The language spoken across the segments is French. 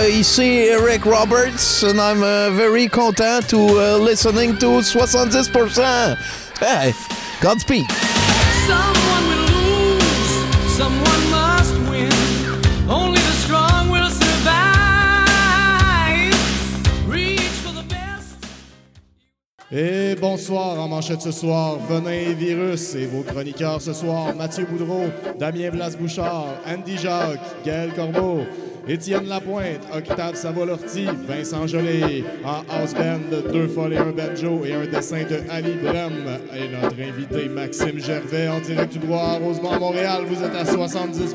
Uh, ici Eric Roberts, and I'm uh, very content to uh, listening to 70%. Hey, Godspeed. Someone will lose, someone must win. Only the strong will survive. Reach for the best. Et bonsoir en manchette ce soir, Venin et Virus et vos chroniqueurs ce soir, Mathieu Boudreau, Damien Blas-Bouchard, Andy Jacques, Gaël Corbeau, Étienne Lapointe, Octave Savolorti, Vincent Jolet, en house band, deux folles et un banjo et un dessin de Ali Brem. Et notre invité Maxime Gervais en direct du bois Rosemont, Montréal, vous êtes à 70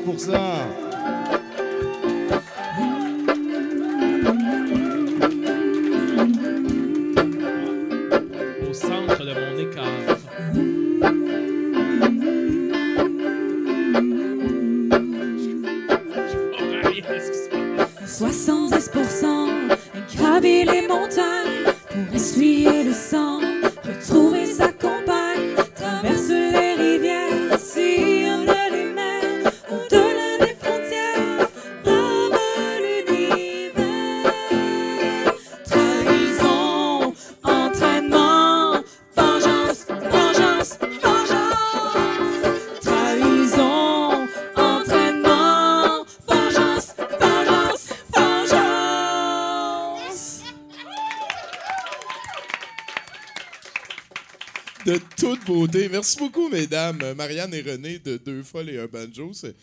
Merci beaucoup, mesdames. Marianne et René de Deux Folles et un Banjo. c'est-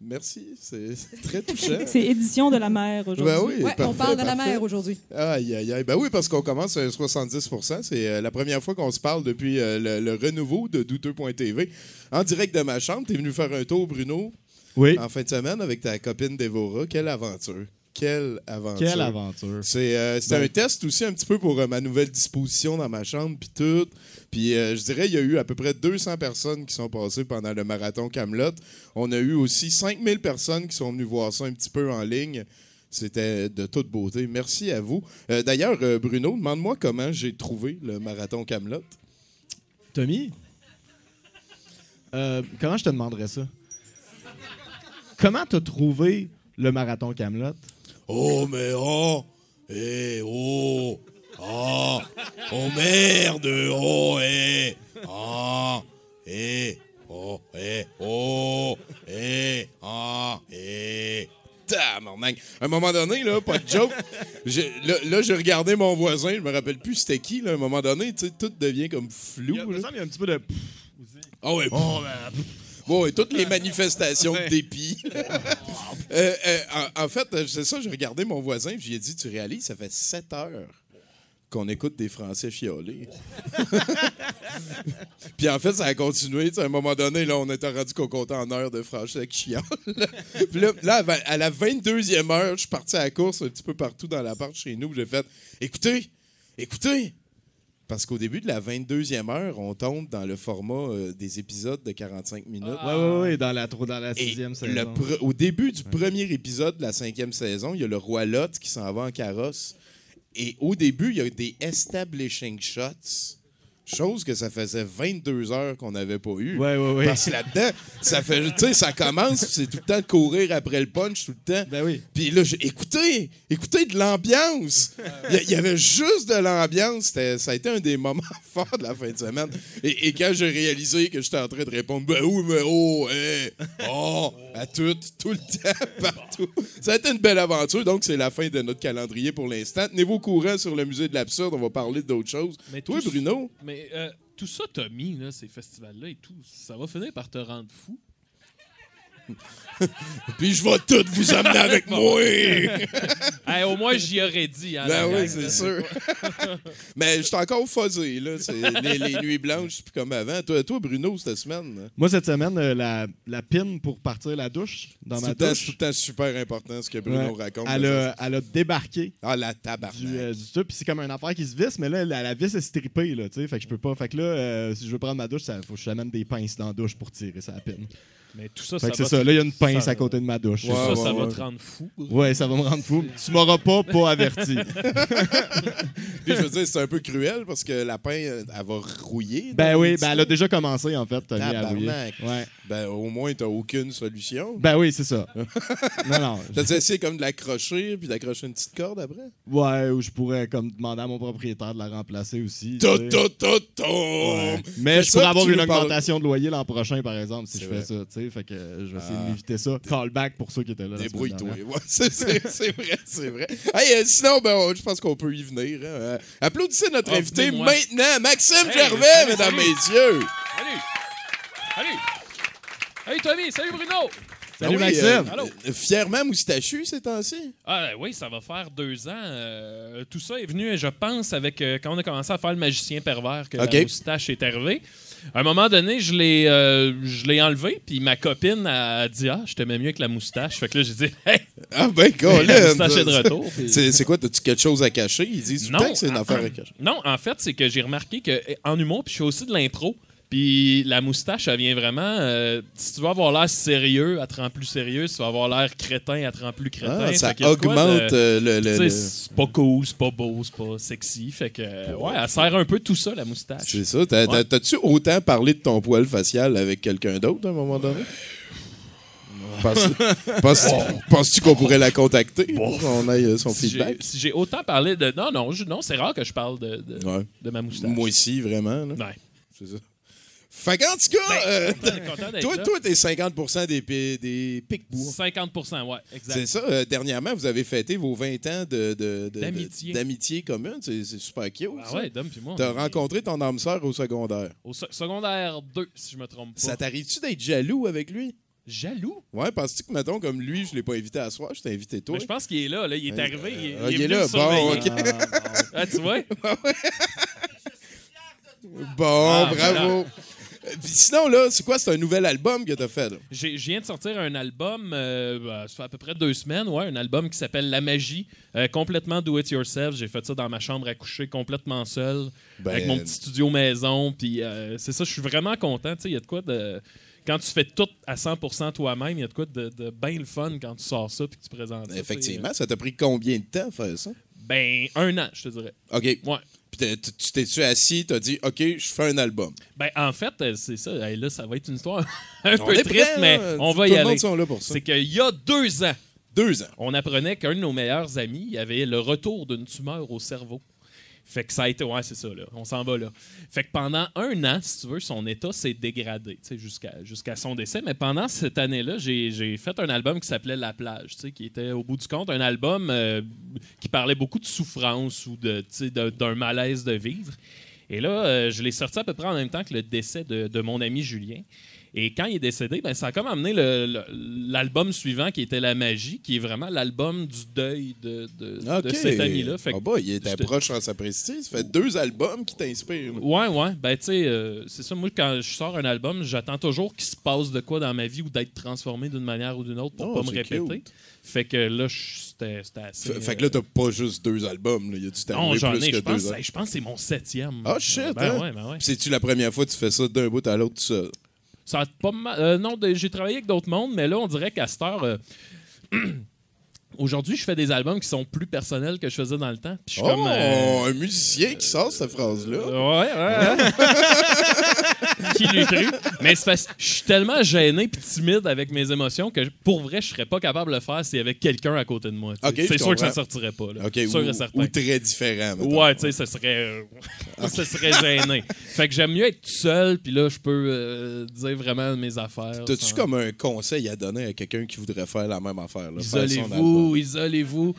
Merci, c'est très touchant. C'est édition de la mer aujourd'hui. Ben oui, Ouais, on parle de la mer aujourd'hui. Aïe, aïe, aïe. Ben oui, parce qu'on commence à 70% C'est euh, la première fois qu'on se parle depuis euh, le, le renouveau de douteux.tv. En direct de ma chambre, t'es venu faire un tour, Bruno, Oui. en fin de semaine avec ta copine Dévora. Quelle aventure. Quelle aventure. Quelle aventure. C'est euh, c'était Ben- un test aussi un petit peu pour euh, ma nouvelle disposition dans ma chambre, puis tout. Puis euh, je dirais, il y a eu à peu près 200 personnes qui sont passées pendant le marathon Camelot. On a eu aussi 5000 personnes qui sont venues voir ça un petit peu en ligne. C'était de toute beauté. Merci à vous. D'ailleurs, Bruno, demande-moi comment j'ai trouvé le marathon Camelot. Tommy, comment je te demanderais ça? Comment t'as trouvé le marathon Camelot? Oh, mais oh! Eh, oh! Ah! Oh, merde! Oh, eh! Ah! Eh! Oh, eh! Oh! Eh! Ah! Eh! Tabarnak! À un moment donné, là, pas de joke, là, là, j'ai regardé mon voisin, je me rappelle plus c'était qui, là, à un moment donné, tu sais, tout devient comme flou. Il y a, me là. semble qu'il y a un petit peu de. Ah ouais, Oh, ben, Bon, et toutes les manifestations de dépit. Euh, euh, en, fait, c'est ça, j'ai regardé mon voisin et j'ai dit Tu réalises, ça fait 7 heures qu'on écoute des Français chialer. Puis en fait, ça a continué. À un moment donné, là, on était rendu qu'on comptait en heures de Français qui chialent. Puis là, là, à la 22e heure, je suis parti à la course un petit peu partout dans l'appart chez nous. J'ai fait Écoutez, écoutez. Parce qu'au début de la 22e heure, on tombe dans le format euh, des épisodes de 45 minutes. Ouais, ouais, ouais, dans la, dans la sixième saison. au début du premier épisode de la cinquième saison, il y a le roi Lot qui s'en va en carrosse. Et au début, il y a des establishing shots. Chose que ça faisait 22 heures qu'on n'avait pas eu. Ouais, ouais, ouais. Parce que là-dedans, ça fait, tu sais, ça commence, c'est tout le temps de courir après le punch tout le temps. Ben oui. Puis là, j'ai écoutez, écoutez de l'ambiance. Il y avait juste de l'ambiance. C'était- Ça a été un des moments forts de la fin de semaine. Et, et quand j'ai réalisé que j'étais en train de répondre, ben oui, mais oh, hey, oh, à tout, tout le temps, partout. Ça a été une belle aventure. Donc, c'est la fin de notre calendrier pour l'instant. Tenez-vous courant sur le musée de l'absurde. On va parler d'autres choses. Mais Toi, tout- Bruno, Mais euh, tout ça, Tommy, là, ces festivals-là et tout, ça va finir par te rendre fou. Puis je vais tout vous amener avec moi. Hey, au moins, j'y aurais dit. Hein, Ben oui, c'est sûr. Mais je suis encore fuzzé, là. C'est les, les nuits blanches, c'est plus comme avant. Toi, toi Bruno, cette semaine? Moi, cette semaine, euh, la, la pin pour partir la douche, dans ma tout, le temps- douche, c'est tout le temps super important ce que Bruno ouais, raconte. elle, a, elle a débarqué. Ah, la tabarnak. du, euh, du truc, puis c'est comme une affaire qui se visse, mais là, la, la vis est strippée, là, fait que je peux pas. Fait que là, euh, si je veux prendre ma douche, il faut que je amène des pinces dans la douche pour tirer sa pin. Mais tout ça, Fait ça que c'est va ça, là, il y a une pince ça- à côté de ma douche. ça, Ouais, ça ouais, va ouais. te rendre fou. Ouais, ça va me rendre fou. Tu m'auras pas pas averti. Puis je veux dire, c'est un peu cruel parce que la pain, euh, elle va rouiller. ben oui, ben elle a déjà commencé, en fait, Tommy, à rouiller. Ouais. Ben au moins, t'as aucune solution. Ben oui, c'est ça. non, non. T'as essayé comme de l'accrocher puis d'accrocher une petite corde après? Ouais, ou je pourrais comme demander à mon propriétaire de la remplacer aussi. Mais je pourrais avoir une augmentation de loyer l'an prochain, par exemple, si je fais ça. tu sais. Fait que je vais essayer Ah. de m'éviter ça. Callback pour ceux qui étaient là. Débrouille-toi. c'est, vrai, c'est vrai. Hey, euh, sinon, ben, je pense qu'on peut y venir. hein. Euh, applaudissez notre Ah, invité maintenant, Maxime Hey, Gervais, salut, mesdames, salut. messieurs. Salut! Salut! Salut, Tommy! Salut, Bruno! Salut, Ah oui, Maxime. Allô? euh, fièrement moustachu ces temps-ci. Ah oui, ça va faire deux ans. Euh, tout ça est venu, je pense, avec euh, quand on a commencé à faire le magicien pervers que OK. la moustache est arrivée. À un moment donné, je l'ai, euh, je l'ai enlevé, puis ma copine a dit Ah, je t'aimais mieux avec la moustache. Fait que là, j'ai dit Hey, Ah ben, la Colin! moustache est de retour. Puis- C'est, c'est quoi, t'as-tu quelque chose à cacher? Ils disent tout le temps que c'est une affaire à cacher. Non, en fait, c'est que j'ai remarqué que en humour, puis je fais aussi de l'impro. Puis la moustache, elle vient vraiment. euh, si tu veux avoir l'air sérieux, elle te rend plus sérieux. Si tu veux avoir l'air crétin, elle te rend plus crétin. Ah, ça augmente de- euh, le... c'est pas cool, c'est pas beau, c'est pas sexy. Fait que, ouais, elle sert un peu tout ça, la moustache. C'est ça. T'as, Ouais. t'as- tu autant parlé de ton poil facial avec quelqu'un d'autre à un moment donné? Penses- penses- Penses-tu qu'on pourrait la contacter pour qu'on aille euh, son Si j'ai, feedback? si j'ai autant parlé de. Non, non, je- non c'est rare que je parle de, de, Ouais. de ma moustache. Moi aussi, vraiment. là. Ouais. C'est ça. Fait qu'en tout cas, euh, content d'être toi, toi, t'es 50 des, des pics-bois. 50% ouais, exact. C'est ça. euh, dernièrement, vous avez fêté vos 20 ans de, de- de- D'amitié. de- d'amitié commune. C'est, c'est super cute. Ah ça. ouais, Dom puis moi. T'as rencontré ton âme sœur au secondaire. Au se- secondaire 2, si je me trompe pas. Ça t'arrive-tu d'être jaloux avec lui? Jaloux? Ouais, penses-tu que, mettons, comme lui, je l'ai pas invité à soir, je t'ai invité toi? Mais je pense qu'il est là, là. Il est Ouais, arrivé. Il, euh, il il est, là, bon, ok. Ah, tu vois? Bon, Ah, bravo. Euh, Puis sinon, là, c'est quoi? C'est un nouvel album que t'as fait, là? J'ai- Je viens de sortir un album, euh, bah, ça fait à peu près deux semaines, ouais, un album qui s'appelle La Magie, euh, complètement do it yourself. J'ai fait ça dans ma chambre à coucher, complètement seul, Ben, avec mon petit studio maison. Puis euh, c'est ça, je suis vraiment content. Tu sais, il y a de quoi de. Quand tu fais tout à 100% toi-même, il y a de quoi de, de bien le fun quand tu sors ça puis que tu présentes ça. Effectivement, ça t'a pris combien de temps faire ça? Ben, un an, je te dirais. OK. Ouais. Puis t'es- tu tu t'es-tu assis, t'as dit, OK, je fais un album? Ben, en fait, euh, c'est ça. Là, ça va être une histoire un On peu triste, prêt, mais on Tout va y le monde aller. sont là pour ça. C'est qu'il y a deux ans, Deux ans. on apprenait qu'un de nos meilleurs amis avait le retour d'une tumeur au cerveau. Fait que ça a été. Ouais, c'est ça, là. On s'en va là. Fait que pendant un an, si tu veux, son état s'est dégradé, jusqu'à son décès. Mais pendant cette année-là, j'ai fait un album qui s'appelait La plage, qui était, au bout du compte, un album euh, qui parlait beaucoup de souffrance ou d'un malaise de vivre. Et là, euh, je l'ai sorti à peu près en même temps que le décès de, de mon ami Julien. Et quand il est décédé, ben, ça a comme amené l'album suivant qui était La Magie, qui est vraiment l'album du deuil de, de, de OK. cet ami-là. Ah bah, il était proche en sa prestige. Ça fait deux albums qui t'inspirent. Ouais, ouais. Ben, tu sais, euh, c'est ça. Moi, quand je sors un album, j'attends toujours qu'il se passe de quoi dans ma vie ou d'être transformé d'une manière ou d'une autre pour Oh, pas me c'est répéter. cute. Fait que là, c'était assez. Fait, fait que là, t'as pas juste deux albums. Là. Il y a du euh, non, j'en ai. Je pense, pense que c'est mon septième. Ah, shit, Ben, hein? ouais, ben, ouais. Puis C'est-tu la première fois que tu fais ça d'un bout à l'autre tout seul? Ça a pas mal- euh, non, j'ai travaillé avec d'autres mondes, mais là, on dirait qu'à cette heure. euh, Aujourd'hui, je fais des albums qui sont plus personnels que je faisais dans le temps. Puis je suis Oh, comme. euh, un musicien qui sort cette phrase-là. Ouais, ouais, ouais. Qui l'eût cru? Mais c'est parce que je suis tellement gêné puis timide avec mes émotions que pour vrai, je serais pas capable de le faire s'il y avait quelqu'un à côté de moi. c'est sûr que ça sortirait pas. Là. Sûr ou, et certain. ou très différent. mettons. Ouais, tu sais, ça serait. euh, ça serait gêné. Fait que j'aime mieux être seul, puis là, je peux euh, dire vraiment mes affaires. T'as-tu sans- comme un conseil à donner à quelqu'un qui voudrait faire la même affaire? Isolez-vous, isolez-vous.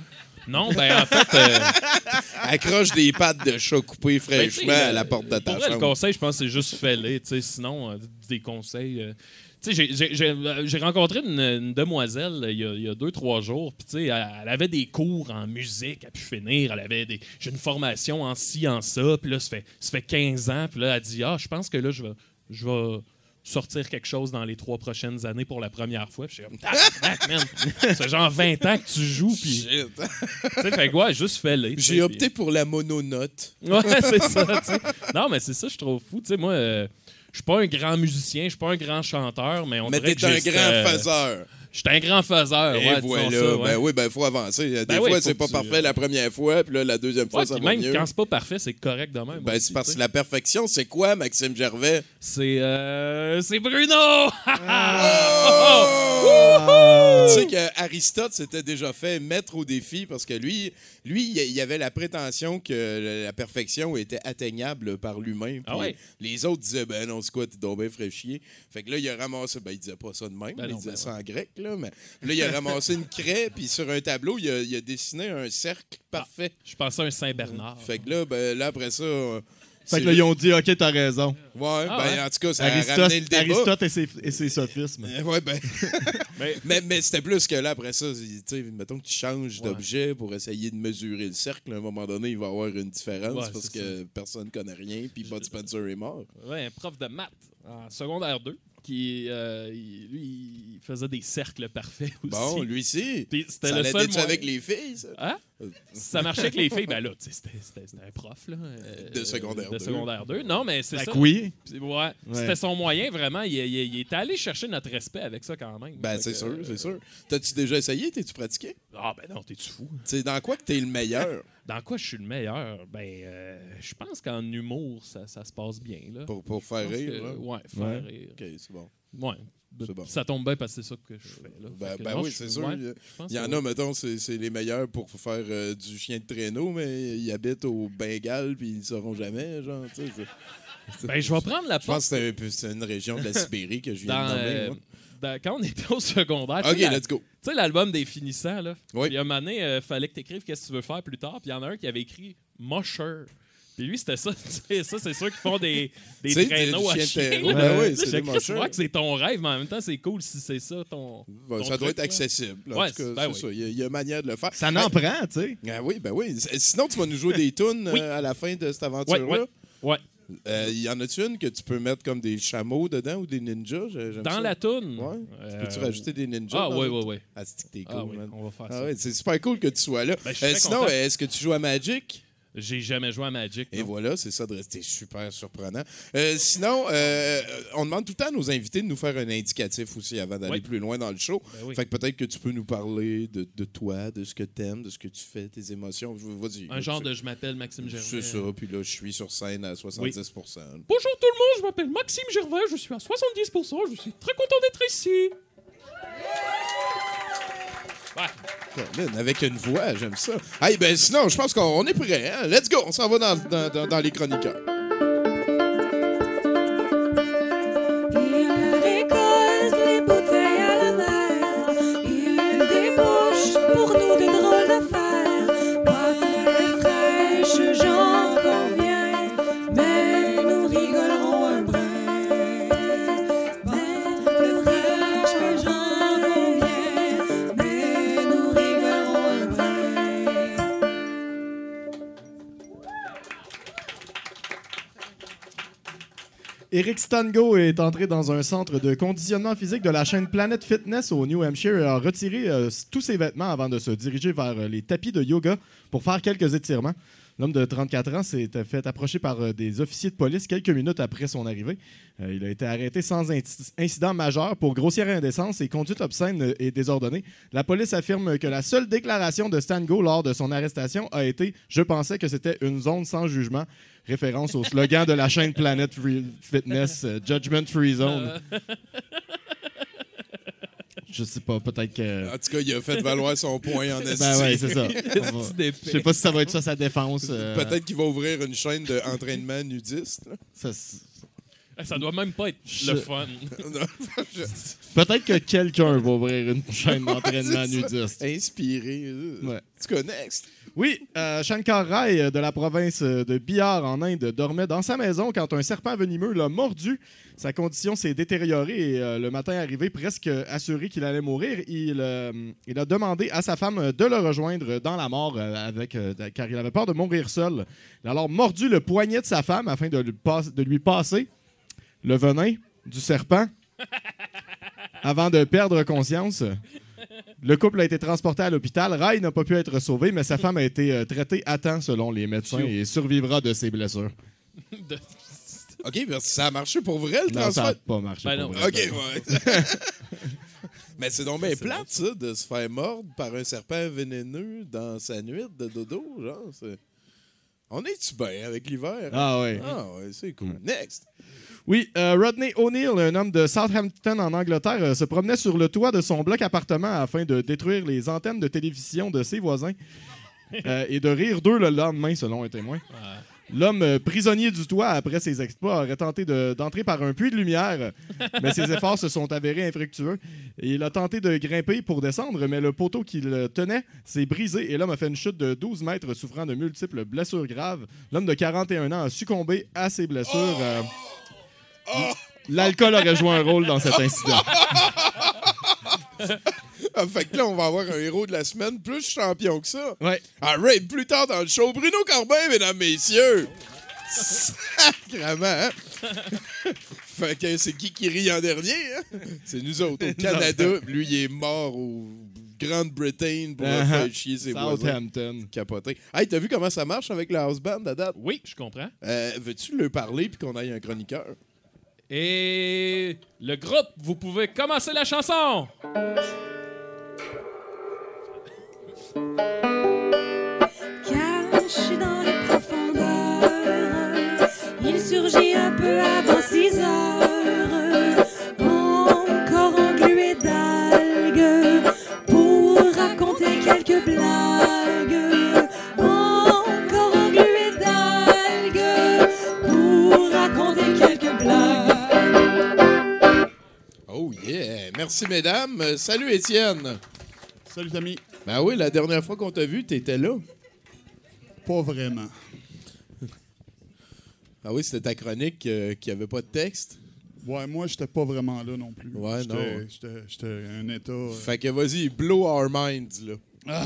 Non, ben en fait. euh? Accroche des pattes de chat coupées Ben, fraîchement tu sais, à la porte de ta vrai, le chambre. conseil, je pense, c'est juste fais-les. tu sais, Sinon, euh, des conseils. euh, Tu sais, j'ai- j'ai- j'ai euh, j'ai rencontré une, une demoiselle euh, il y, a, il y a deux, trois jours. Puis, tu sais, elle, elle avait des cours en musique à pu finir. Elle avait des. J'ai une formation en ci, en ça. Puis là, ça fait, ça fait 15 ans. Puis là, elle dit Ah, je pense que là, je vais, je vais sortir quelque chose dans les trois prochaines années pour la première fois. Puis, je suis comme. C'est genre 20 ans que tu joues. Puis, Shit. tu sais, fait ouais, juste fais-le. tu sais, J'ai puis- opté pour la mononote. Ouais, c'est ça, tu sais. Non, mais c'est ça, je trouve fou. Tu sais, moi, euh, je suis pas un grand musicien, je suis pas un grand chanteur, mais on Mais dirait que un grand euh, faiseur. Je suis un grand faiseur, Et ouais, voilà. ça, ouais. Ben oui, ben faut avancer. Des Ben oui, fois, faut c'est pas tu- parfait la première fois, puis là, la deuxième fois, Ouais, ça va même mieux. quand c'est pas parfait, c'est correct de même. Ben, c'est parce que la perfection, c'est quoi, Maxime Gervais? C'est euh, c'est Bruno! Tu sais qu'Aristote s'était déjà fait mettre au défi parce que lui, lui, il il avait la prétention que la perfection était atteignable par l'humain. Ah ouais? Les autres disaient, ben non, c'est quoi, t'es donc bien fait chier. Fait que là, il a ramassé, ben il disait pas ça de même, Ben il non, disait ben ça en grec, là, mais là, il a ramassé une craie, puis sur un tableau, il a, il a dessiné un cercle parfait. Je pensais à un Saint-Bernard. Fait que là, ben, là, après ça. euh, Fait c'est- que là, ils ont dit, OK, t'as raison. Ouais, Ah ben, ouais? en tout cas, ça a Aristote, ramené le débat. Aristote et ses, et ses sophismes. Euh, Ouais, ben. Mais- mais mais c'était plus que là, après ça, tu sais, mettons que tu changes Ouais. d'objet pour essayer de mesurer le cercle, à un moment donné, il va y avoir une différence Ouais, parce que personne connaît rien, puis Bud Spencer est mort. Ouais, un prof de maths en secondaire 2 qui, euh, lui, il faisait des cercles parfaits aussi. Bon, lui aussi. C'était le seul moyen- avec les filles, ça? Hein? Ça marchait avec les filles. Ben là, tu sais, c'était- un prof, là. euh, De secondaire De deux. secondaire 2. Non, mais c'est ça. oui. Ouais. C'était son moyen, vraiment. Il, il- il était allé chercher notre respect avec ça quand même. Ben, c'est sûr, euh, c'est sûr. T'as-tu déjà essayé? T'es-tu pratiqué? Ah, ben non, t'es-tu fou? C'est dans quoi que t'es le meilleur? Dans quoi je suis le meilleur? Ben, euh, je pense qu'en humour, ça, ça se passe bien, là. pour, faire rire? que- là? ouais, faire Ouais. rire. Ok, c'est bon. Ouais. C'est bon. Ça tombe bien parce que c'est ça que je fais, là. Ben, ben non, oui, c'est sûr. ouais, Il y- Il en a, mettons, c'est les meilleurs pour faire euh, du chien de traîneau, mais ils habitent au Bengale puis ils ne sauront jamais, genre, Ben, je vais prendre la Je pense porte que c'est une région de la Sibérie que je viens dans, de nommer. euh, dans- quand on était au secondaire. tu OK, la- let's go. Tu sais, l'album des finissants, là. Oui. Puis à un moment donné, euh, fallait que tu écrives qu'est-ce que tu veux faire plus tard. Puis il y en a un qui avait écrit Musher. Puis lui, c'était ça. ça, c'est ceux qui font des, des traîneaux à chien là. ben oui, c'est que c'est ton rêve, mais en même temps, c'est cool si c'est ça ton. Ben, ton ça doit être là. accessible. En Ouais, tout cas, ben c'est oui. ça. Il y, a, il y a manière de le faire. Ça n'en prend, tu sais. Ah oui, ben oui. Sinon, tu vas nous jouer des tunes euh, Oui. à la fin de cette aventure-là. Ouais, ouais. Euh, y en a-tu une que tu peux mettre comme des chameaux dedans ou des ninjas? Dans ça. la toune? Ouais. euh, Peux-tu rajouter des ninjas? Ah, ouais, le- ouais, ouais. Ah, c'est cool, Ah, oui, on va faire Ah ça. ouais, c'est super cool que tu sois là. Ben, Euh, sinon, est-ce que tu joues à Magic? J'ai jamais joué à Magic. Et non. voilà, c'est ça de rester super surprenant. Euh, sinon, euh, on demande tout le temps à nos invités de nous faire un indicatif aussi avant d'aller Oui. plus loin dans le show. Ben oui. Fait que peut-être que tu peux nous parler de, de toi, de ce que tu aimes, de ce que tu fais, tes émotions. Vas-y. Un genre de je m'appelle Maxime Gervais. C'est ça, puis là, je suis sur scène à 70 Bonjour tout le monde, je m'appelle Maxime Gervais, je suis à 70%, je suis très content d'être ici. Colin, Avec une voix, j'aime ça. Hey, ben sinon, je pense qu'on est prêt. Hein? Let's go, on s'en va dans, dans- les chroniqueurs. Eric Stango est entré dans un centre de conditionnement physique de la chaîne Planet Fitness au New Hampshire et a retiré euh, tous ses vêtements avant de se diriger vers euh, les tapis de yoga pour faire quelques étirements. L'homme de 34 ans s'est fait approcher par euh, des officiers de police quelques minutes après son arrivée. Euh, il a été arrêté sans inci- incident majeur pour grossière indécence et conduite obscène et désordonnée. La police affirme que la seule déclaration de Stango lors de son arrestation a été « Je pensais que c'était une zone sans jugement », référence au slogan de la chaîne Planet Fitness, euh, Judgment Free Zone. Je sais pas, peut-être que... En tout cas, il a fait valoir son point en esti. Ben ouais, c'est ça. Va-. Je sais pas si ça va être ça sa défense. euh, Peut-être qu'il va ouvrir une chaîne d'entraînement nudiste. là. ça Eh, Ça doit même pas être Je- le fun. Je- Peut-être que quelqu'un va ouvrir une chaîne d'entraînement nudiste. Inspiré. euh. Ouais. Tu connais? Oui, euh, Shankar Rai euh, de la province euh, de Bihar en Inde dormait dans sa maison quand un serpent venimeux l'a mordu. Sa condition s'est détériorée et euh, le matin arrivé, presque assuré qu'il allait mourir, il, euh, il a demandé à sa femme de le rejoindre dans la mort avec, car il avait peur de mourir seul. Il a alors mordu le poignet de sa femme afin de lui, passe- de lui passer le venin du serpent avant de perdre conscience. Le couple a été transporté à l'hôpital. Rai n'a pas pu être sauvé, mais sa femme a été euh, traitée à temps selon les médecins et survivra de ses blessures. OK, mais ça a marché pour vrai, le Non, ça n'a pas marché. Ben pour non. vrai. OK, ouais. mais c'est donc bien plate, ça, de se faire mordre par un serpent vénéneux dans sa nuit de dodo, genre. c'est- On est-tu bien avec l'hiver? Ah ouais. Ah ouais, c'est cool. Next. Oui, euh, Rodney O'Neill, un homme de Southampton en Angleterre, euh, se promenait sur le toit de son bloc appartement afin de détruire les antennes de télévision de ses voisins euh, et de rire d'eux le lendemain, selon un témoin. L'homme euh, prisonnier du toit après ses exploits aurait tenté de- d'entrer par un puits de lumière, mais ses efforts se sont avérés infructueux. Il a tenté de grimper pour descendre, mais le poteau qui le tenait s'est brisé et l'homme a fait une chute de 12 mètres souffrant de multiples blessures graves. L'homme de 41 ans a succombé à ses blessures. euh, L'alcool aurait joué un rôle dans cet incident. Ah, fait que là, on va avoir un héros de la semaine plus champion que ça. Ouais. Ah, Raid, plus tard dans le show, Bruno Corbin, mesdames, messieurs. Sacrement, hein? fait que c'est qui qui rit en dernier, hein? C'est nous autres, au Canada. Lui, il est mort au Grande-Bretagne pour Uh-huh. faire chier ses voisins. Southampton. Capoté. Hey, t'as vu comment ça marche avec le house band à date? Oui, je comprends. Euh, Veux-tu le parler puis qu'on aille un chroniqueur? Et le groupe, vous pouvez commencer la chanson. Caché dans les profondeurs, il surgit un peu avant 6 heures, encore englué d'algues, pour raconter quelques blagues. Merci, mesdames. Euh, salut, Étienne. Salut, amis. Ben oui, la dernière fois qu'on t'a vu, t'étais là. Pas vraiment. Ah oui, c'était ta chronique euh, qui avait pas de texte? Ouais, moi, j'étais pas vraiment là non plus. Ouais, J'étais- non. J'étais j'étais un état. euh, Fait que vas-y, blow our minds, là.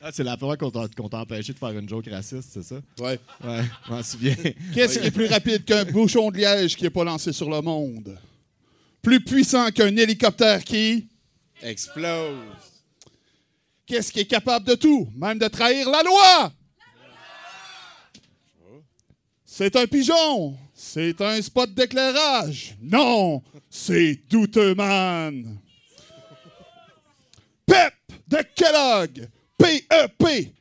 Ah, c'est la fois qu'on t'a qu'on t'a empêché de faire une joke raciste, c'est ça? Ouais. Ouais, je m'en souviens. Qu'est-ce qui est plus rapide qu'un bouchon de liège qui est pas lancé sur le monde? Plus puissant qu'un hélicoptère qui. Explose. Qu'est-ce qui est capable de tout, même de trahir la loi? C'est un pigeon. C'est un spot d'éclairage. Non, c'est Douteman. Pep de Kellogg. P-E-P.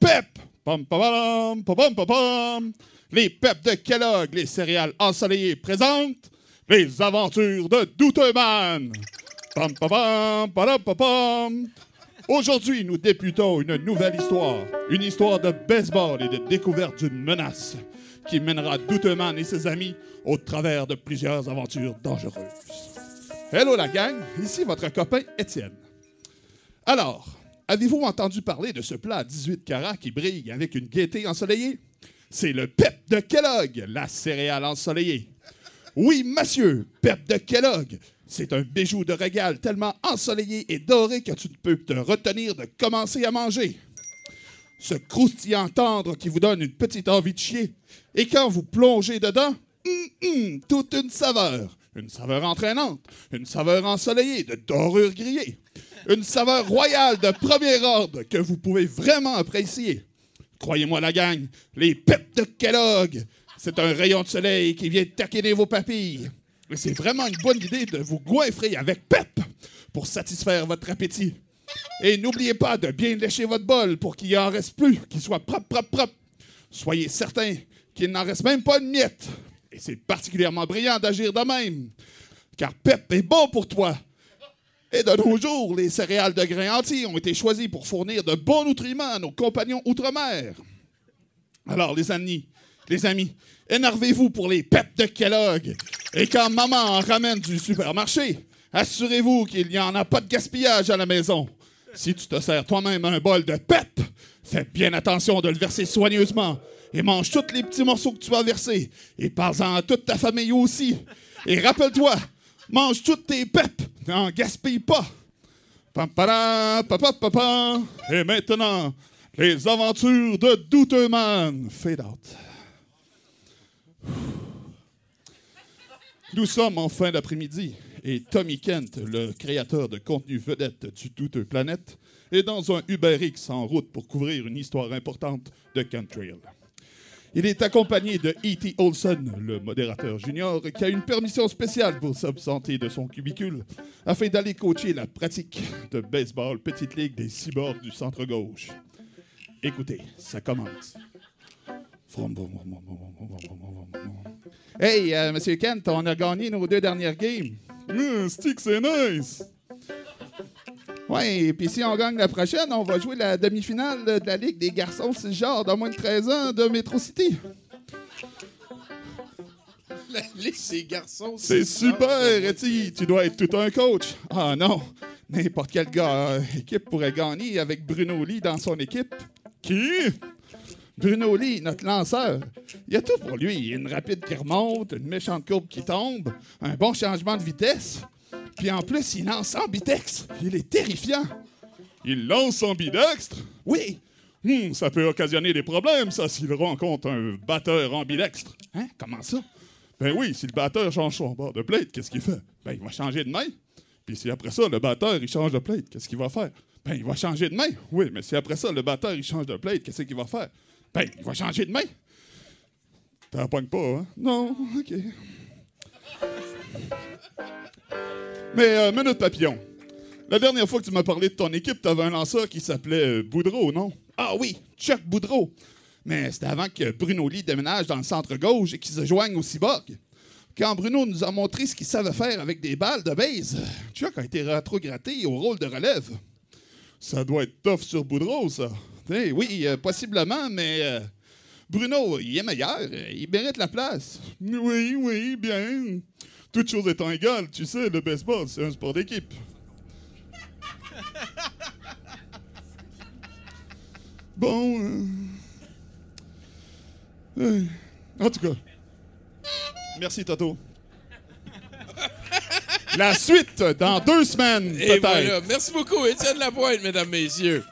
Pep. Pom, pom, pom, pom, pom, pom, pom. Les Pep de Kellogg, les céréales ensoleillées présentent les aventures de Douteman. Pom, pom, pom, pom. Aujourd'hui, nous débutons une nouvelle histoire. Une histoire de baseball et de découverte d'une menace qui mènera Douteman et ses amis au travers de plusieurs aventures dangereuses. Hello la gang, ici votre copain Étienne. Alors, avez-vous entendu parler de ce plat à 18 carats qui brille avec une gaieté ensoleillée? C'est le PEP de Kellogg, la céréale ensoleillée. Oui, monsieur, Pep de Kellogg. C'est un bijou de régal tellement ensoleillé et doré que tu ne peux te retenir de commencer à manger. Ce croustillant tendre qui vous donne une petite envie de chier. Et quand vous plongez dedans, hum, hum, toute une saveur. Une saveur entraînante, une saveur ensoleillée de dorure grillée. Une saveur royale de premier ordre que vous pouvez vraiment apprécier. Croyez-moi la gang, les Pep de Kellogg, c'est un rayon de soleil qui vient taquiner vos papilles. Et c'est vraiment une bonne idée de vous goinfrer avec Pep pour satisfaire votre appétit. Et n'oubliez pas de bien lécher votre bol pour qu'il en reste plus, qu'il soit propre, propre, propre. Soyez certain qu'il n'en reste même pas une miette. Et c'est particulièrement brillant d'agir de même, car Pep est bon pour toi. Et de nos jours, les céréales de grains entiers ont été choisies pour fournir de bons nutriments à nos compagnons outre-mer. Alors, les amis, les amis, énervez-vous pour les Pep de Kellogg. Et quand maman en ramène du supermarché, assurez-vous qu'il n'y en a pas de gaspillage à la maison. Si tu te sers toi-même un bol de pep, fais bien attention de le verser soigneusement. Et mange tous les petits morceaux que tu vas verser. Et parle-en à toute ta famille aussi. Et rappelle-toi, mange toutes tes pep. N'en gaspille pas. Pam, padam, pa, pa, pa, pa. Et maintenant, les aventures de Douteux Man. Fade out. Nous sommes en fin d'après-midi et Tommy Kent, le créateur de contenu vedette du Douteux Planète, est dans un Uber X en route pour couvrir une histoire importante de Kentrail. Il est accompagné de E.T. Olson, le modérateur junior, qui a une permission spéciale pour s'absenter de son cubicule afin d'aller coacher la pratique de baseball petite ligue des cyborgs du centre-gauche. Écoutez, ça commence. Hey, euh, Monsieur Kent, on a gagné nos deux dernières games. Hum, stick, c'est nice. Ouais, et puis si on gagne la prochaine, on va jouer la demi-finale de la Ligue des garçons genre de moins de 13 ans de Metro City. La liste des garçons, C'est super, Eti. Tu dois être tout un coach. Ah non, n'importe quel gars, euh, équipe pourrait gagner avec Bruno Lee dans son équipe. Qui? Bruno Lee, notre lanceur. Il y a tout pour lui. Une rapide qui remonte, une méchante courbe qui tombe, un bon changement de vitesse. Puis en plus, il lance en bitex. Il est terrifiant. Il lance en bidextre? Oui. Hmm, ça peut occasionner des problèmes, ça, s'il rencontre un batteur ambidextre. Hein? Comment ça? Ben oui, si le batteur change son bord de plate, qu'est-ce qu'il fait? Ben, il va changer de main. Puis si après ça, le batteur, il change de plate, qu'est-ce qu'il va faire? Ben, il va changer de main. Oui, mais si après ça, le batteur, il change de plate, qu'est-ce qu'il va faire? Ben, il va changer de main. T'en pognes pas, hein? Non, OK. Mais, euh, minute papillon. La dernière fois que tu m'as parlé de ton équipe, t'avais un lanceur qui s'appelait euh, Boudreau, non? Ah oui, Chuck Boudreau. Mais c'était avant que Bruno Lee déménage dans le centre gauche et qu'il se joigne au cyborg. Quand Bruno nous a montré ce qu'il savait faire avec des balles de base, Chuck a été rétrogradé au rôle de relève. Ça doit être tough sur Boudreau, ça. Oui, euh, possiblement, mais euh, Bruno, il est meilleur. Il mérite la place. Oui, oui, bien. Toutes choses étant égales, tu sais, le baseball, c'est un sport d'équipe. Bon. euh, euh, en tout cas. Merci, Toto. La suite dans deux semaines, peut-être. voilà. Merci beaucoup, Étienne Lapointe, mesdames, messieurs.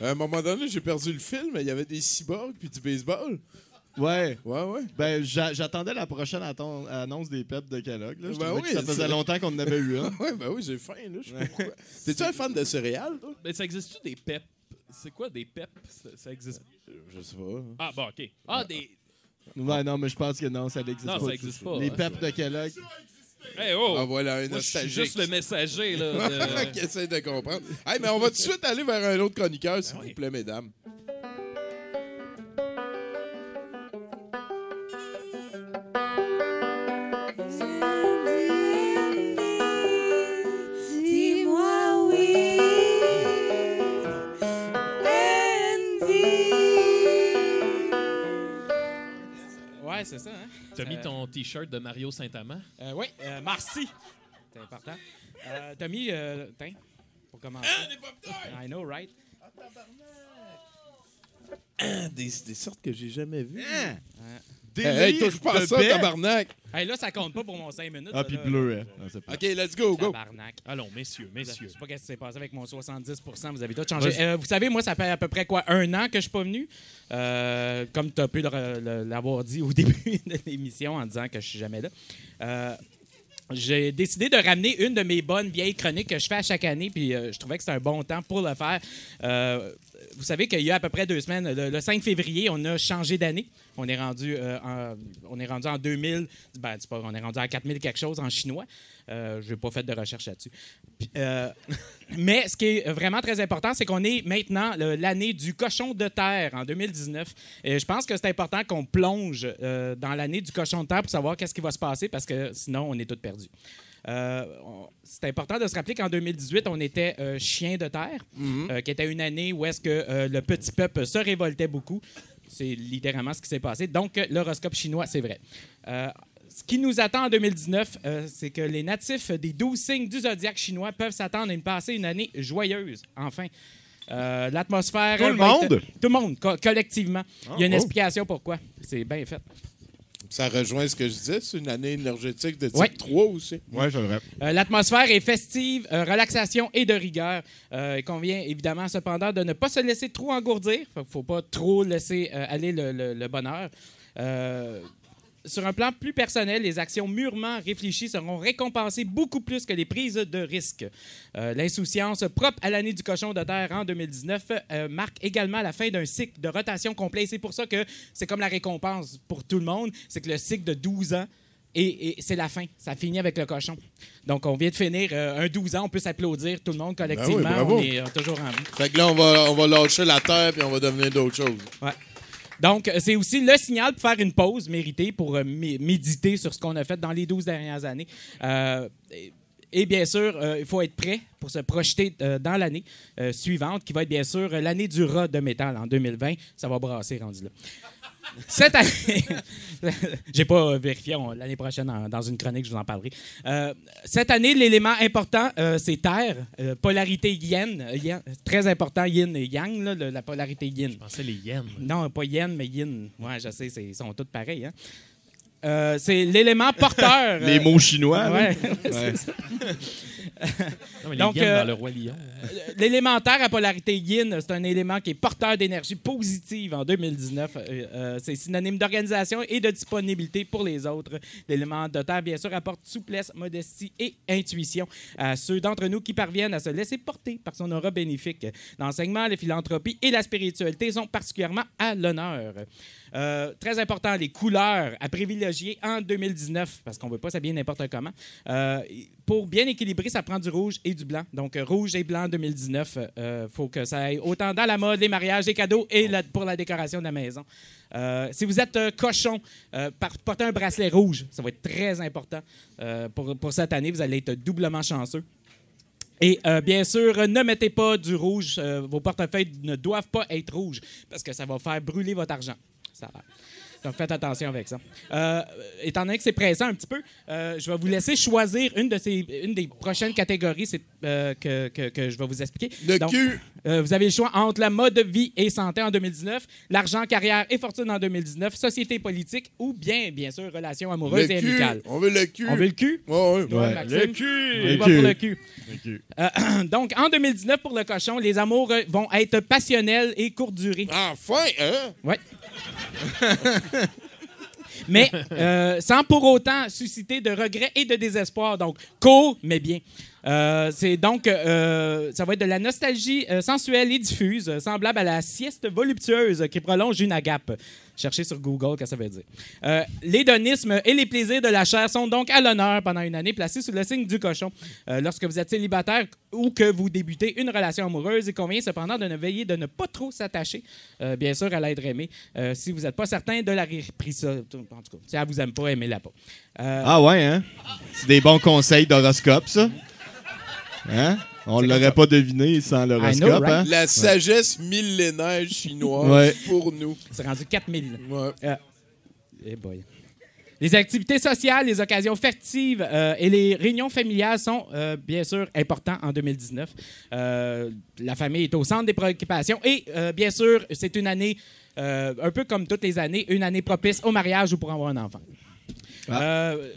À un moment donné, j'ai perdu le film, il y avait des cyborgs puis du baseball. Ouais. Ouais, ouais. Ben, j'a- j'attendais la prochaine annonce des peps de Kellogg. Là. Je Ben trouvais oui, que ça faisait c'est- longtemps qu'on en avait eu un. Ouais, ben oui, j'ai faim, là. Je sais pas pourquoi. T'es-tu un fan de céréales, toi? Ben, ça existe-tu des PEP? C'est quoi des PEP? Ça, ça existe. Je sais pas. Ah, bon, OK. Ah, des. Ouais, non, mais je pense que non, ça n'existe Non, pas. ça existe pas, Les hein. peps de Kellogg. Hey, oh! Ah, voilà, un Moi, je suis nostalgique. juste le messager, là. de- qui essaie de comprendre. Hey, mais on va tout de suite aller vers un autre chroniqueur, s'il oui. vous plaît, mesdames. T'as mis Euh, ton T-shirt de Mario Saint-Amand? Euh, oui, euh, merci. C'est important. Euh, T'as mis. Euh, tiens, pour commencer. I know, right? Des, des sortes que j'ai jamais vues. Des Hey, hey, touche pas à ça, baies. tabarnak! Hey, là, ça compte pas pour mon 5 minutes. Ah, puis bleu, hein. Ah, c'est pas- OK, let's go, go! Tabarnak. Allons, messieurs, Je messieurs. sais pas qu'est-ce qui s'est passé avec mon 70 Vous avez tout changé. Vas-y. Euh, vous savez, moi, ça fait à peu près quoi, un an que je suis pas venu? Euh, comme tu as pu le- le- l'avoir dit au début de l'émission en disant que je suis jamais là. Euh, j'ai décidé de ramener une de mes bonnes vieilles chroniques que je fais à chaque année, puis euh, je trouvais que c'était un bon temps pour le faire. Euh, vous savez qu'il y a à peu près deux semaines, le, le 5 février, on a changé d'année. On est rendu euh, en, on est rendu en 2000, ben, pas, on est rendu à 4000 quelque chose en chinois. Euh, je n'ai pas fait de recherche là-dessus. Euh, mais ce qui est vraiment très important, c'est qu'on est maintenant l'année du cochon de terre en 2019. Et je pense que c'est important qu'on plonge euh, dans l'année du cochon de terre pour savoir qu'est-ce qui va se passer parce que sinon, on est tous perdus. C'est important de se rappeler qu'en 2018, on était chien de terre, euh, qui était une année où est-ce que le petit peuple se révoltait beaucoup. C'est littéralement ce qui s'est passé. Donc, euh, l'horoscope chinois, c'est vrai. Euh, ce qui nous attend en 2019, euh, c'est que les natifs des 12 signes du zodiaque chinois peuvent s'attendre à une passer une année joyeuse, enfin. Euh, L'atmosphère. Tout le être- monde? Tout le monde, co- collectivement. Il y a une oh. explication pourquoi. C'est bien fait. Ça rejoint ce que je disais, c'est une année énergétique de type Ouais. 3 aussi. Ouais, c'est vrai. Euh, L'atmosphère est festive, euh, relaxation et de rigueur. Euh, il convient évidemment cependant de ne pas se laisser trop engourdir. Il ne faut pas trop laisser euh, aller le, le- le bonheur. Sur un plan plus personnel, les actions mûrement réfléchies seront récompensées beaucoup plus que les prises de risques. Euh, L'insouciance propre à l'année du cochon de terre en 2019 euh, marque également la fin d'un cycle de rotation complet. C'est pour ça que c'est comme la récompense pour tout le monde. C'est que le cycle de 12 ans, et, et c'est la fin. Ça finit avec le cochon. Donc, on vient de finir euh, un 12 ans. On peut s'applaudir, tout le monde, collectivement. Ben on est euh, toujours en vie. Fait que là, on va, on va lâcher la terre puis on va devenir d'autres choses. Ouais. Donc, euh, c'est aussi le signal pour faire une pause méritée, pour euh, mé- méditer sur ce qu'on a fait dans les 12 dernières années. Euh, et, bien sûr, il faut être prêt pour se projeter dans l'année suivante, qui va être bien sûr l'année du rat de métal en 2020. Ça va brasser rendu. Cette année, j'ai pas euh, vérifié, l'année prochaine, en- dans une chronique, je vous en parlerai. Euh, cette année, l'élément important, euh, c'est terre, euh, polarité yin, yin, très important, yin et yang, là, le- la polarité yin. Je pensais les yens. Non, pas yen, mais yin. Ouais, je sais, c'est- ils sont tous pareils. Hein? Euh, c'est l'élément porteur. Les mots chinois. là. Ouais, Ouais. Non, mais Donc, yens euh, dans le Roi Lion. L'élémentaire à polarité yin, c'est un élément qui est porteur d'énergie positive en 2019. Euh, euh, c'est synonyme d'organisation et de disponibilité pour les autres. L'élément de terre, bien sûr, apporte souplesse, modestie et intuition à ceux d'entre nous qui parviennent à se laisser porter par son aura bénéfique. L'enseignement, la philanthropie et la spiritualité sont particulièrement à l'honneur. Euh, très important, les couleurs à privilégier en 2019, parce qu'on ne veut pas s'habiller n'importe comment. Euh, pour bien équilibrer, ça prend du rouge et du blanc. Donc, euh, rouge et blanc en 2019, il faut que ça aille autant dans la mode, les mariages, les cadeaux et pour la décoration de la maison. Si vous êtes cochon, portez un bracelet rouge. Ça va être très important pour, pour cette année. Vous allez être doublement chanceux. Et bien sûr, ne mettez pas du rouge. vos portefeuilles ne doivent pas être rouges parce que ça va faire brûler votre argent. Ça a l'air. Donc faites attention avec ça. Euh, étant donné que c'est pressant un petit peu, euh, je vais vous laisser choisir une, de ces, une des prochaines catégories euh, que, que- que je vais vous expliquer. Le Donc, cul. euh, vous avez le choix entre la mode vie et santé en 2019, l'argent, carrière et fortune en 2019, société politique ou bien, bien sûr, relations amoureuses Le et cul. amicales. On veut le cul. On veut le cul? Ouais, ouais. Ouais, Ouais. Le cul! On Le va cul. pour le cul. Euh, donc, en 2019, pour le cochon, les amours vont être passionnels et courte durée. Enfin, hein? Ouais. mais euh, sans pour autant susciter de regrets et de désespoir. Donc, court, mais bien. Euh, c'est donc, euh, ça va être de la nostalgie euh, sensuelle et diffuse, semblable à la sieste voluptueuse qui prolonge une agape. Cherchez sur Google ce que ça veut dire. L'hédonisme et les plaisirs de la chair sont donc à l'honneur pendant une année placés sous le signe du cochon. Lorsque vous êtes célibataire ou que vous débutez une relation amoureuse, il convient cependant de ne veiller de ne pas trop s'attacher, bien sûr, à l'être aimé. Si vous n'êtes pas certain de la réprisa, en tout cas, si elle vous aime pas, aimez-la pas. Ah ouais, hein? C'est des bons conseils d'horoscope, ça. Hein? On l'aurait pas deviné sans l'horoscope, right? hein? La sagesse millénaire chinoise Ouais. pour nous. C'est rendu 4000. Ouais. Eh boy. Les activités sociales, les occasions festives euh, et les réunions familiales sont euh, bien sûr importants en 2019. Euh, la famille est au centre des préoccupations et euh, bien sûr, c'est une année, euh, un peu comme toutes les années, une année propice au mariage ou pour avoir un enfant. Euh,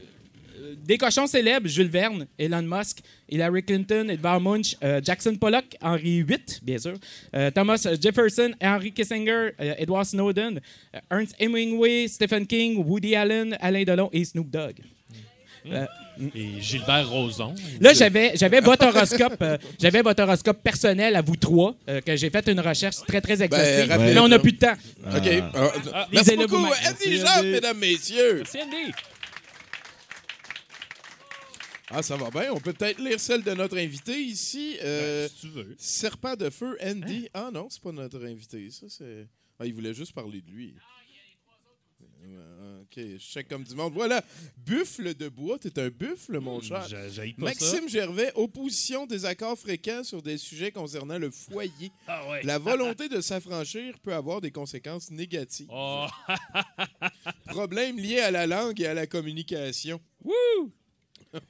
des cochons célèbres, Jules Verne, Elon Musk, Hillary Clinton, Edvard Munch, euh, Jackson Pollock, Henry VIII, bien sûr, euh, Thomas Jefferson, Henry Kissinger, euh, Edward Snowden, euh, Ernst Hemingway, Stephen King, Woody Allen, Alain Delon et Snoop Dogg. Euh, Et Gilbert Rozon. Là, j'avais, j'avais votre horoscope, euh, j'avais votre horoscope personnel à vous trois, euh, que j'ai fait une recherche très très exhaustive. rapide. mais on n'a plus de temps. OK. Ah, Ah, merci beaucoup. Andy mesdames, messieurs. Merci, Andy. Ah, ça va bien. On peut peut-être lire celle de notre invité ici. Euh, si tu veux. Serpent de feu, Andy. Ah non, c'est pas notre invité. Ça, c'est. Ah, il voulait juste parler de lui. Euh, OK, je check comme du monde. Voilà. Buffle de bois. T'es un buffle, mon cher. J'haïs pas Maxime Gervais, opposition des accords fréquents sur des sujets concernant le foyer. Ah ouais. La volonté de s'affranchir peut avoir des conséquences négatives. Oh, Problème lié à la langue et à la communication. Wouh!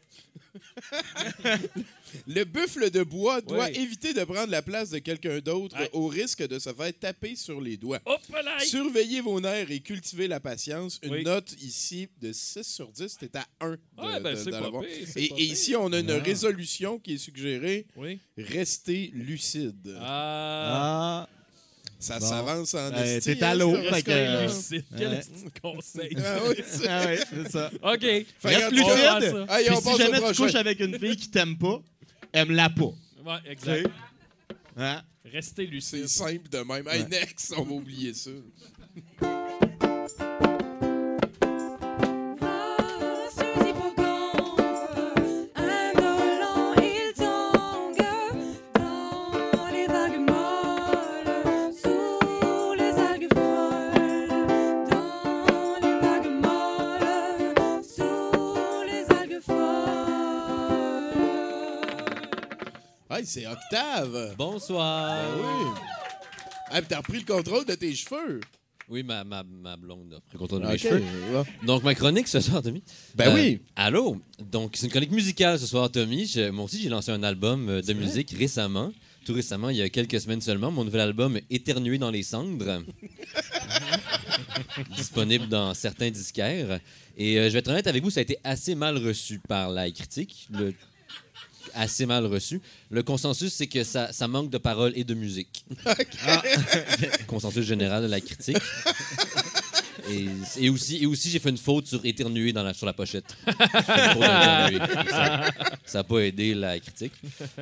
Le buffle de bois doit Oui. éviter de prendre la place de quelqu'un d'autre Ouais. au risque de se faire taper sur les doigts. Hop là! Surveillez vos nerfs et cultivez la patience. Une Oui. note ici de 6 sur 10, c'était à 1. Ouais, ben, c'est pas pire, c'est Et, pas et pire. ici, on a une Ah. résolution qui est suggérée. Oui. Restez lucide. Ah. Ah, Ça Bon. s'avance en esti, t'es à hein, l'eau, fait que- restaurant-là. Lucide. Quel Ouais. conseil. Ah oui, c'est- ah ouais, c'est ça. OK. Fait Reste lucide. Hey, si jamais tu prochain. couches avec une fille qui t'aime pas, aime-la pas. Ouais, exact. Hein? Restez C'est lucide. simple de même. Hey, Ouais. next, on va oublier ça. Hey, c'est Octave. Bonsoir. Ben oui. T'as repris le contrôle de tes cheveux. Oui, ma, ma, ma blonde a pris le contrôle de mes cheveux. Donc, ma chronique ce soir, Tommy. Ben Euh, oui. Allô? Donc, c'est une chronique musicale ce soir, Tommy. Je- moi aussi, j'ai lancé un album euh, de musique récemment. Tout récemment, il y a quelques semaines seulement. Mon nouvel album, Éternué dans les cendres. Disponible dans certains disquaires. Et euh, je vais être honnête avec vous, ça a été assez mal reçu par la critique. Le- Assez mal reçu. Le consensus, c'est que ça, ça manque de paroles et de musique. consensus général de la critique. Et, et aussi, et aussi j'ai fait une faute sur éternuer dans la, sur la pochette. Ça n'a pas aidé la critique.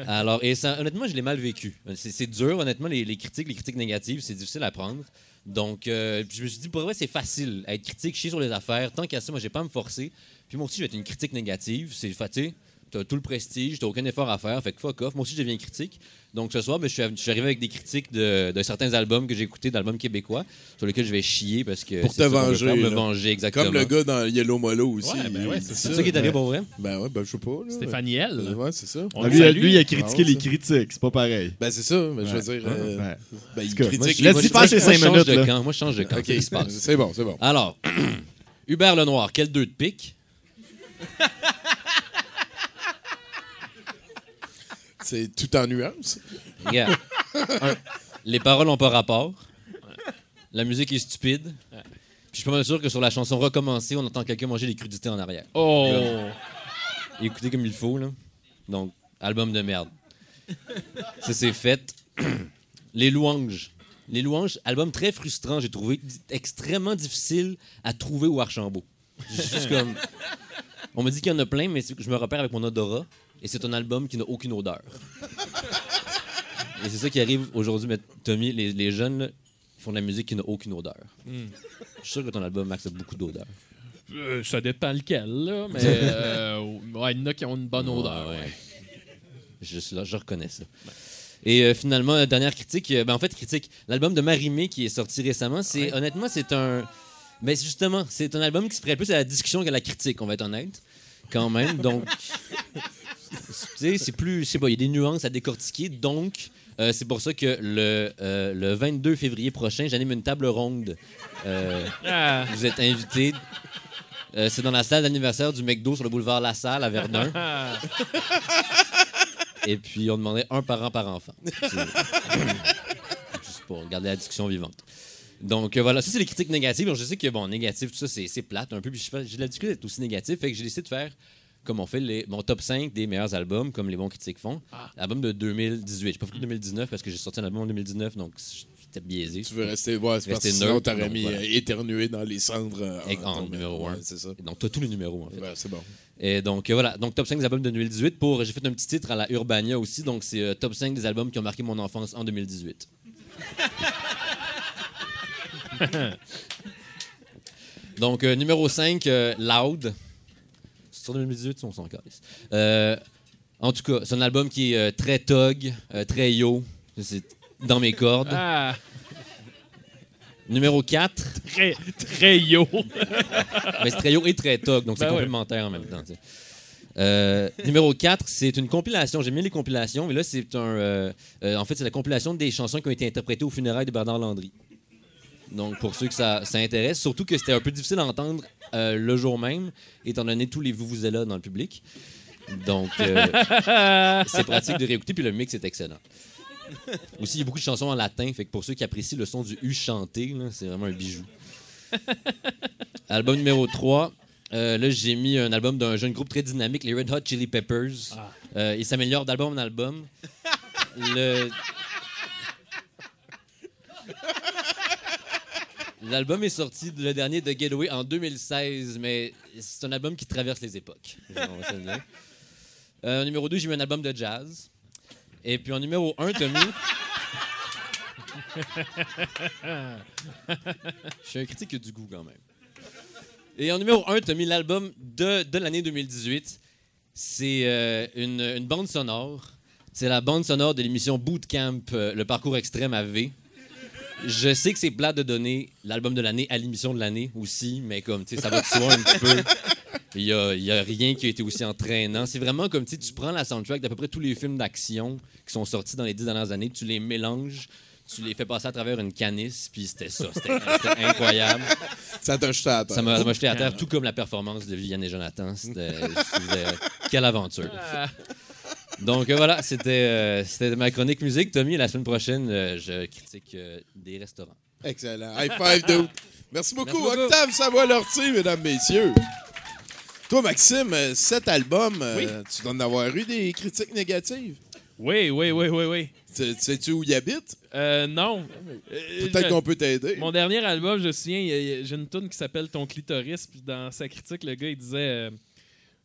Alors, et ça, honnêtement, je l'ai mal vécu. C'est c'est dur, honnêtement, les, les critiques, les critiques négatives, c'est difficile à prendre. Donc, euh, je me suis dit, pour vrai, c'est facile. Être critique, chier sur les affaires. Tant qu'à ça, moi, j'ai pas à me forcer. Puis moi aussi, je vais être une critique négative. C'est fatigué. T'as tout le prestige, t'as aucun effort à faire, fait que fuck off. Moi aussi, je deviens critique. Donc ce soir, ben, je, suis, je suis arrivé avec des critiques de, de certains albums que j'ai écoutés, d'albums québécois, sur lesquels je vais chier parce que. Pour te ça venger, faire, me venger, exactement. Comme le gars dans Yellow Molo aussi. Ouais, ben ouais, c'est C'est ça qui est arrivé pour vrai? Ben ouais, ben je sais pas. là. Stéphanie L. Euh, Ouais, c'est ça. On Ah, le lui, il a critiqué Ah, les ça. critiques, c'est pas pareil. Ben c'est ça, mais je veux dire. euh, Ouais. Ben il critique. moi, les- cinq change minutes, de là. camp. Moi, je change de camp. Ok, Qu'est-ce qui se passe? c'est bon, c'est bon. Alors, Hubert Lenoir, quel deux de pique? C'est tout en nuances. Regarde. Un, les paroles n'ont pas rapport. La musique est stupide. Puis je suis pas mal sûr que sur la chanson Recommencer, on entend quelqu'un manger des crudités en arrière. Oh! Écoutez comme il faut, là. Donc, album de merde. Ça, c'est fait. Les louanges. Les louanges, album très frustrant, j'ai trouvé extrêmement difficile à trouver au Archambault. Juste comme. On me dit qu'il y en a plein, mais je me repère avec mon odorat. Et c'est un album qui n'a aucune odeur. Et c'est ça qui arrive aujourd'hui, mais Tommy, les, les jeunes, là, font de la musique qui n'a aucune odeur. Je suis sûr que ton album, Max, a beaucoup d'odeur. Euh, ça dépend lequel, là, mais euh, ouais, il y en a qui ont une bonne odeur. Ouais, ouais. ouais. Juste là, je reconnais ça. Et euh, finalement, la dernière critique, ben, en fait, critique, l'album de Marimé qui est sorti récemment, c'est honnêtement, c'est un. Mais justement, c'est un album qui se prête plus à la discussion qu'à la critique, on va être honnête, quand même. Donc, c'est plus. Je sais pas, il y a des nuances à décortiquer. Donc, euh, c'est pour ça que le, euh, le 22 février prochain, j'anime une table ronde. Euh, Ah. vous êtes invités. C'est dans la salle d'anniversaire du McDo sur le boulevard La Salle à Verdun. Ah. Et puis, on demandait un parent par enfant. Juste pour garder la discussion vivante. Donc, euh, voilà, ça, c'est les critiques négatives. Alors, je sais que, bon, négatif, tout ça, c'est plate un peu. Puis, j'ai de la difficulté d'être aussi négatif. Fait que j'ai décidé de faire, comme on fait, les, mon top 5 des meilleurs albums, comme les bons critiques font. Album de 2018. J'ai pas fait 2019 parce que j'ai sorti un album en 2019, donc c'était biaisé. Tu veux rester. Ouais, c'est parce que sinon t'aurais mis voilà. euh, éternué dans les cendres. euh, en numéro ouais, 1. C'est ça. Donc, tu as tous les numéros, en fait. Ouais, c'est bon. Et donc, euh, voilà. Donc, top 5 des albums de 2018. Pour, j'ai fait un petit titre à la Urbania aussi. Donc, c'est euh, top 5 des albums qui ont marqué mon enfance en 2018. donc, numéro 5, euh, Loud. Sur 2018, on s'en calisse. Euh, en tout cas, c'est un album qui est euh, très tog, euh, très yo. C'est dans mes cordes. Ah, Numéro 4, très, très yo. Mais c'est très yo et très tog, donc c'est Ben ouais. complémentaire en même temps. tu sais. Euh, numéro 4, c'est une compilation. J'aime bien les compilations, mais là, c'est un. euh, euh, en fait, c'est la compilation des chansons qui ont été interprétées au funérailles de Bernard Landry. Donc, pour ceux que ça, ça intéresse, surtout que c'était un peu difficile à entendre euh, le jour même, étant donné tous les vous là dans le public. Donc, euh, c'est pratique de réécouter, puis le mix est excellent. Aussi, il y a beaucoup de chansons en latin, fait que pour ceux qui apprécient le son du U chanté, c'est vraiment un bijou. album numéro 3. euh, là, j'ai mis un album d'un jeune groupe très dynamique, les Red Hot Chili Peppers. Euh, il s'améliore d'album en album. Le- L'album est sorti, le dernier de Getaway, en 2016, mais c'est un album qui traverse les époques. Dire. Euh, en numéro 2, j'ai mis un album de jazz. Et puis en numéro 1, Tommy. Je suis un critique du goût quand même. Et en numéro 1, tu as mis l'album de, de l'année 2018. C'est euh, une, une bande sonore. C'est la bande sonore de l'émission Bootcamp, euh, le parcours extrême à V. Je sais que c'est plat de donner l'album de l'année à l'émission de l'année aussi, mais comme, tu sais, ça va de soi un petit peu. Il n'y a, il y a rien qui a été aussi entraînant. C'est vraiment comme, tu sais, tu prends la soundtrack d'à peu près tous les films d'action qui sont sortis dans les dix dernières années, tu les mélanges, tu les fais passer à travers une canisse, puis c'était ça. C'était incroyable. Ça t'a jeté à terre. Ça m'a jeté à terre, tout comme la performance de Viviane et Jonathan. C'était. c'était- Quelle aventure. Donc euh, voilà, c'était euh, c'était ma chronique musique. Tommy, la semaine prochaine, euh, je critique euh, des restaurants. Excellent. High five, dude. Merci beaucoup. Merci beaucoup. Octave Savoie-Lortie, mesdames, messieurs. Toi, Maxime, cet album, euh, tu dois en avoir eu des critiques négatives. Oui, oui, oui, oui, oui. Tu- Sais-tu où il habite? Euh, non. Peut-être qu'on peut t'aider. Mon dernier album, je me souviens, j'ai une tune qui s'appelle Ton clitoris, puis dans sa critique, le gars, il disait euh,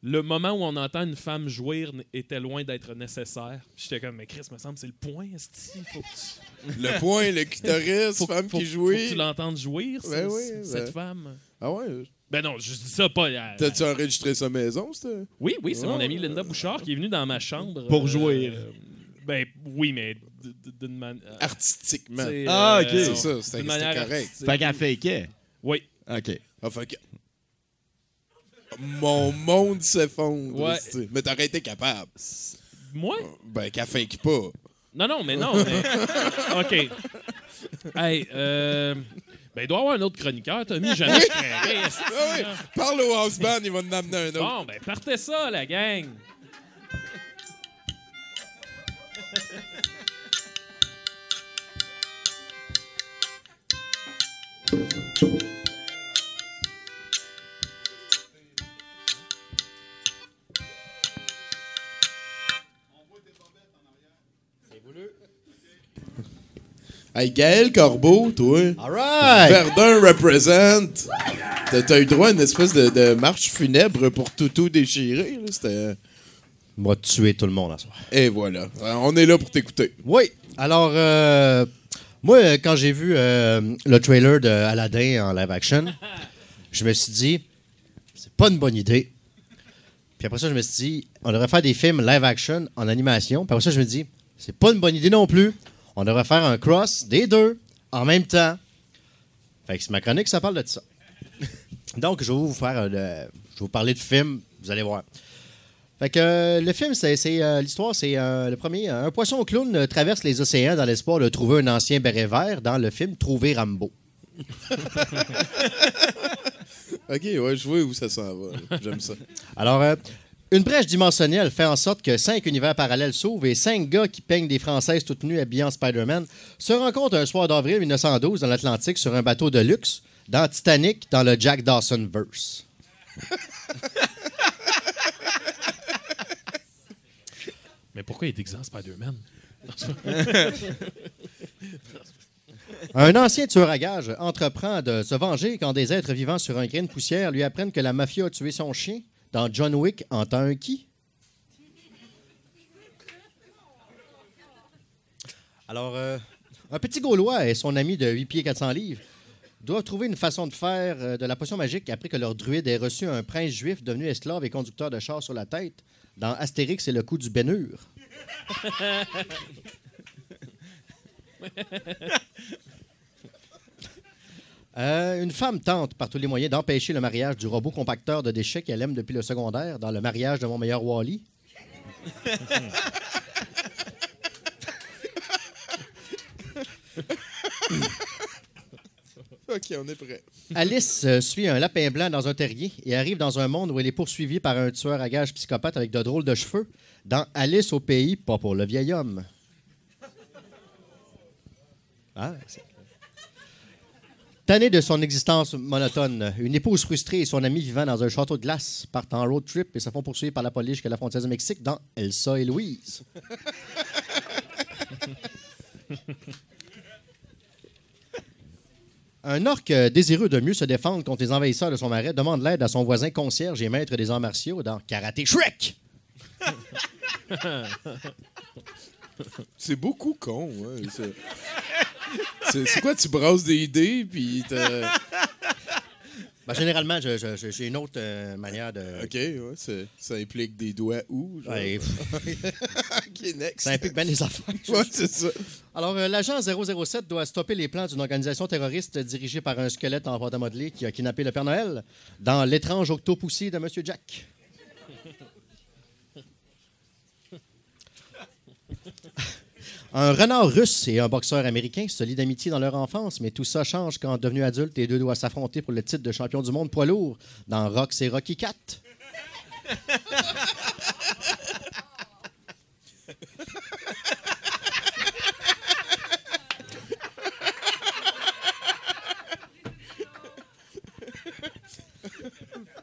Le moment où on entend une femme jouir était loin d'être nécessaire. J'étais comme, mais Chris, me semble, c'est le point, esti. Faut que tu... Le point, le clitoris, Faut- femme faut- qui Faut jouit. que tu l'entendes jouir, Ben oui, ben- cette femme. Ah ouais? Ben non, je dis ça pas. euh, T'as-tu enregistré sa maison, c'était? Oui, oui, c'est mon amie Linda Bouchard qui est venue dans ma chambre. Pour jouir. ben oui, mais d'une manière. Artistiquement. Ah, ok. C'est ça, c'était correct. Fait qu'elle fakeait. Oui. OK. Ah, fait que- Mon monde s'effondre. Ouais. Mais t'aurais été capable. Moi? Ben, qu'elle fake pas. Non, non, mais non. mais- OK. Hey, euh... Ben, il doit y avoir un autre chroniqueur, Tommy. Jamais je créerais, esti, oui. là. Parle au house band, il va en amener un autre. Bon, ben, partez ça, la gang. Hey, Gaël Corbeau, toi. All right. Verdun represent. T'as eu droit à une espèce de, de marche funèbre pour tout tout déchirer. C'était. Moi, tuer tout le monde à soir. Et voilà. Euh, On est là pour t'écouter. Oui. Alors, euh, moi, euh, quand j'ai vu euh, le trailer de Aladdin en live action, je me suis dit, c'est pas une bonne idée. Puis après ça, je me suis dit, on devrait faire des films live action en animation. Puis après ça, je me dis, c'est pas une bonne idée non plus. On devrait faire un cross des deux en même temps. Fait que c'est ma chronique, ça parle de ça. Donc, je vais vous faire euh, le- je vais vous parler de films, vous allez voir. Fait que euh, le film, c'est euh, l'histoire, c'est euh, le premier. Un poisson clown traverse les océans dans l'espoir de trouver un ancien béret vert dans le film Trouver Rambo. Ok, ouais, je vois où ça s'en va. J'aime ça. Alors, une brèche dimensionnelle fait en sorte que cinq univers parallèles s'ouvrent et cinq gars qui peignent des Françaises toutes nues habillées en Spider-Man se rencontrent un soir d'avril 1912 dans l'Atlantique sur un bateau de luxe, dans Titanic, dans le Jack Dawson verse. Mais pourquoi il est en Spider-Man? Un ancien tueur à gages entreprend de se venger quand des êtres vivants sur un grain de poussière lui apprennent que la mafia a tué son chien. Dans John Wick, entend un qui? Alors, euh, un petit Gaulois et son ami de 8 pieds 400 livres doivent trouver une façon de faire euh, de la potion magique après que leur druide ait reçu un prince juif devenu esclave et conducteur de char sur la tête. Dans Astérix, c'est le coup du bénur. Euh, une femme tente par tous les moyens d'empêcher le mariage du robot compacteur de déchets qu'elle aime depuis le secondaire dans le mariage de mon meilleur Wally. OK, on est prêt. Alice euh, suit un lapin blanc dans un terrier et arrive dans un monde où elle est poursuivie par un tueur à gages psychopathe avec de drôles de cheveux. Dans Alice au pays, pas pour le vieil homme. Ah, Tannée de son existence monotone, une épouse frustrée et son ami vivant dans un château de glace partent en road trip et se font poursuivre par la police jusqu'à la frontière du Mexique dans Elsa et Louise. Un orque euh, désireux de mieux se défendre contre les envahisseurs de son marais demande l'aide à son voisin concierge et maître des arts martiaux dans Karaté Shrek. C'est beaucoup con. hein, c'est- quoi, tu brasses des idées, puis Ben, généralement, j'ai une autre euh, manière de. OK, ouais, c'est- ça implique des doigts où? genre? Ouais, OK, next. Ça implique bien les affaires. Ouais, c'est ça. Alors, euh, l'agent 007 doit stopper les plans d'une organisation terroriste dirigée par un squelette en pâte à modeler qui a kidnappé le Père Noël dans l'étrange octopoussie de Monsieur Jack. Un renard russe et un boxeur américain se lient d'amitié dans leur enfance, mais tout ça change quand, devenus adultes, les deux doivent s'affronter pour le titre de champion du monde poids lourd dans Rox et Rocky 4.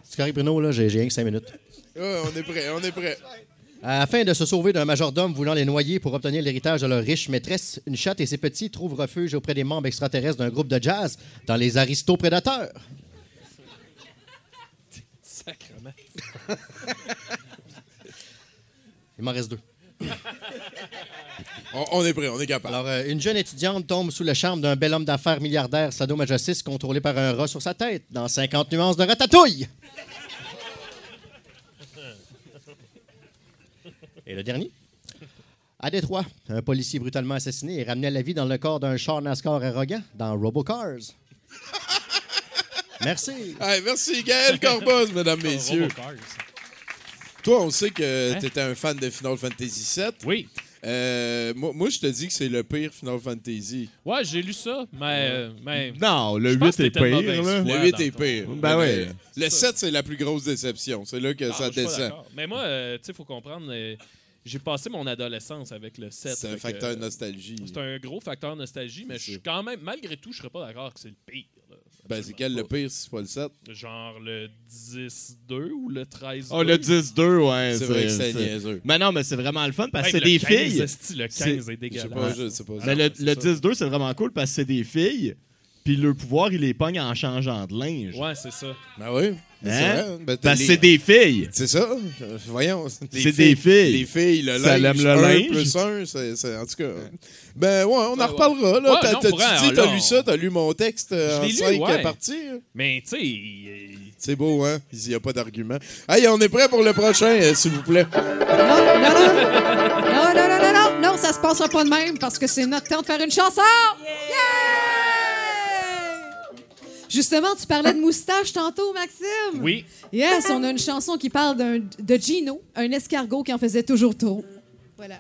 C'est correct, Bruno, là, j'ai rien que 5 minutes. On est prêt, on est prêt. Afin de se sauver d'un majordome voulant les noyer pour obtenir l'héritage de leur riche maîtresse, une chatte et ses petits trouvent refuge auprès des membres extraterrestres d'un groupe de jazz dans les aristoprédateurs. Sacrement. Il m'en reste deux. On, on est prêt, on est capable. Alors, euh, une jeune étudiante tombe sous le charme d'un bel homme d'affaires milliardaire sadomasochiste contrôlé par un rat sur sa tête dans 50 nuances de ratatouille. Et le dernier? À Détroit, un policier brutalement assassiné est ramené à la vie dans le corps d'un char NASCAR arrogant dans Robocars. Merci. Hey, merci, Gaël Corbus, mesdames, messieurs. Robocars. Toi, on sait que Hein? tu étais un fan de Final Fantasy VII. Oui. Euh, moi, moi, je te dis que c'est le pire Final Fantasy. Ouais, j'ai lu ça, mais. euh, mais Non, le Je pense 8 que est pire. Le 8 dans est pire. Ben ouais. Le 7, c'est la plus grosse déception. C'est là que Ah, ça descend. Mais moi, euh, tu sais, il faut comprendre. J'ai passé mon adolescence avec le 7. C'est un que, facteur euh, nostalgie. C'est un gros facteur nostalgie, mais je suis quand même, malgré tout, je serais pas d'accord que c'est le pire. là. Ben, c'est quel le pire si c'est pas le 7? Genre le 10-2 ou le 13-2. Oh, le 10-2, ouais. C'est vrai que c'est niaiseux. Mais non, mais c'est vraiment le fun parce que c'est le des 15, filles. esti, le 15 C'est- est Je sais dégueulasse. pas, je sais pas. Mais le, le ça. 10-2, c'est vraiment cool parce que c'est des filles, puis leur pouvoir, il les pogne en changeant de linge. Ouais, c'est ça. Ben oui. Ben, c'est Hein? vrai. Ben, t'as Parce que les- c'est des filles. C'est ça. Euh, Voyons. C'est des filles. Les filles, le Ça linge. l'aime le un linge. plus un, c'est, c'est- en tout cas. Ben ouais, on en Ouais, reparlera. Là. Ouais, t'as, non, tu dis, t'as lu on- ça, t'as lu mon texte euh, Je en lu, cinq ouais. parties. hein? Mais tu sais, C'est beau, hein? Il n'y a pas d'argument. Hey, on est prêt pour le prochain, euh, s'il vous plaît. Non, non, non. Non, non, non, non, non. Non, ça se passera pas de même parce que c'est notre temps de faire une chanson. Yeah! Justement, tu parlais de moustache tantôt, Maxime. oui. Yes, on a une chanson qui parle d'un- de Gino, un escargot qui en faisait toujours trop. Voilà.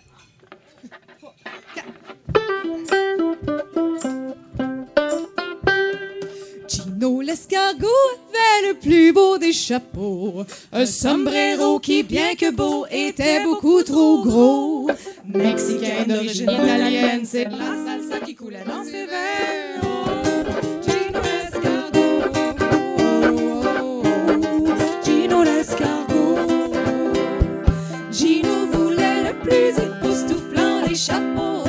Gino l'escargot avait le plus beau des chapeaux. Un sombrero qui, bien que beau, était beaucoup trop gros. Mexicain d'origine italienne, c'est de la salsa qui coulait dans ses veines. Époustouflant des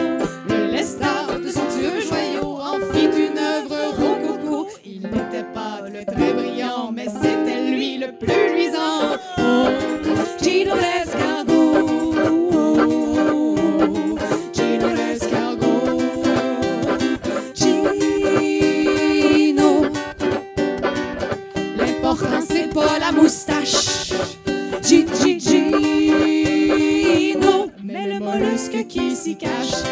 cache.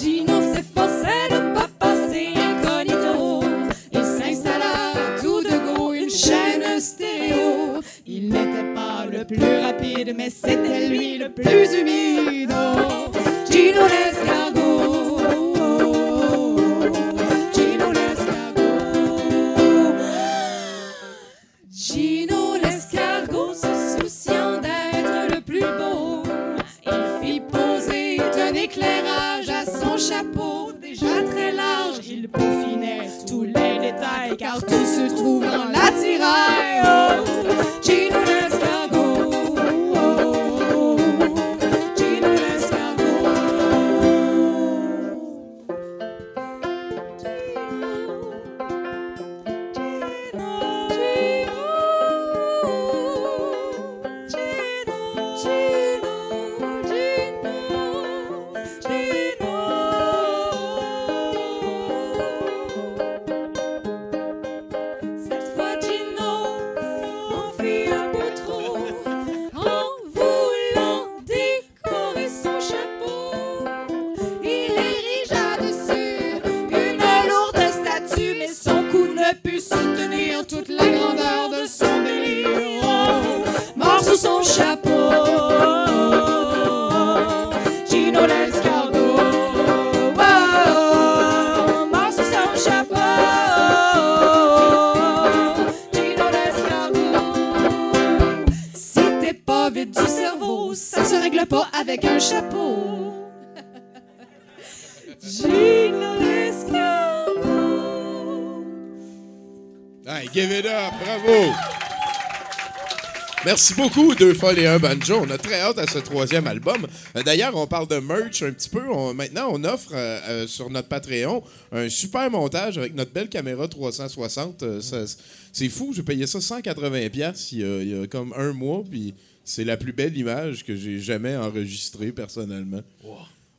Gino s'efforçait de pas passer incognito. Il s'installa tout de go une chaîne stéréo. Il n'était pas le plus rapide, mais c'était lui le plus humide. Gino l'escargot. éclairage à son chapeau, déjà très large, il peaufinait tous les détails, car tout se trouve dans l'attirail. Du cerveau, ça se règle pas avec un chapeau. Gino. Hey, give it up, bravo! Merci beaucoup, Deux Folles et un Banjo. On a très hâte à ce troisième album. Euh, D'ailleurs, on parle de merch un petit peu. On- maintenant, on offre euh, euh, sur notre Patreon un super montage avec notre belle caméra 360. Euh, ça- c'est fou, j'ai payé ça 180$ piastres il y, a, il y a comme un mois, puis c'est la plus belle image que j'ai jamais enregistrée personnellement.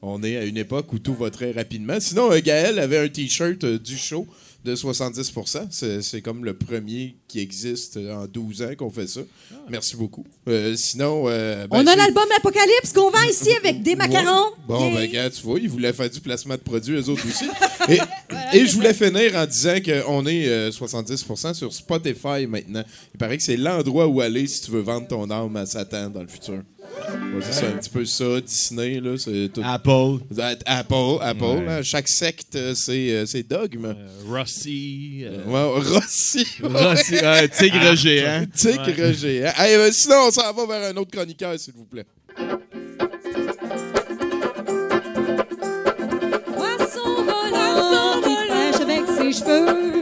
On est à une époque où tout va très rapidement. Sinon, euh, Gaël avait un T-shirt euh, du show de 70%. C'est comme le premier qui existe en 12 ans qu'on fait ça. Merci beaucoup. Euh, sinon... euh, ben, On a l'album Apocalypse qu'on vend ici avec des macarons. Bon, Yeah. ben, gars, tu vois, ils voulaient faire du placement de produits, eux autres aussi. Et, et je voulais finir en disant qu'on est euh, 70% sur Spotify maintenant. Il paraît que c'est l'endroit où aller si tu veux vendre ton âme à Satan dans le futur. Ouais, c'est ça, un petit peu ça, Disney, là, c'est tout... Apple. Apple, Apple. Ouais. hein. Chaque secte, euh, c'est euh, c'est dogme. Rossi. euh, Ouais, Rossi. Rossi, ouais, tigre Ah, géant. Tigre Ouais. géant. Hey, euh, sinon, on s'en va vers un autre chroniqueur, s'il vous plaît. Poisson volant avec ses cheveux.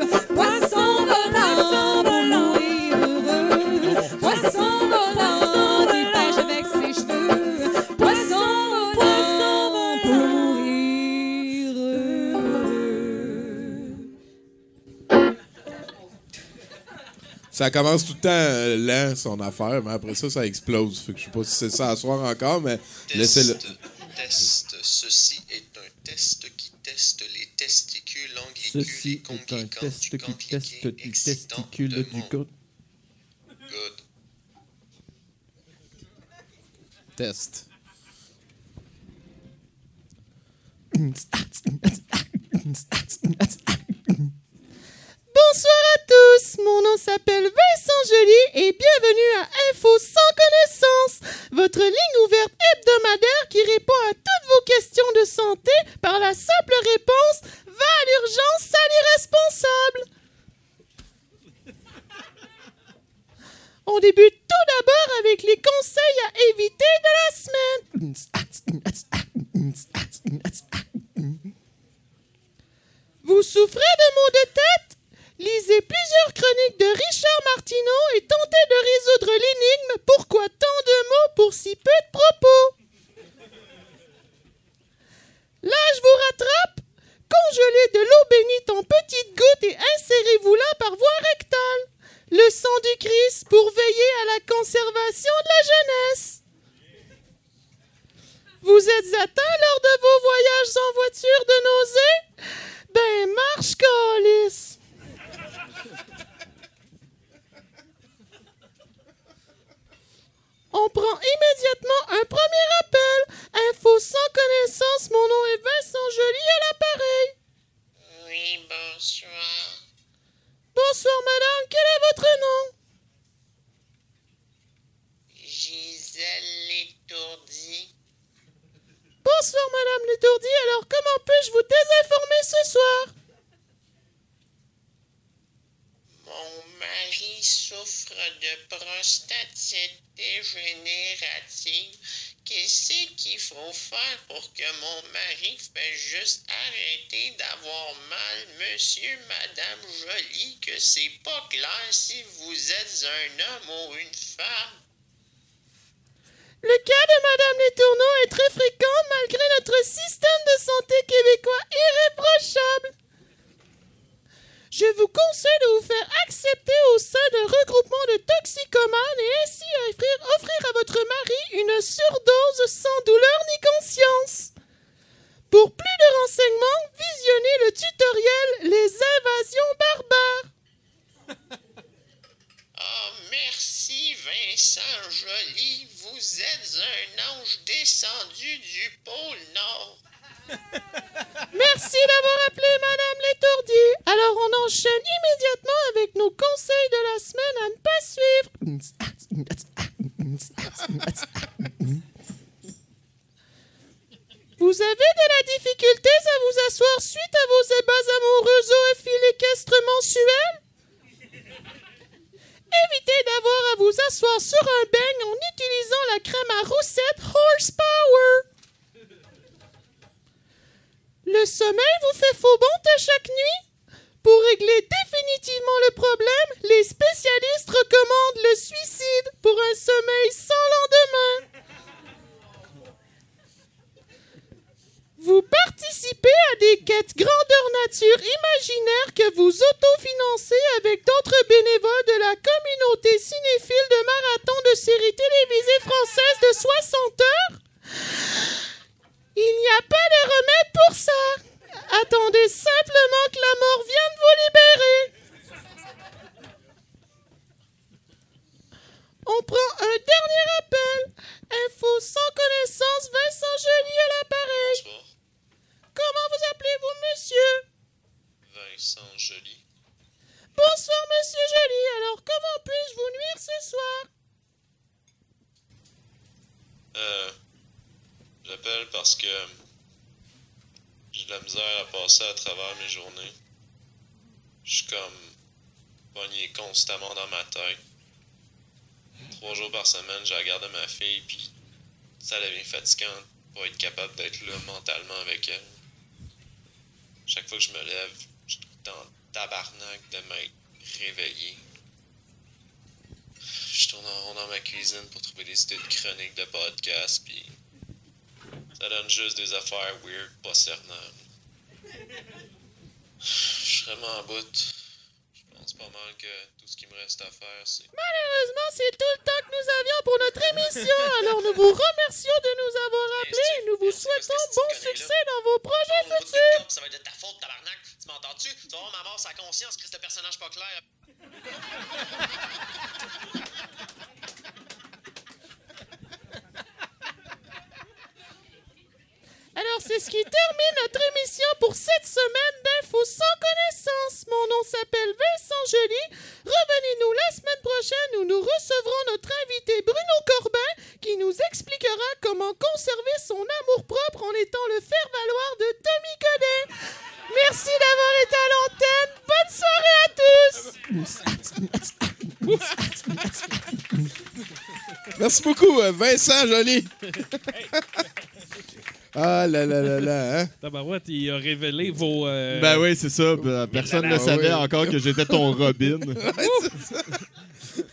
Ça commence tout le temps euh, lent, son affaire, mais après ça, ça explose. Fait que je sais pas si c'est ça à soir encore, mais laissez-le. Test. Ceci est un test qui teste les testicules anglicus Ceci et est un test qui teste les testicules du. Good. Test. Bonsoir à tous, mon nom s'appelle Vincent Joly et bienvenue à Info sans connaissance, votre ligne ouverte hebdomadaire qui répond à toutes vos questions de santé par la simple réponse Va à l'urgence, sale irresponsable. On débute tout d'abord avec les conseils à éviter de la semaine. Vous souffrez de maux de tête? Lisez plusieurs chroniques de Richard Martineau et tentez de résoudre l'énigme Pourquoi tant de mots pour si peu de propos? Là, je vous rattrape. Congelez de l'eau bénite en petites gouttes et insérez-vous-la par voie rectale. Le sang du Christ pour veiller à la conservation de la jeunesse. Vous êtes atteint lors de vos voyages en voiture de nausée? Ben, marche, calice! On prend immédiatement un premier appel. Info sans connaissance, mon nom est Vincent Joly à l'appareil. Oui, bonsoir. Bonsoir, madame, quel est votre nom? Gisèle l'étourdie. Bonsoir, madame l'étourdie, alors comment puis-je vous désinformer ce soir? Mon mari souffre de prostatite dégénérative Qu'est-ce qu'il faut faire pour que mon mari fait juste arrêter d'avoir mal, monsieur, madame jolie, que c'est pas clair si vous êtes un homme ou une femme? Le cas de Madame Les Tourneaux est très fréquent malgré notre système de santé québécois irréprochable. Je vous conseille de vous faire accepter au sein d'un regroupement de toxicomanes et ainsi offrir, à votre mari une surdose sans douleur ni conscience. Pour plus de renseignements, visionnez le tutoriel Les invasions barbares. Ah, merci, Vincent Joly. Vous êtes un ange descendu du pôle Nord. Merci d'avoir appelé Madame Létourdier. Alors on enchaîne immédiatement avec nos conseils de la semaine à ne pas suivre. Vous avez de la difficulté à vous asseoir suite à vos ébats amoureux zoophiles équestres mensuels? Évitez d'avoir à vous asseoir sur un beigne en utilisant la crème à roussette Horsepower. Le sommeil vous fait faux à chaque nuit? Pour régler définitivement le problème, les spécialistes recommandent le suicide pour un sommeil sans lendemain. Vous participez à des quêtes grandeur nature imaginaires que vous autofinancez avec d'autres bénévoles de la communauté cinéphile de marathon de séries télévisées françaises de 60 heures? Il n'y a pas de remède pour ça. Attendez simplement que la mort vienne vous libérer. On prend un dernier appel. Info sans connaissance, Vincent Joly à l'appareil. Comment vous appelez-vous, monsieur? Vincent Joly. Bonsoir, monsieur Joly. Alors, comment puis-je vous nuire ce soir? Euh, j'appelle parce que j'ai de la misère à passer à travers mes journées. Je suis comme pogné constamment dans ma tête. Trois jours par semaine, j'ai la garde de ma fille, puis ça devient fatigant de pas être capable d'être là mentalement avec elle. Chaque fois que je me lève, je suis tout le tabarnak de m'être réveillé. Je tourne en rond dans ma cuisine pour trouver des idées de chroniques de podcast, puis ça donne juste des affaires weird, pas cernables. Je suis vraiment en bout. Je pense pas mal que tout ce qui me reste à faire, c'est Malheureusement, c'est tout le temps que nous avions pour notre émission. Alors, nous vous remercions de nous avoir appelés et nous vous souhaitons bon succès dans vos projets futurs. Ça va être de ta faute, tabarnak. Tu m'entends-tu? Tu vas avoir ma mort sa conscience, Christ de personnage pas clair. Alors, c'est ce qui termine notre émission pour cette semaine d'Infos sans connaissance. Mon nom s'appelle Vincent Joly. Revenez-nous la semaine prochaine où nous recevrons notre invité Bruno Corbin qui nous expliquera comment conserver son amour-propre en étant le faire-valoir de Tommy Godet. Merci d'avoir été à l'antenne. Bonne soirée à tous. Merci beaucoup, Vincent Joly. Ah là là là là, hein? Tabarouette, il a révélé vos. euh, Ben oui, c'est ça. ben, Personne ne Ah savait oui. encore que j'étais ton Robin. Ouais, c'est ça.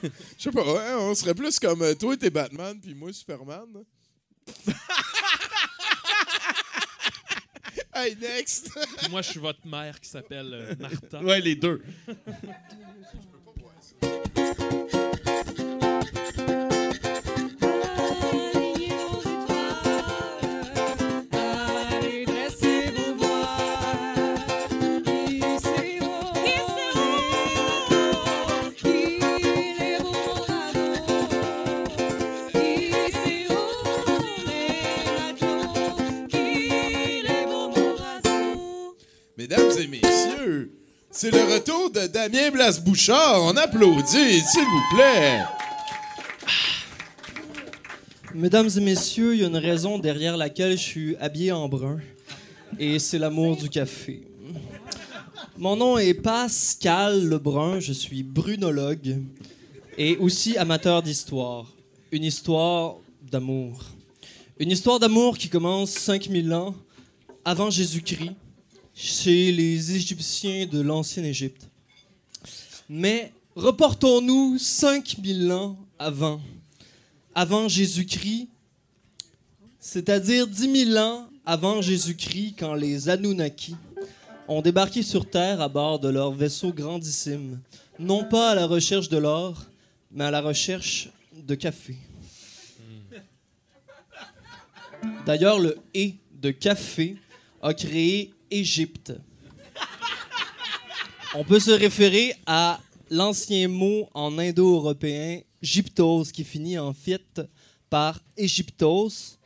Je sais pas, ouais, on serait plus comme euh, toi, t'es Batman, puis moi, Superman. hein? hey, next! Moi, je suis votre mère qui s'appelle euh, Martha. Ouais, les deux. Mesdames et messieurs, c'est le retour de Damien Blas-Bouchard. On applaudit, s'il vous plaît. Mesdames et messieurs, il y a une raison derrière laquelle je suis habillé en brun. Et c'est l'amour du café. Mon nom est Pascal Lebrun, je suis brunologue et aussi amateur d'histoire. Une histoire d'amour. Une histoire d'amour qui commence 5000 ans avant Jésus-Christ chez les Égyptiens de l'ancienne Égypte. Mais reportons-nous 5000 ans avant. Avant Jésus-Christ, c'est-à-dire 10 000 ans avant Jésus-Christ, quand les Anunnaki ont débarqué sur Terre à bord de leur vaisseau grandissime, non pas à la recherche de l'or, mais à la recherche de café. D'ailleurs, le et de café a créé Égypte. On peut se référer à l'ancien mot en indo-européen gyptos qui finit en fit par égyptos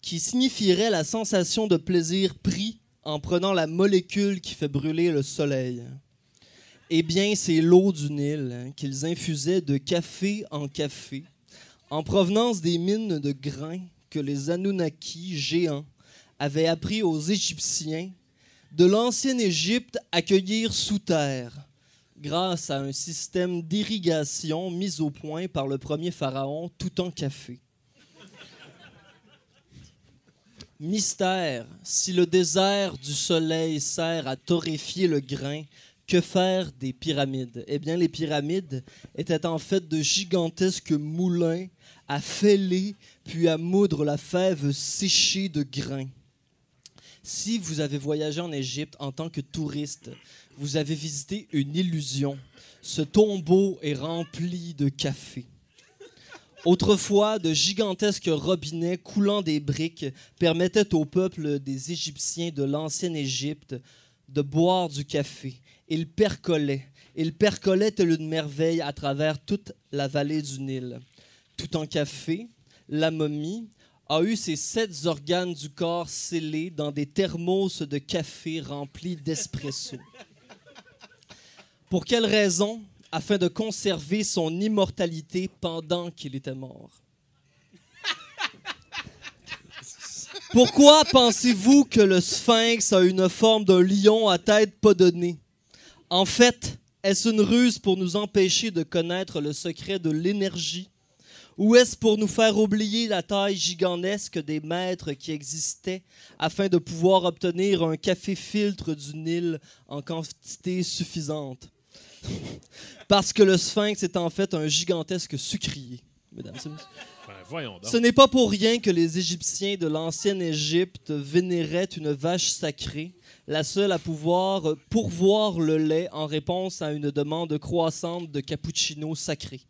qui signifierait la sensation de plaisir pris en prenant la molécule qui fait brûler le soleil. Eh bien, c'est l'eau du Nil hein, qu'ils infusaient de café en café, en provenance des mines de grains que les Anunnaki géants avaient appris aux Égyptiens de l'ancienne Égypte à cueillir sous terre, grâce à un système d'irrigation mis au point par le premier pharaon tout en café. Mystère, si le désert du soleil sert à torréfier le grain, que faire des pyramides? Eh bien, les pyramides étaient en fait de gigantesques moulins à fêler puis à moudre la fève séchée de grains. Si vous avez voyagé en Égypte en tant que touriste, vous avez visité une illusion. Ce tombeau est rempli de café. Autrefois, de gigantesques robinets coulant des briques permettaient au peuple des Égyptiens de l'ancienne Égypte de boire du café. Ils percolaient. Ils percolaient telle une merveille à travers toute la vallée du Nil. Tout en café, la momie a eu ses sept organes du corps scellés dans des thermos de café remplis d'espresso. Pour quelle raison? Afin de conserver son immortalité pendant qu'il était mort. Pourquoi pensez-vous que le sphinx a une forme d'un lion à tête pas donnée? En fait, est-ce une ruse pour nous empêcher de connaître le secret de l'énergie ou est-ce pour nous faire oublier la taille gigantesque des maîtres qui existaient afin de pouvoir obtenir un café filtre du Nil en quantité suffisante? Parce que le sphinx est en fait un gigantesque sucrier, mesdames et messieurs. Ben. Ce n'est pas pour rien que les Égyptiens de l'ancienne Égypte vénéraient une vache sacrée, la seule à pouvoir pourvoir le lait en réponse à une demande croissante de cappuccino sacré.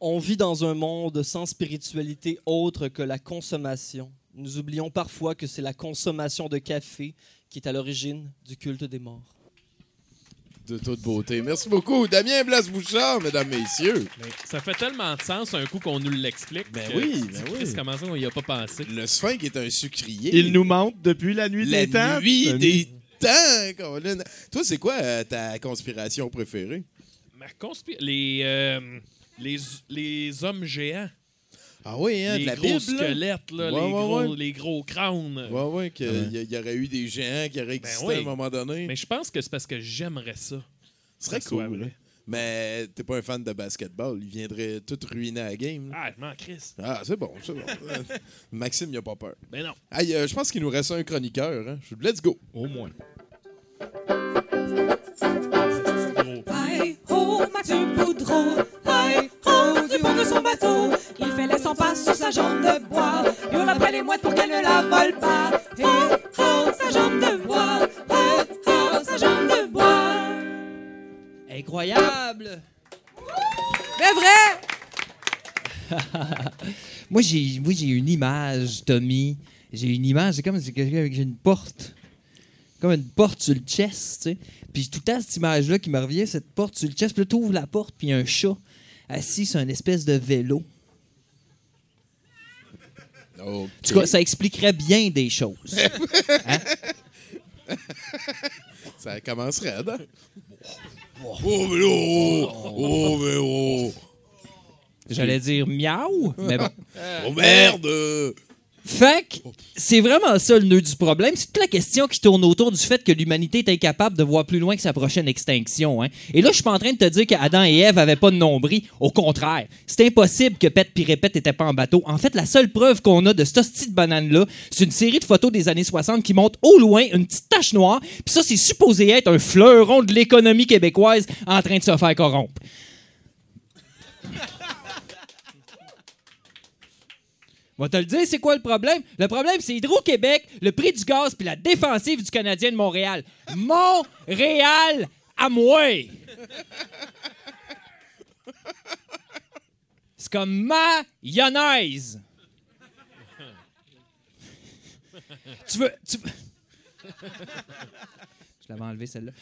On vit dans un monde sans spiritualité autre que la consommation. Nous oublions parfois que c'est la consommation de café qui est à l'origine du culte des morts. De toute beauté. Merci beaucoup. Damien Blas-Bouchard, mesdames, messieurs. Ça fait tellement de sens un coup qu'on nous l'explique. Ben oui, ben oui. Comment ça, on y a pas pensé? Le sphinx est un sucrier. Il nous montre depuis la nuit La des temps. nuit Un- des temps, Colin. Toi, c'est quoi euh, ta conspiration préférée? Ma conspi- les, euh, les, les hommes géants. Ah oui, hein, les de la gros Bible, squelettes, là, Ouais, les, ouais, gros, ouais. les gros crânes. Ouais, ouais, qu'il Ouais. y, y aurait eu des géants qui auraient Ben existé oui. à un moment donné. Mais je pense que c'est parce que j'aimerais ça. Ce serait cool. vrai. hein. Mais t'es pas un fan de basketball. Il viendrait tout ruiner la game. là. Ah, je m'en crisse. Ah, c'est bon, c'est bon. Maxime, il a pas peur. Ben non. Hey, euh, je pense qu'il nous reste un chroniqueur. Hein. Let's go. Au moins. Hi ho, Mathieu Boudreau. Du pont de son bateau. Il fait les 100 pas sur sa jambe de bois. Hurle après les mouettes pour qu'elles ne la volent pas. Hey ho, sa jambe de bois. Hey ho, sa jambe de bois. Incroyable! C'est vrai! moi, j'ai moi, j'ai une image, Tommy. J'ai une image, c'est comme si quelqu'un avec une porte. Comme une porte sur le chest, tu sais. Puis tout le temps, cette image-là qui me revient, cette porte sur le chest. Puis là, t'ouvres la porte, puis il y a un chat assis sur une espèce de vélo. En tout cas, ça expliquerait bien des choses. Hein? Ça commencerait, hein? Oh, vélo! Oh, vélo! J'allais dire miaou, mais bon. Oh, merde! Fait que c'est vraiment ça le nœud du problème. C'est toute la question qui tourne autour du fait que l'humanité est incapable de voir plus loin que sa prochaine extinction. hein. Et là, je suis pas en train de te dire qu'Adam et Ève avaient pas de nombril. Au contraire, c'est impossible que Pet puis Répète n'étaient pas en bateau. En fait, la seule preuve qu'on a de cette de banane-là, c'est une série de photos des années 60 qui montrent au loin une petite tache noire. Puis ça, c'est supposé être un fleuron de l'économie québécoise en train de se faire corrompre. Va te le dire, c'est quoi le problème? Le problème, c'est Hydro-Québec, le prix du gaz puis la défensive du Canadien de Montréal. Montréal à moi! C'est comme mayonnaise. tu veux. Je l'avais enlevé celle-là.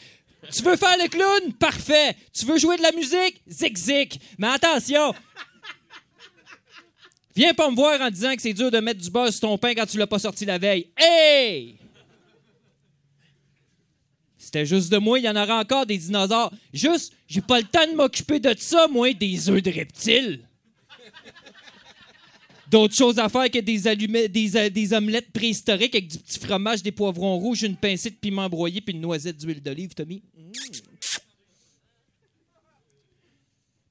Tu veux faire le clown? Parfait. Tu veux jouer de la musique? Zig-zig. Mais attention, Viens pas me voir en disant que c'est dur de mettre du beurre sur ton pain quand tu l'as pas sorti la veille. Hey! C'était juste de moi, il y en aura encore des dinosaures. Juste, j'ai pas le temps de m'occuper de ça, moi, des œufs de reptiles. D'autres choses à faire que des, allumettes, des, euh, des omelettes préhistoriques avec du petit fromage, des poivrons rouges, une pincée de piment broyé puis une noisette d'huile d'olive, Tommy. Mm.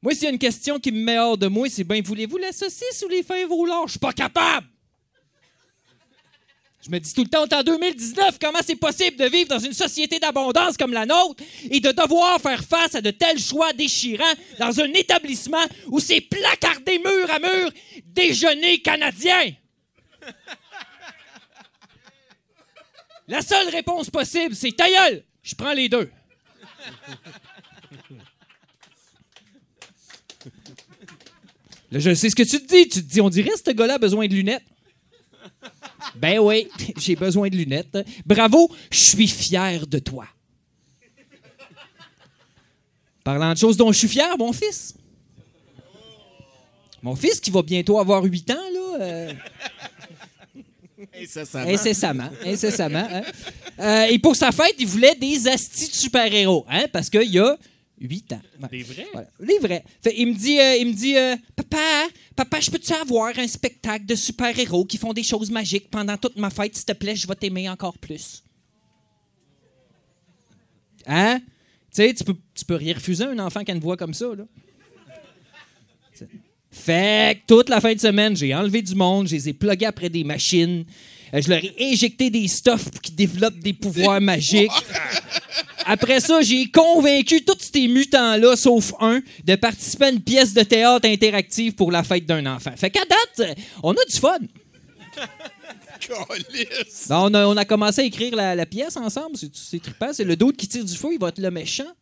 Moi, s'il y a une question qui me met hors de moi, c'est bien, voulez-vous la saucisse ou les au lard? Je suis pas capable! Je me dis tout le temps, en 2019, comment c'est possible de vivre dans une société d'abondance comme la nôtre et de devoir faire face à de tels choix déchirants dans un établissement où c'est placardé mur à mur déjeuner canadien? La seule réponse possible, c'est ta! Je prends les deux. Là, je sais ce que tu te dis. Tu te dis, on dirait que ce gars-là a besoin de lunettes. Ben oui, j'ai besoin de lunettes. Bravo, je suis fier de toi. Parlant de choses dont je suis fier, mon fils. Mon fils qui va bientôt avoir 8 ans, là. euh, Incessamment. Incessamment. Incessamment. hein. Euh, et pour sa fête, il voulait des astis de super-héros, hein, parce qu'il y a 8 ans. Ouais. Des vrais? Voilà, les vrais. Fait, il me dit, euh, il me dit euh, Papa, papa, je peux-tu avoir un spectacle de super-héros qui font des choses magiques pendant toute ma fête, s'il te plaît, je vais t'aimer encore plus. Hein? Tu sais, tu peux, tu peux rien refuser à un enfant qui a une voix comme ça, là. Fait que toute la fin de semaine, j'ai enlevé du monde, je les ai plugués après des machines. Euh, Je leur ai injecté des stuffs pour qu'ils développent des pouvoirs magiques. Après ça, j'ai convaincu tous ces mutants-là, sauf un, de participer à une pièce de théâtre interactive pour la fête d'un enfant. Fait qu'à date, on a du fun. Non, on, a, on a commencé à écrire la, la pièce ensemble. C'est, trippant. C'est le d'autre qui tire du feu, il va être le méchant.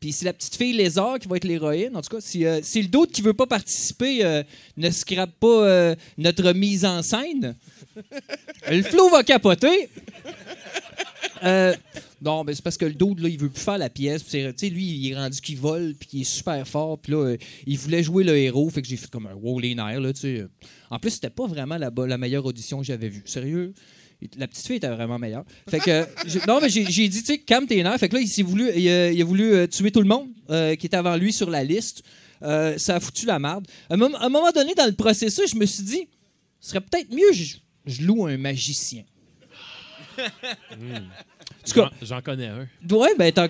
Puis c'est la petite fille lézard qui va être l'héroïne. En tout cas, si, euh, si le d'autre qui veut pas participer euh, ne scrape pas euh, notre mise en scène, le flot va capoter. Euh, non, mais c'est parce que le dude, là, il veut plus faire la pièce. Tu sais, lui, il est rendu qu'il vole, puis qu'il est super fort. Puis là, euh, il voulait jouer le héros. Fait que j'ai fait comme un wow les nerfs, là, tu sais. En plus, c'était pas vraiment la, meilleure audition que j'avais vue. Sérieux? La petite fille était vraiment meilleure. Fait que, euh, non, mais j'ai dit, tu sais, calme tes nerfs. Fait que là, il, s'est voulu, il, a, il voulu tuer tout le monde qui était avant lui sur la liste. Ça a foutu la merde. À un, moment- donné, dans le processus, je me suis dit, ce serait peut-être mieux, je loue un magicien. J'en- connais un. Ben, t'as-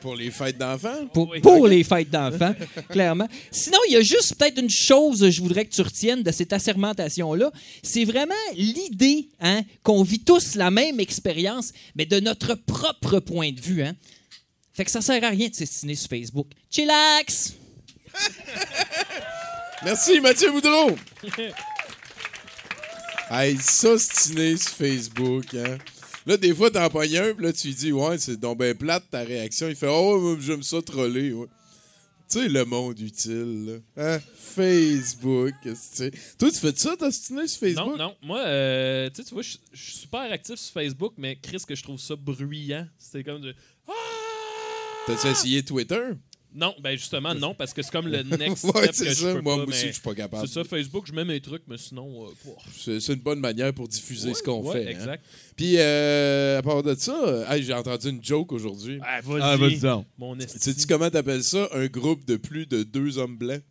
Pour les fêtes d'enfants? pour, pour les fêtes d'enfants, clairement. Sinon, il y a juste peut-être une chose que je voudrais que tu retiennes de cette assermentation-là. C'est vraiment l'idée hein, qu'on vit tous la même expérience, mais de notre propre point de vue. Hein. Fait que ça sert à rien de s'estimer sur Facebook. Chillax! Merci, Mathieu Boudreau. Hey, ça, stiné sur Facebook, hein. Là, des fois, t'en pognes un, puis là, tu lui dis, ouais, c'est donc ben plate ta réaction. Il fait, oh, j'aime ça troller, ouais. Tu sais, le monde utile, là. Hein? Facebook. Toi, tu fais ça, t'as stiné sur Facebook? Non, non. Moi, euh, tu sais, tu vois, je suis super actif sur Facebook, mais Chris, que je trouve ça bruyant. C'est comme de. T'as-tu essayé Twitter? Non, ben justement, non, parce que c'est comme le next Ouais, step c'est que je ça. peux Moi pas, aussi, je suis pas capable. C'est ça, Facebook, je mets mes trucs, mais sinon. euh. C'est une bonne manière pour diffuser Ouais, ce qu'on ouais, fait. hein. exact. Puis, euh, à part de ça, hey, j'ai entendu une joke aujourd'hui. Ah, vas-y. Ah. Mon esti. Sais-tu comment t'appelles ça? Un groupe de plus de deux hommes blancs?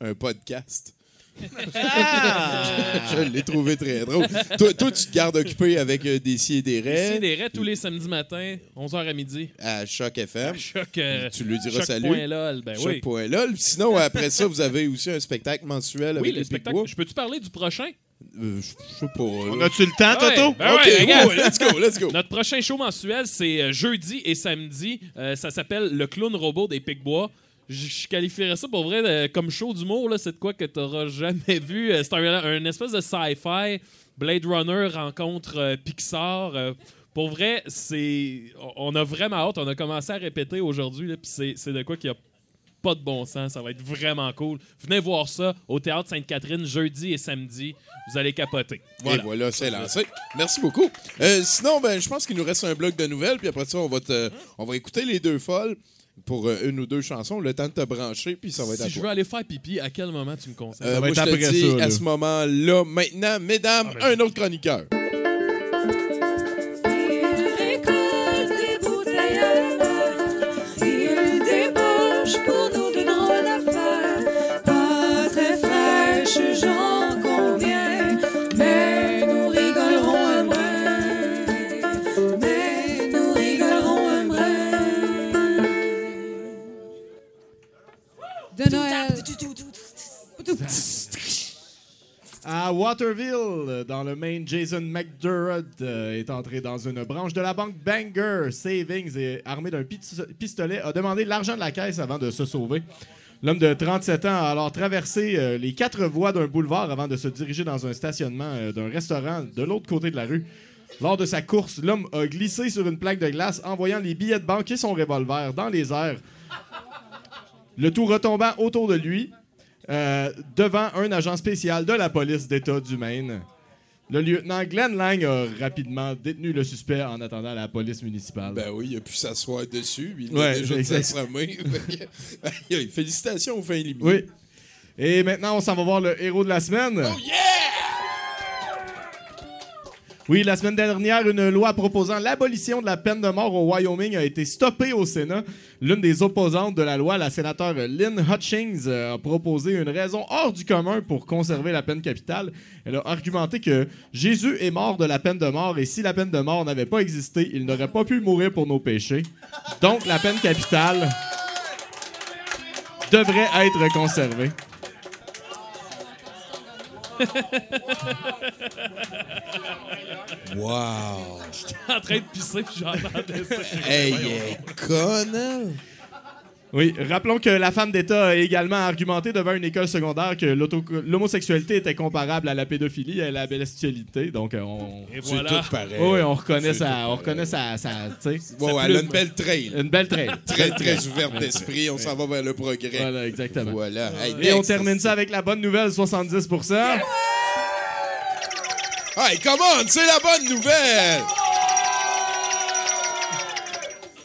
Un podcast. Je je l'ai trouvé très drôle. toi, toi, tu te gardes occupé avec euh, des si et des raies. Ici, des raies tous les samedis matins, 11h à midi. À Choc FM. Choc, euh, tu lui diras Choc salut. point lol, ben oui. Choc.lol. Sinon, après ça, vous avez aussi un spectacle mensuel avec Oui, les le spectacle. Pic-Bois. Je peux-tu parler du prochain? Euh, je sais pas. On a-tu le temps, Ouais, Toto? ben Ok, ouais, regarde. ouais, let's go, let's go. Notre prochain show mensuel, c'est euh, jeudi et samedi. Euh, ça s'appelle Le Clown Robot des Pic-Bois. Je qualifierais ça pour vrai euh, comme show d'humour. là. C'est de quoi que tu n'auras jamais vu. Euh, C'est un, un espèce de sci-fi. Blade Runner rencontre euh, Pixar. Euh, pour vrai, c'est on a vraiment hâte. On a commencé à répéter aujourd'hui. puis C'est de quoi qu'il y a pas de bon sens. Ça va être vraiment cool. Venez voir ça au Théâtre Sainte-Catherine jeudi et samedi. Vous allez capoter. Et voilà, c'est lancé. Merci beaucoup. Euh, sinon, ben, je pense qu'il nous reste un bloc de nouvelles, puis après ça, on va, te- on va écouter les deux folles pour euh, une ou deux chansons, le temps de te brancher, puis ça va être à Si je toi. veux aller faire pipi, à quel moment tu me conseilles? Euh, moi, je te dis, à ce moment-là, maintenant, mesdames, un autre chroniqueur. À Waterville, dans le Maine, Jason McDurrott euh, est entré dans une branche de la banque Banger Savings et armé d'un pis- pistolet a demandé l'argent de la caisse avant de se sauver. L'homme de 37 ans a alors traversé euh, les quatre voies d'un boulevard avant de se diriger dans un stationnement euh, d'un restaurant de l'autre côté de la rue. Lors de sa course, l'homme a glissé sur une plaque de glace, envoyant les billets de banque et son revolver dans les airs. Le tout retombant autour de lui, euh, devant un agent spécial de la police d'État du Maine. Le lieutenant Glenn Lang a rapidement détenu le suspect en attendant la police municipale. Ben oui, il a pu s'asseoir dessus, il Ouais, a déjà. Félicitations aux fins limitées. Oui. Et maintenant, on s'en va voir le héros de la semaine. Oh yeah! Oui, la semaine dernière, une loi proposant l'abolition de la peine de mort au Wyoming a été stoppée au Sénat. L'une des opposantes de la loi, la sénateur Lynn Hutchings, euh, a proposé une raison hors du commun pour conserver la peine capitale. Elle a argumenté que Jésus est mort de la peine de mort et si la peine de mort n'avait pas existé, il n'aurait pas pu mourir pour nos péchés. Donc, la peine capitale devrait être conservée. Wow! J'étais en train de pisser puis j'entendais ça. Hey, est conne, elle. Oui, rappelons que la femme d'État a également argumenté devant une école secondaire que l'homosexualité était comparable à la pédophilie et à la bestialité. Donc, euh, on. Et C'est voilà. tout pareil. Oui, on reconnaît tout On reconnaît sa. sa tu sais, Ouais, sa ouais, elle a une belle trail. Une belle trail. Très, très ouverte d'esprit. On s'en va vers le progrès. Voilà, exactement. Voilà. Hey, Et on termine ça avec la bonne nouvelle 70 Hey, come on, c'est la bonne nouvelle!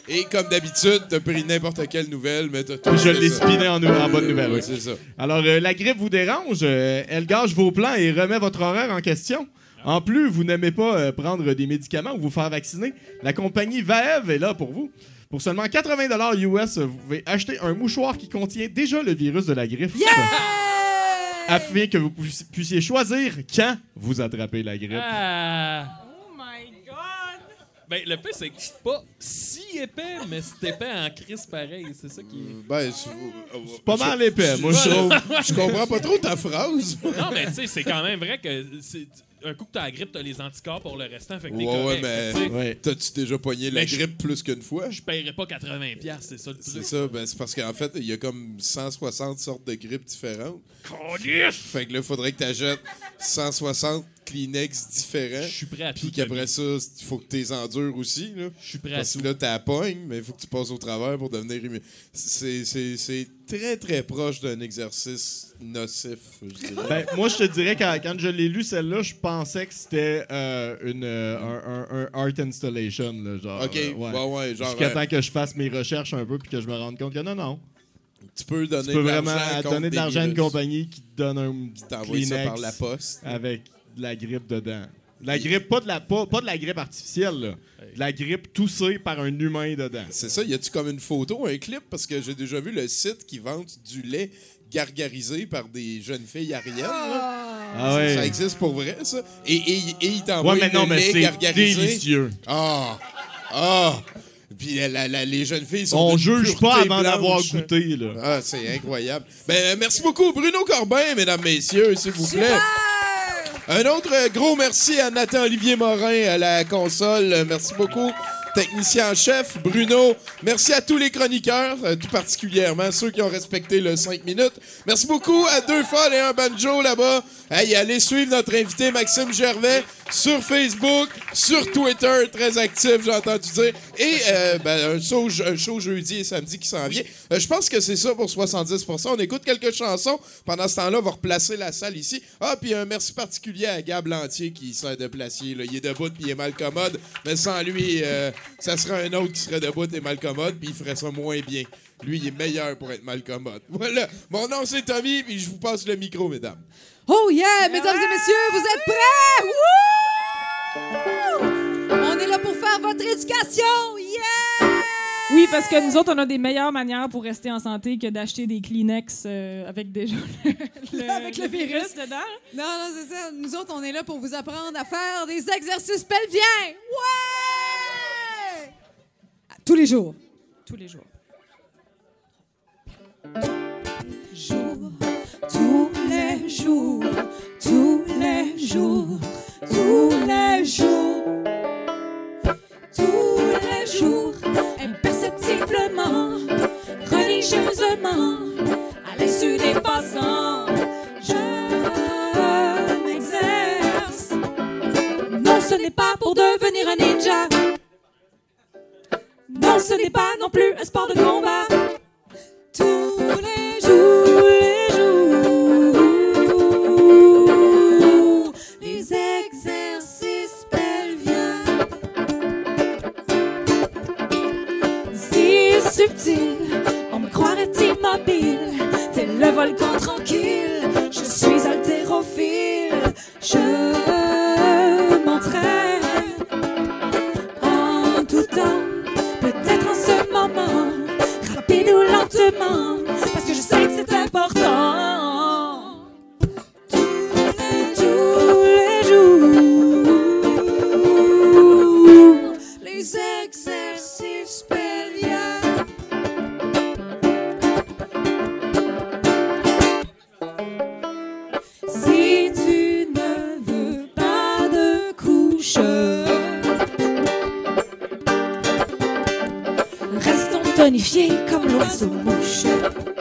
Et comme d'habitude, t'as pris n'importe quelle nouvelle, mais t'as tout Je l'ai spiné en, en bonne nouvelle. Oui. c'est ça. Alors, euh, la grippe vous dérange, euh, elle gâche vos plans et remet votre horaire en question. En plus, vous n'aimez pas euh, prendre des médicaments ou vous faire vacciner, la compagnie Vaev est là pour vous. Pour seulement 80 US, vous pouvez acheter un mouchoir qui contient déjà le virus de la grippe. Afin que vous puiss- puissiez choisir quand vous attrapez la grippe. Ah. Ben, le fait, c'est que c'est pas si épais, mais c'est épais en crise pareil. C'est ça qui est. Ben, c'est pas mal épais, moi, je trouve. Je comprends pas trop ta phrase. Non, mais tu sais, c'est quand même vrai que c'est- un coup que t'as la grippe, t'as les anticorps pour le restant. Fait que t'es Ouais, correct. mais tu sais, t'as-tu déjà pogné la Mais je- grippe plus qu'une fois? Je paierais pas 80$, piastres, c'est ça le C'est truc. ça, ben c'est parce qu'en fait, il y a comme 160 sortes de grippes différentes. Fait que là, il faudrait que tu achètes 160 Kleenex différents. Je suis prêt à Puis qu'après ça, il faut que tu les endures aussi. Je suis prêt à Parce tout. que là, tu la pognes, mais il faut que tu passes au travers pour devenir immu- C'est c'est- c'est très, très proche d'un exercice nocif, je dirais. Ben, moi, je te dirais, quand, quand je l'ai lu, celle-là, je pensais que c'était euh, une, euh, un, un- un art installation. Là, genre, Ok, euh, ouais, ouais, genre, Jusqu'à euh, temps que je fasse mes recherches un peu puis que je me rende compte que non, non. Tu peux donner Tu peux de vraiment donner de l'argent à une compagnie qui te donne un t'envoie ça Kleenex par la poste. avec de la grippe dedans. De La grippe, pas de la, pas, pas de la grippe artificielle, là. De la grippe toussée par un humain dedans. C'est ça, y a-tu comme une photo, un clip? Parce que j'ai déjà vu le site qui vend du lait gargarisé par des jeunes filles ariennes. là. Ah Ça- ouais. Ça existe pour vrai, ça. Et, et, et il t'envoie Ouais, mais non, mais lait c'est gargarisé. délicieux. Ah! Ah! Puis la- la- la- les jeunes filles sont On juge pas avant d'avoir goûté, là. Ah, c'est incroyable. Ben, euh, merci beaucoup, Bruno Corbin, mesdames, messieurs, s'il vous plaît. Un autre euh, gros merci à Nathan-Olivier Morin à la console. Merci beaucoup. Technicien en chef, Bruno. Merci à tous les chroniqueurs, euh, tout particulièrement ceux qui ont respecté le 5 minutes. Merci beaucoup à Deux Folles et un Banjo là-bas. Hey, allez suivre notre invité Maxime Gervais sur Facebook, sur Twitter, très actif, j'ai entendu dire. Et euh, ben, un, show, un show jeudi et samedi qui s'en vient. Euh, je pense que c'est ça pour 70%. On écoute quelques chansons. Pendant ce temps-là, on va replacer la salle ici. Ah, puis un merci particulier à Gab Lantier qui sert de placier. là. Il est debout puis il est mal commode. Mais sans lui, euh, ça serait un autre qui serait debout et mal commode puis il ferait ça moins bien. Lui, il est meilleur pour être mal commode. Voilà. Mon nom, c'est Tommy puis je vous passe le micro, mesdames. Oh yeah, mesdames et messieurs, vous êtes prêts? Wouh! On est là pour faire votre éducation. Yeah! Oui, parce que nous autres, on a des meilleures manières pour rester en santé que d'acheter des Kleenex euh, avec déjà le, le- Avec le virus. dedans. Non, non, c'est ça. Nous autres, on est là pour vous apprendre à faire des exercices pelviens. Ouais! Tous les jours. Tous les jours, tous les jours, tous les jours, tous les jours, imperceptiblement, religieusement, à l'insu des passants, je m'exerce. Non, ce n'est pas pour devenir un ninja. Non, ce n'est pas non plus un sport de combat. Tous les le volcan tranquille. Je suis haltérophile, je m'entraîne en tout temps, peut-être en ce moment rapide ou lentement, come look so mush.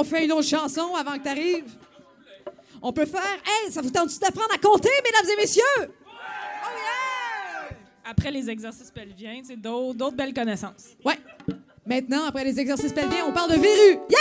On fait une autre chanson avant que t'arrives? On peut faire. Hey, ça vous tente d'apprendre à compter, mesdames et messieurs? Après les exercices pelviens, c'est d'autres d'autres belles connaissances. Ouais. Maintenant, après les exercices pelviens, on parle de verrues. Yeah!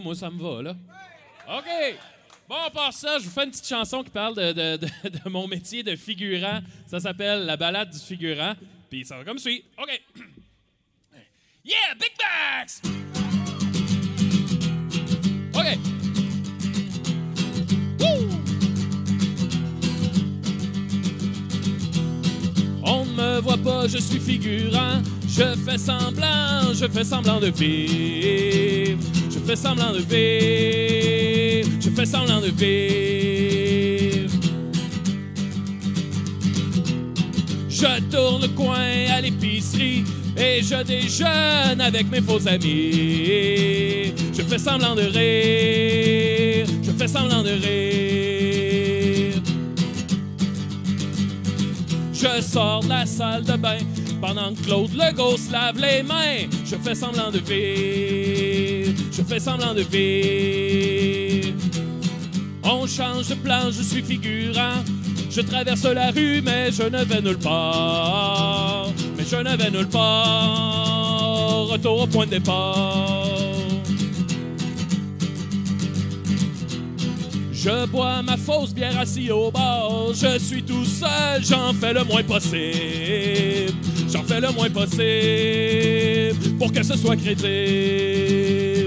Moi, ça me va, là. OK. Bon, à part ça, je vous fais une petite chanson qui parle de, mon métier de figurant. Ça s'appelle La balade du figurant. Puis ça va comme suit. OK. Yeah, Big Bags! OK. On ne me voit pas, je suis figurant. Je fais semblant, je fais semblant de vivre. Je fais semblant de vivre. Je fais semblant de vivre. Je tourne le coin à l'épicerie et je déjeune avec mes faux amis. Je fais semblant de rire. Je fais semblant de rire. Je sors de la salle de bain pendant que Claude Legault se lave les mains. Je fais semblant de vivre. Je fais semblant de vivre. On change de plan, je suis figurant. Je traverse la rue, mais je ne vais nulle part. Mais je ne vais nulle part. Retour au point de départ. Je bois ma fausse bière assis au bar. Je suis tout seul, j'en fais le moins possible. J'en fais le moins possible pour que ce soit crédible.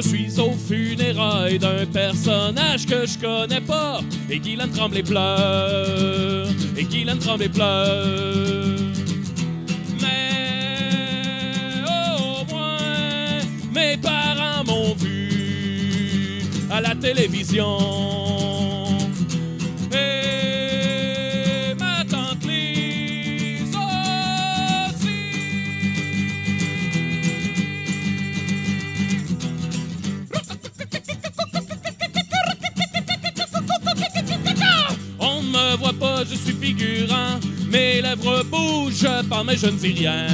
Je suis au funérailles d'un personnage que je connais pas. Et Guylaine Tremblay pleure. Et Guylaine Tremblay pleure. Mais au moins, mes parents m'ont vu à la télévision. Je suis figurant. Mes lèvres bougent, je parle mais je ne dis rien.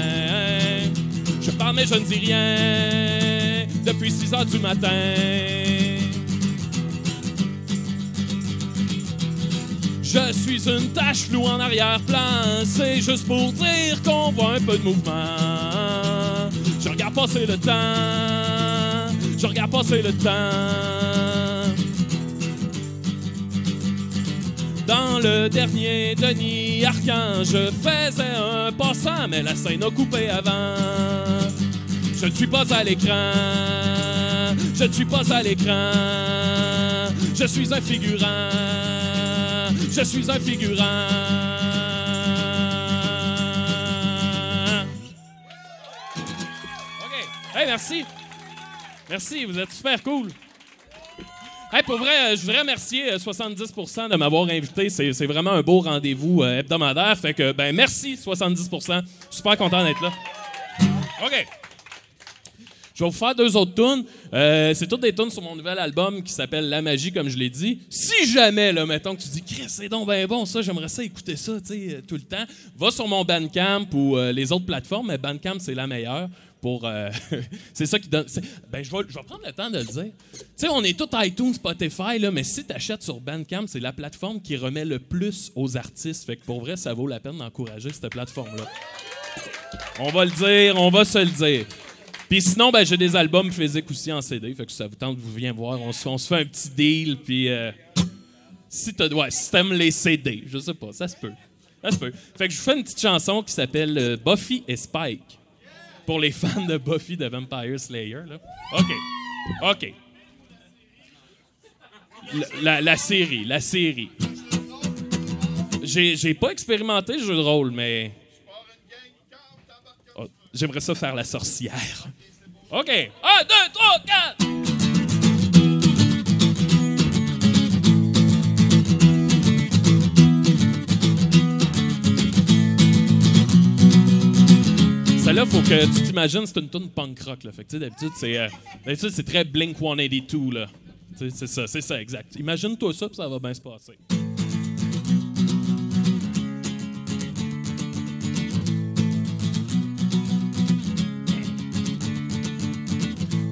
Je parle mais je ne dis rien. Depuis 6 heures du matin. Je suis une tache floue en arrière-plan. C'est juste pour dire qu'on voit un peu de mouvement. Je regarde passer le temps. Je regarde passer le temps. Dans le dernier Denis Arcan, je faisais un passant, mais la scène a coupé avant. Je ne suis pas à l'écran, je ne suis pas à l'écran. Je suis un figurant, je suis un figurant. OK. Hey, merci. Merci, vous êtes super cool. Hey, pour vrai, euh, je voudrais remercier euh, 70% de m'avoir invité. C'est vraiment un beau rendez-vous euh, hebdomadaire. Fait que, ben, merci 70%. Super content d'être là. OK. Je vais vous faire deux autres tunes. Euh, c'est toutes des tunes sur mon nouvel album qui s'appelle La Magie, comme je l'ai dit. Si jamais, là, mettons que tu dis, Chris, c'est donc ben bon, ça, j'aimerais ça écouter ça, tu sais, euh, tout le temps, va sur mon Bandcamp ou euh, les autres plateformes, mais Bandcamp, c'est la meilleure. Pour, euh, c'est ça qui donne. Ben, je vais, prendre le temps de le dire. Tu sais, on est tous iTunes, Spotify, là, mais si tu achètes sur Bandcamp, c'est la plateforme qui remet le plus aux artistes. Fait que pour vrai, ça vaut la peine d'encourager cette plateforme-là. On va le dire, on va se le dire. Puis sinon, ben, j'ai des albums physiques aussi en CD. Fait que ça vous tente, vous viens voir. On se, fait un petit deal, puis euh, Si t'as- ouais, si t'aimes les CD, je sais pas, ça se peut. Ça se peut. Fait que je vous fais une petite chanson qui s'appelle euh, Buffy et Spike. Pour les fans de Buffy de Vampire Slayer, là. OK. OK. La, la- série, la série. J'ai j'ai pas expérimenté le jeu de rôle, mais. Oh, J'aimerais ça faire la sorcière. OK. 1, 2, 3, 4. Celle-là, faut que tu t'imagines, c'est une tune punk rock. Là. Fait que, d'habitude, c'est, euh, d'habitude, c'est très Blink 182. Là. C'est ça, c'est ça, exact. Imagine-toi ça, puis ça va bien se passer.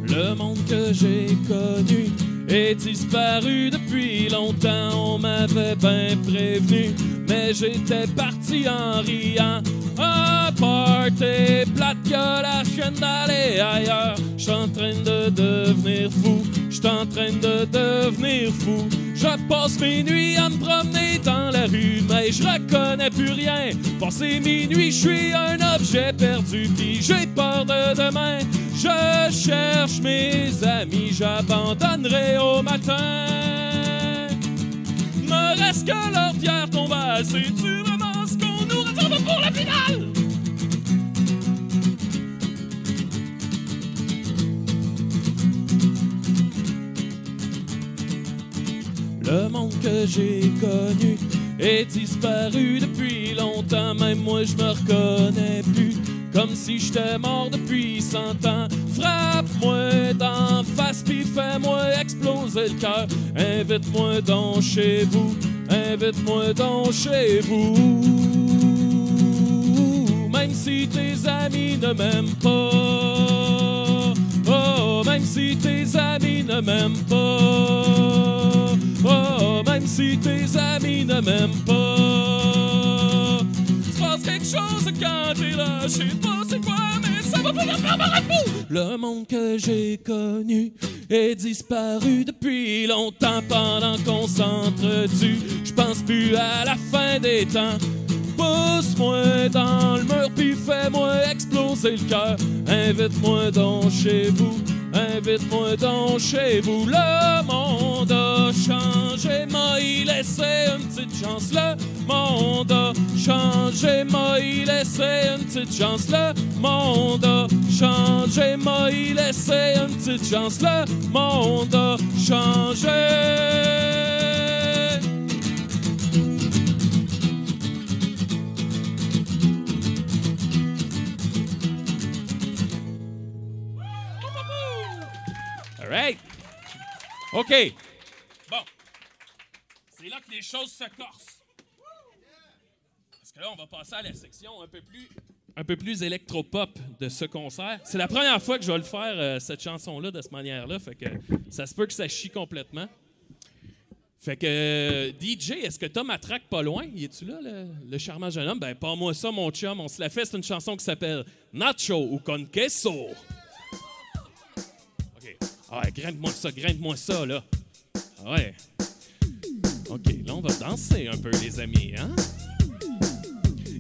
Le monde que j'ai connu est disparu depuis longtemps. On m'avait bien prévenu, mais j'étais parti en riant. Un party plate que la chienne d'aller ailleurs. J'suis en train de devenir fou, j'suis en train de devenir fou. Je passe mes nuits à me promener dans la rue, mais je reconnais plus rien. Passé minuit, je suis un objet perdu, puis j'ai peur de demain. Je cherche mes amis, j'abandonnerai au matin. Me reste que leur pierre tombale, c'est du vraiment ce qu'on nous réserve pour la finale? Le monde que j'ai connu est disparu depuis longtemps, même moi je me reconnais plus. Comme si j'étais mort depuis cent ans. Frappe-moi d'en face, puis fais-moi exploser le cœur. Invite-moi donc chez vous, invite-moi donc chez vous. Même si tes amis ne m'aiment pas. Oh, même si tes amis ne m'aiment pas. Oh, même si tes amis ne m'aiment pas. Se passe quelque chose quand t'es là, je sais pas c'est quoi, mais ça va faire marrer fou. Le monde que j'ai connu est disparu depuis longtemps pendant qu'on s'entretue. Je pense plus à la fin des temps. Pousse-moi dans le mur puis fais-moi exploser le cœur. Invite-moi donc chez vous, invite-moi donc chez vous. Le monde a changé, m'a y laissé une petite chance. Le monde a changé, m'a y laissé une petite chance. Le monde a changé, m'a y laissé une petite chance. Le monde a changé. Right. OK. Bon. C'est là que les choses se corsent. Parce que là, on va passer à la section un peu plus un peu de ce concert. C'est la première fois que je vais le faire, euh, cette chanson-là, de cette manière-là. Fait que ça se peut que ça chie complètement. Fait que, euh, DJ, est-ce que Tom attraque pas loin? Y es-tu là, le, charmant jeune homme? Ben, pas moi ça, mon chum. On se la fait. C'est une chanson qui s'appelle Nacho ou Con Queso. OK. Ah grimpe-moi ça, grimpe-moi ça, là. Ah ouais. OK, là, on va danser un peu, les amis, hein?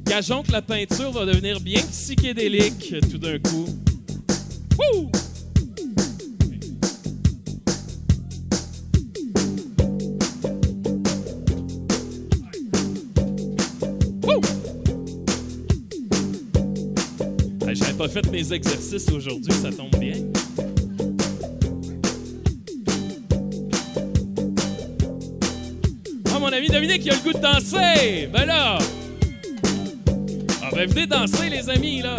Gageons que la peinture va devenir bien psychédélique tout d'un coup. Wouh! Ah, J'avais pas fait mes exercices aujourd'hui, ça tombe bien. Mon ami Dominique, il a le goût de danser! Ben là! Ah, ben venez danser, les amis, là!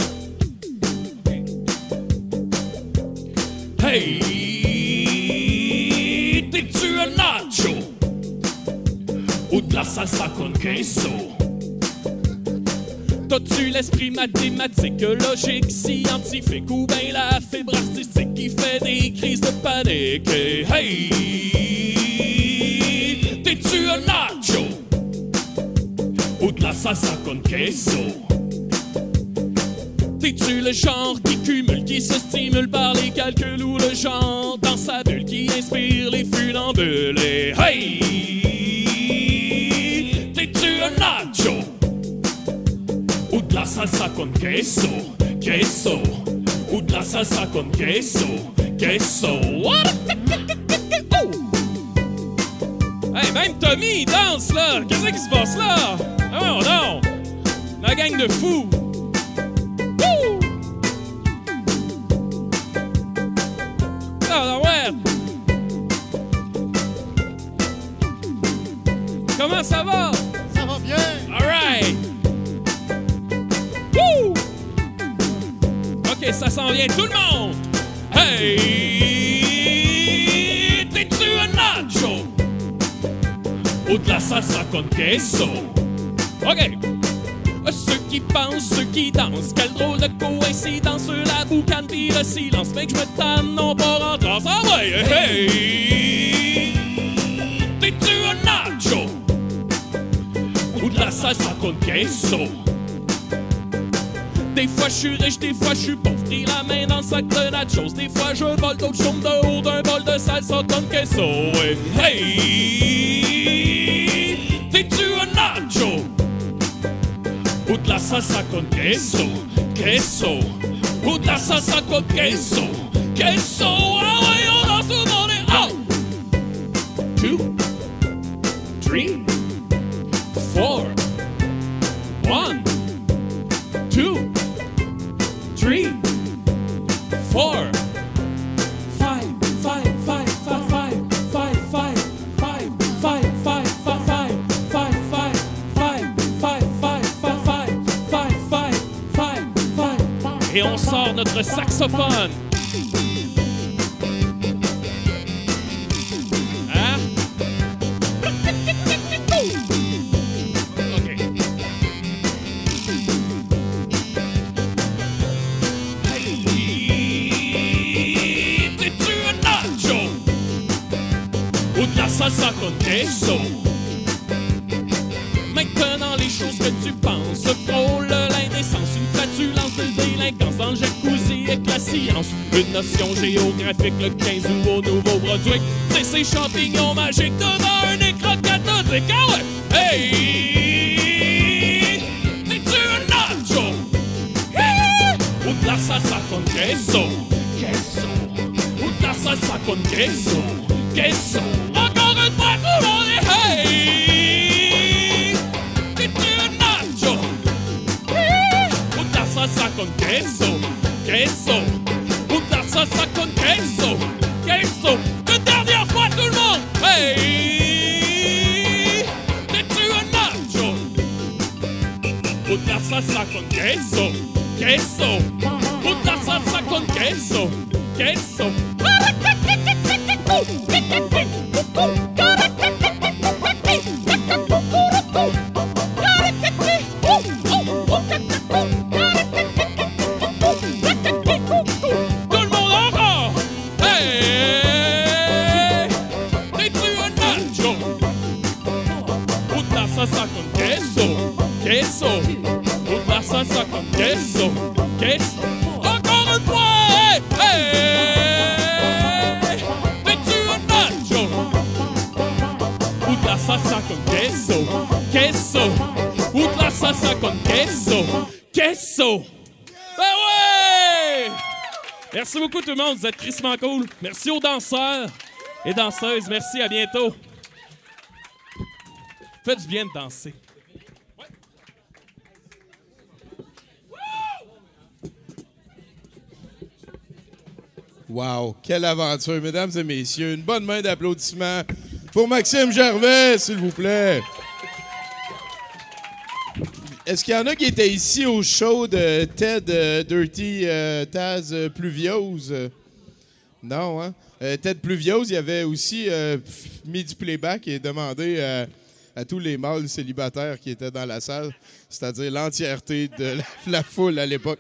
Hey! T'es-tu un nacho? Ou de la salsa con queso? T'as-tu l'esprit mathématique, logique, scientifique ou bien la fibre artistique qui fait des crises de panique? Hey! nacho ou de la salsa con queso. T'es-tu le genre qui cumule, qui se stimule par les calculs ou le genre dans sa bulle qui inspire les funambules? Hey! T'es-tu un nacho? Ou de la salsa con queso, queso ou de la salsa con queso, queso? What? Même Tommy, il danse là! Qu'est-ce qui se passe là? Oh non! La gang de fous! Wouh! Ah, ouais! Comment ça va? Ça va bien. Alright! Wouh! Ok, ça s'en vient, tout le monde! Hey! Salsa con queso? Ok! Ceux qui pensent, ceux qui dansent, quelle drôle de coïncidence, la boucane pis le silence, que je me tanne, non pas en transe. Ah ouais! Hey! T'es-tu un nacho? ou de la salsa con queso. Des fois je suis riche, des fois je suis pauvre, pris la main dans le sac de nachos. Des fois je vole d'autres chaumes de haut d'un bol de salsa con queso. Ouais. Hey, cacho. Putla salsa con queso, queso. Putla salsa con queso, queso. Saxophone. Le 15 ou au Nouveau-Brunswick. C'est ces champignons magiques queso? Queso. Encore une fois! Hey! Hey! T'es-tu un nacho? Ou de la salsa con queso? Queso. Ou de la salsa con queso? Queso. Ben ouais! Merci beaucoup tout le monde, vous êtes crissement cool. Merci aux danseurs et danseuses, merci, à bientôt. Faites du bien de danser. Wow, quelle aventure, mesdames et messieurs. Une bonne main d'applaudissements pour Maxime Gervais, s'il vous plaît. Est-ce qu'il y en a qui étaient ici au show de Ted euh, Dirty euh, Taz euh, Pluviose? Non, hein? Euh, Ted Pluviose, il avait aussi mis du playback et demandé à, tous les mâles célibataires qui étaient dans la salle, c'est-à-dire l'entièreté de la, foule à l'époque,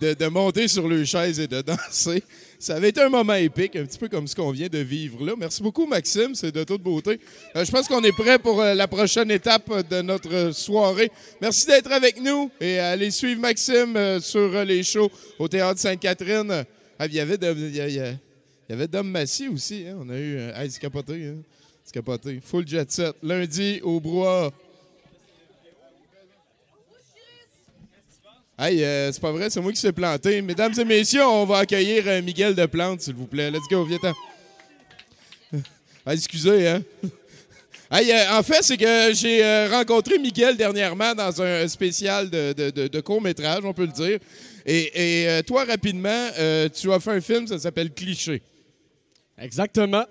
de, de monter sur le chaise et de danser. Ça avait été un moment épique, un petit peu comme ce qu'on vient de vivre là. Merci beaucoup, Maxime. C'est de toute beauté. Euh, je pense qu'on est prêt pour euh, la prochaine étape de notre euh, soirée. Merci d'être avec nous et allez suivre Maxime euh, sur euh, les shows au Théâtre Sainte-Catherine. Ah, il y avait Dom Massy aussi. hein. On a eu. euh, hey, c'est capoté. Hein? C'est capoté. Full jet set. Lundi au Brouhaha. Hey, euh, c'est pas vrai, c'est moi qui s'est planté. Mesdames et messieurs, on va accueillir euh, Miguel de Plante, s'il vous plaît. Let's go, viens-t'en. Ah, excusez, hein. Hey, euh, en fait, c'est que j'ai rencontré Miguel dernièrement dans un spécial de, court-métrage, on peut le dire. Et, toi, rapidement, tu as fait un film, ça s'appelle Cliché. Exactement.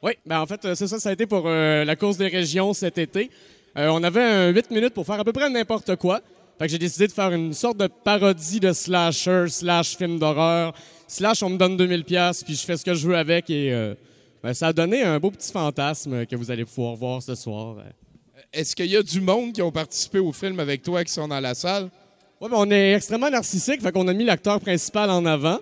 Oui, ben en fait, c'est ça, ça a été pour la course des régions cet été. On avait un 8 minutes pour faire à peu près n'importe quoi. Fait que j'ai décidé de faire une sorte de parodie de slasher, slash film d'horreur, slash on me donne 2000 pièces puis je fais ce que je veux avec et euh, ben, ça a donné un beau petit fantasme que vous allez pouvoir voir ce soir. Est-ce qu'il y a du monde qui ont participé au film avec toi qui sont dans la salle? Ouais, ben, on est extrêmement narcissique, fait qu'on a mis l'acteur principal en avant.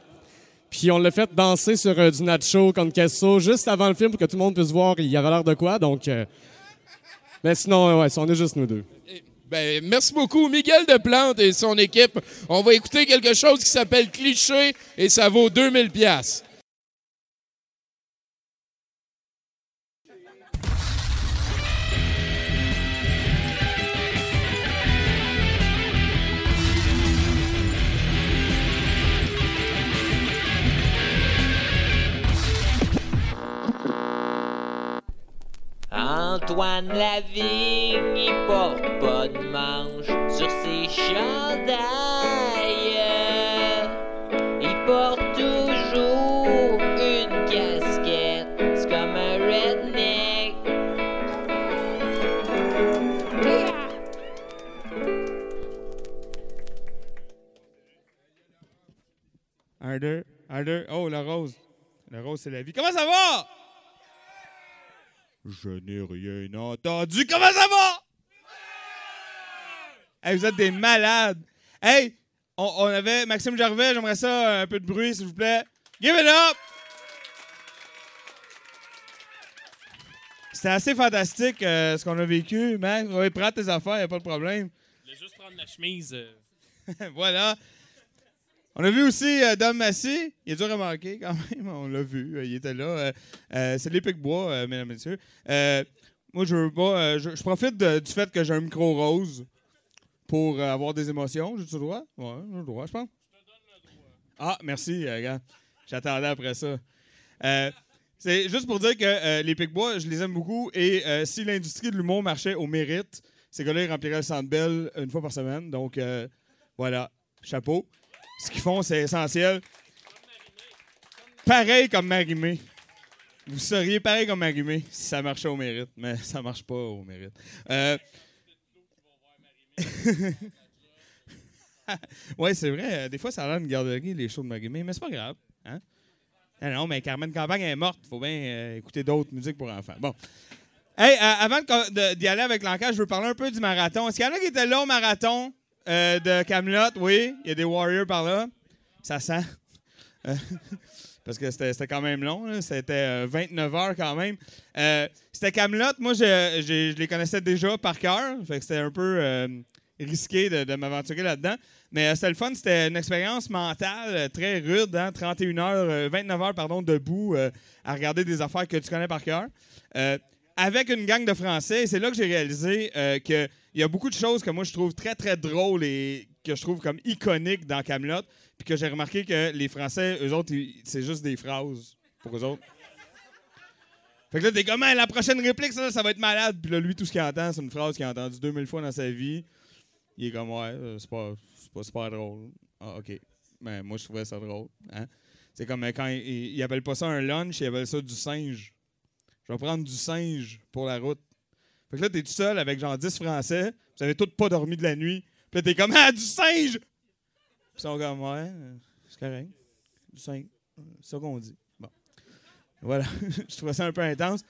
Puis on l'a fait danser sur euh, du nacho con queso juste avant le film pour que tout le monde puisse voir il y avait l'air de quoi. Donc, euh, mais sinon, ouais, on est juste nous deux. Ben, merci beaucoup, Miguel de Plante et son équipe. On va écouter quelque chose qui s'appelle Cliché et ça vaut 2000 pièces. Antoine Lavigne, il porte pas de manche sur ses chandails. Il porte toujours une casquette, c'est comme un redneck. Un, deux, un, deux. Oh, la rose. La rose, c'est la vie. Comment ça va? Je n'ai rien entendu. Comment ça va? Hey, vous êtes des malades. Hey, on, on avait Maxime Gervais. J'aimerais ça un peu de bruit, s'il vous plaît. Give it up! C'était assez fantastique euh, ce qu'on a vécu, Max. Oui, prends tes affaires, y a pas de problème. Je voulais juste prendre la chemise. euh. voilà. On a vu aussi euh, Dom Massy. Il est dur à manquer quand même. On l'a vu. euh, il était là. Euh, euh, c'est l'Épic Bois, mesdames et messieurs. Moi, je veux pas. je, profite du fait que j'ai un micro rose pour avoir des émotions. J'ai-tu le droit? Ouais, j'ai le droit, je pense. Ah, merci, gars. J'attendais après ça. C'est juste pour dire que euh, les Pic-Bois, je les aime beaucoup. Et si l'industrie de l'humour marchait au mérite, ces gars-là, ils rempliraient le Centre Bell une fois par semaine. Donc, voilà. Chapeau. Ce qu'ils font, c'est essentiel. Pareil comme Marimé. Vous seriez pareil comme Marimé si ça marchait au mérite, mais ça marche pas au mérite. Euh... ouais, c'est vrai. Des fois, ça a l'air d'une garderie, les shows de Marimé, mais c'est pas grave. Hein? Ah non, mais Carmen Campagne est morte. Faut bien euh, écouter d'autres musiques pour enfants. Bon. Hey, euh, avant d'y aller avec l'encage, je veux parler un peu du marathon. Est-ce qu'il y en a qui étaient là au marathon euh, de Camelot? Oui, il y a des Warriors par là. Ça sent. Euh, Parce que c'était quand même long. C'était euh, 29 heures quand même. Euh, c'était Camelot. Moi, je, je- les connaissais déjà par cœur. Que c'était un peu euh, risqué de, m'aventurer là-dedans. Mais euh, c'était le fun. C'était une expérience mentale euh, très rude. Hein? 31 heures, euh, 29 heures pardon, debout euh, à regarder des affaires que tu connais par cœur. Euh, avec une gang de Français. C'est là que j'ai réalisé euh, qu'il y a beaucoup de choses que moi je trouve très très drôles et que je trouve comme iconiques dans Camelot. Puis que j'ai remarqué que les Français, eux autres, ils- c'est juste des phrases pour eux autres. Fait que là, t'es comme, Hey, la prochaine réplique, ça, ça va être malade. Puis là, lui, tout ce qu'il entend, c'est une phrase qu'il a entendue 2000 fois dans sa vie. Il est comme, ouais, euh, c'est pas, pas super drôle. Ah, OK. Ben, moi, je trouvais ça drôle. Hein? C'est comme quand il, il, il appelle pas ça un lunch, il appelle ça du singe. Je vais prendre du singe pour la route. Fait que là, t'es tout seul avec genre 10 Français. Vous avez tous pas dormi de la nuit. Puis t'es comme, ah, du singe! Ils sont comme, ouais, c'est correct. C'est ça qu'on dit. Bon. Voilà. je trouvais ça un peu intense.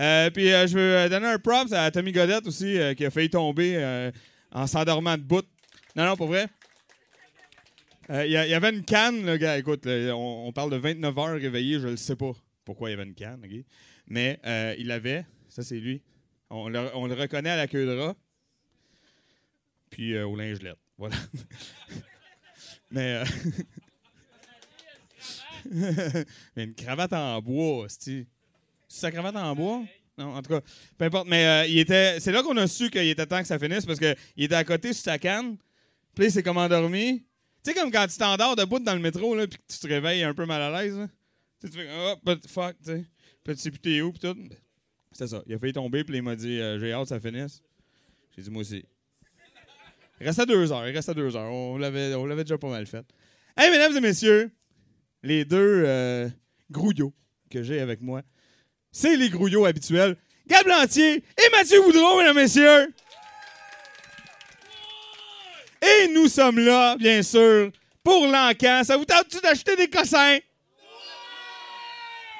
Euh, puis euh, je veux euh, donner un props à Tommy Godette aussi, qui a failli tomber en s'endormant de bout. Non, non, pour vrai. Il y, avait une canne, le gars. Écoute, là, on, parle de 29 heures réveillé, je ne sais pas pourquoi il y avait une canne? Mais il l'avait. Ça, c'est lui. On le, on le reconnaît à la queue de rat. Puis au lingelette. Voilà. Mais. euh, mais une cravate en bois, c'est sa cravate en bois? Non, en tout cas, peu importe. Mais euh, il était, c'est là qu'on a su qu'il était temps que ça finisse parce qu'il était à côté sur sa canne. Puis il s'est comme endormi. Tu sais, comme quand tu t'endors debout dans le métro, là, puis que tu te réveilles un peu mal à l'aise. Tu fais, oh, but fuck, tu sais. Puis tu sais plus où, puis tout. C'était ça. Il a failli tomber, puis il m'a dit, euh, j'ai hâte que ça finisse. J'ai dit, moi aussi. Il restait deux heures, il restait deux heures. On l'avait, on l'avait déjà pas mal fait. Hey, mesdames et messieurs, les deux euh, grouillots que j'ai avec moi, c'est les grouillots habituels. Gab Lantier et Mathieu Boudreau, mesdames et messieurs. Et nous sommes là, bien sûr, pour l'encan. Ça vous tente-tu d'acheter des cossins?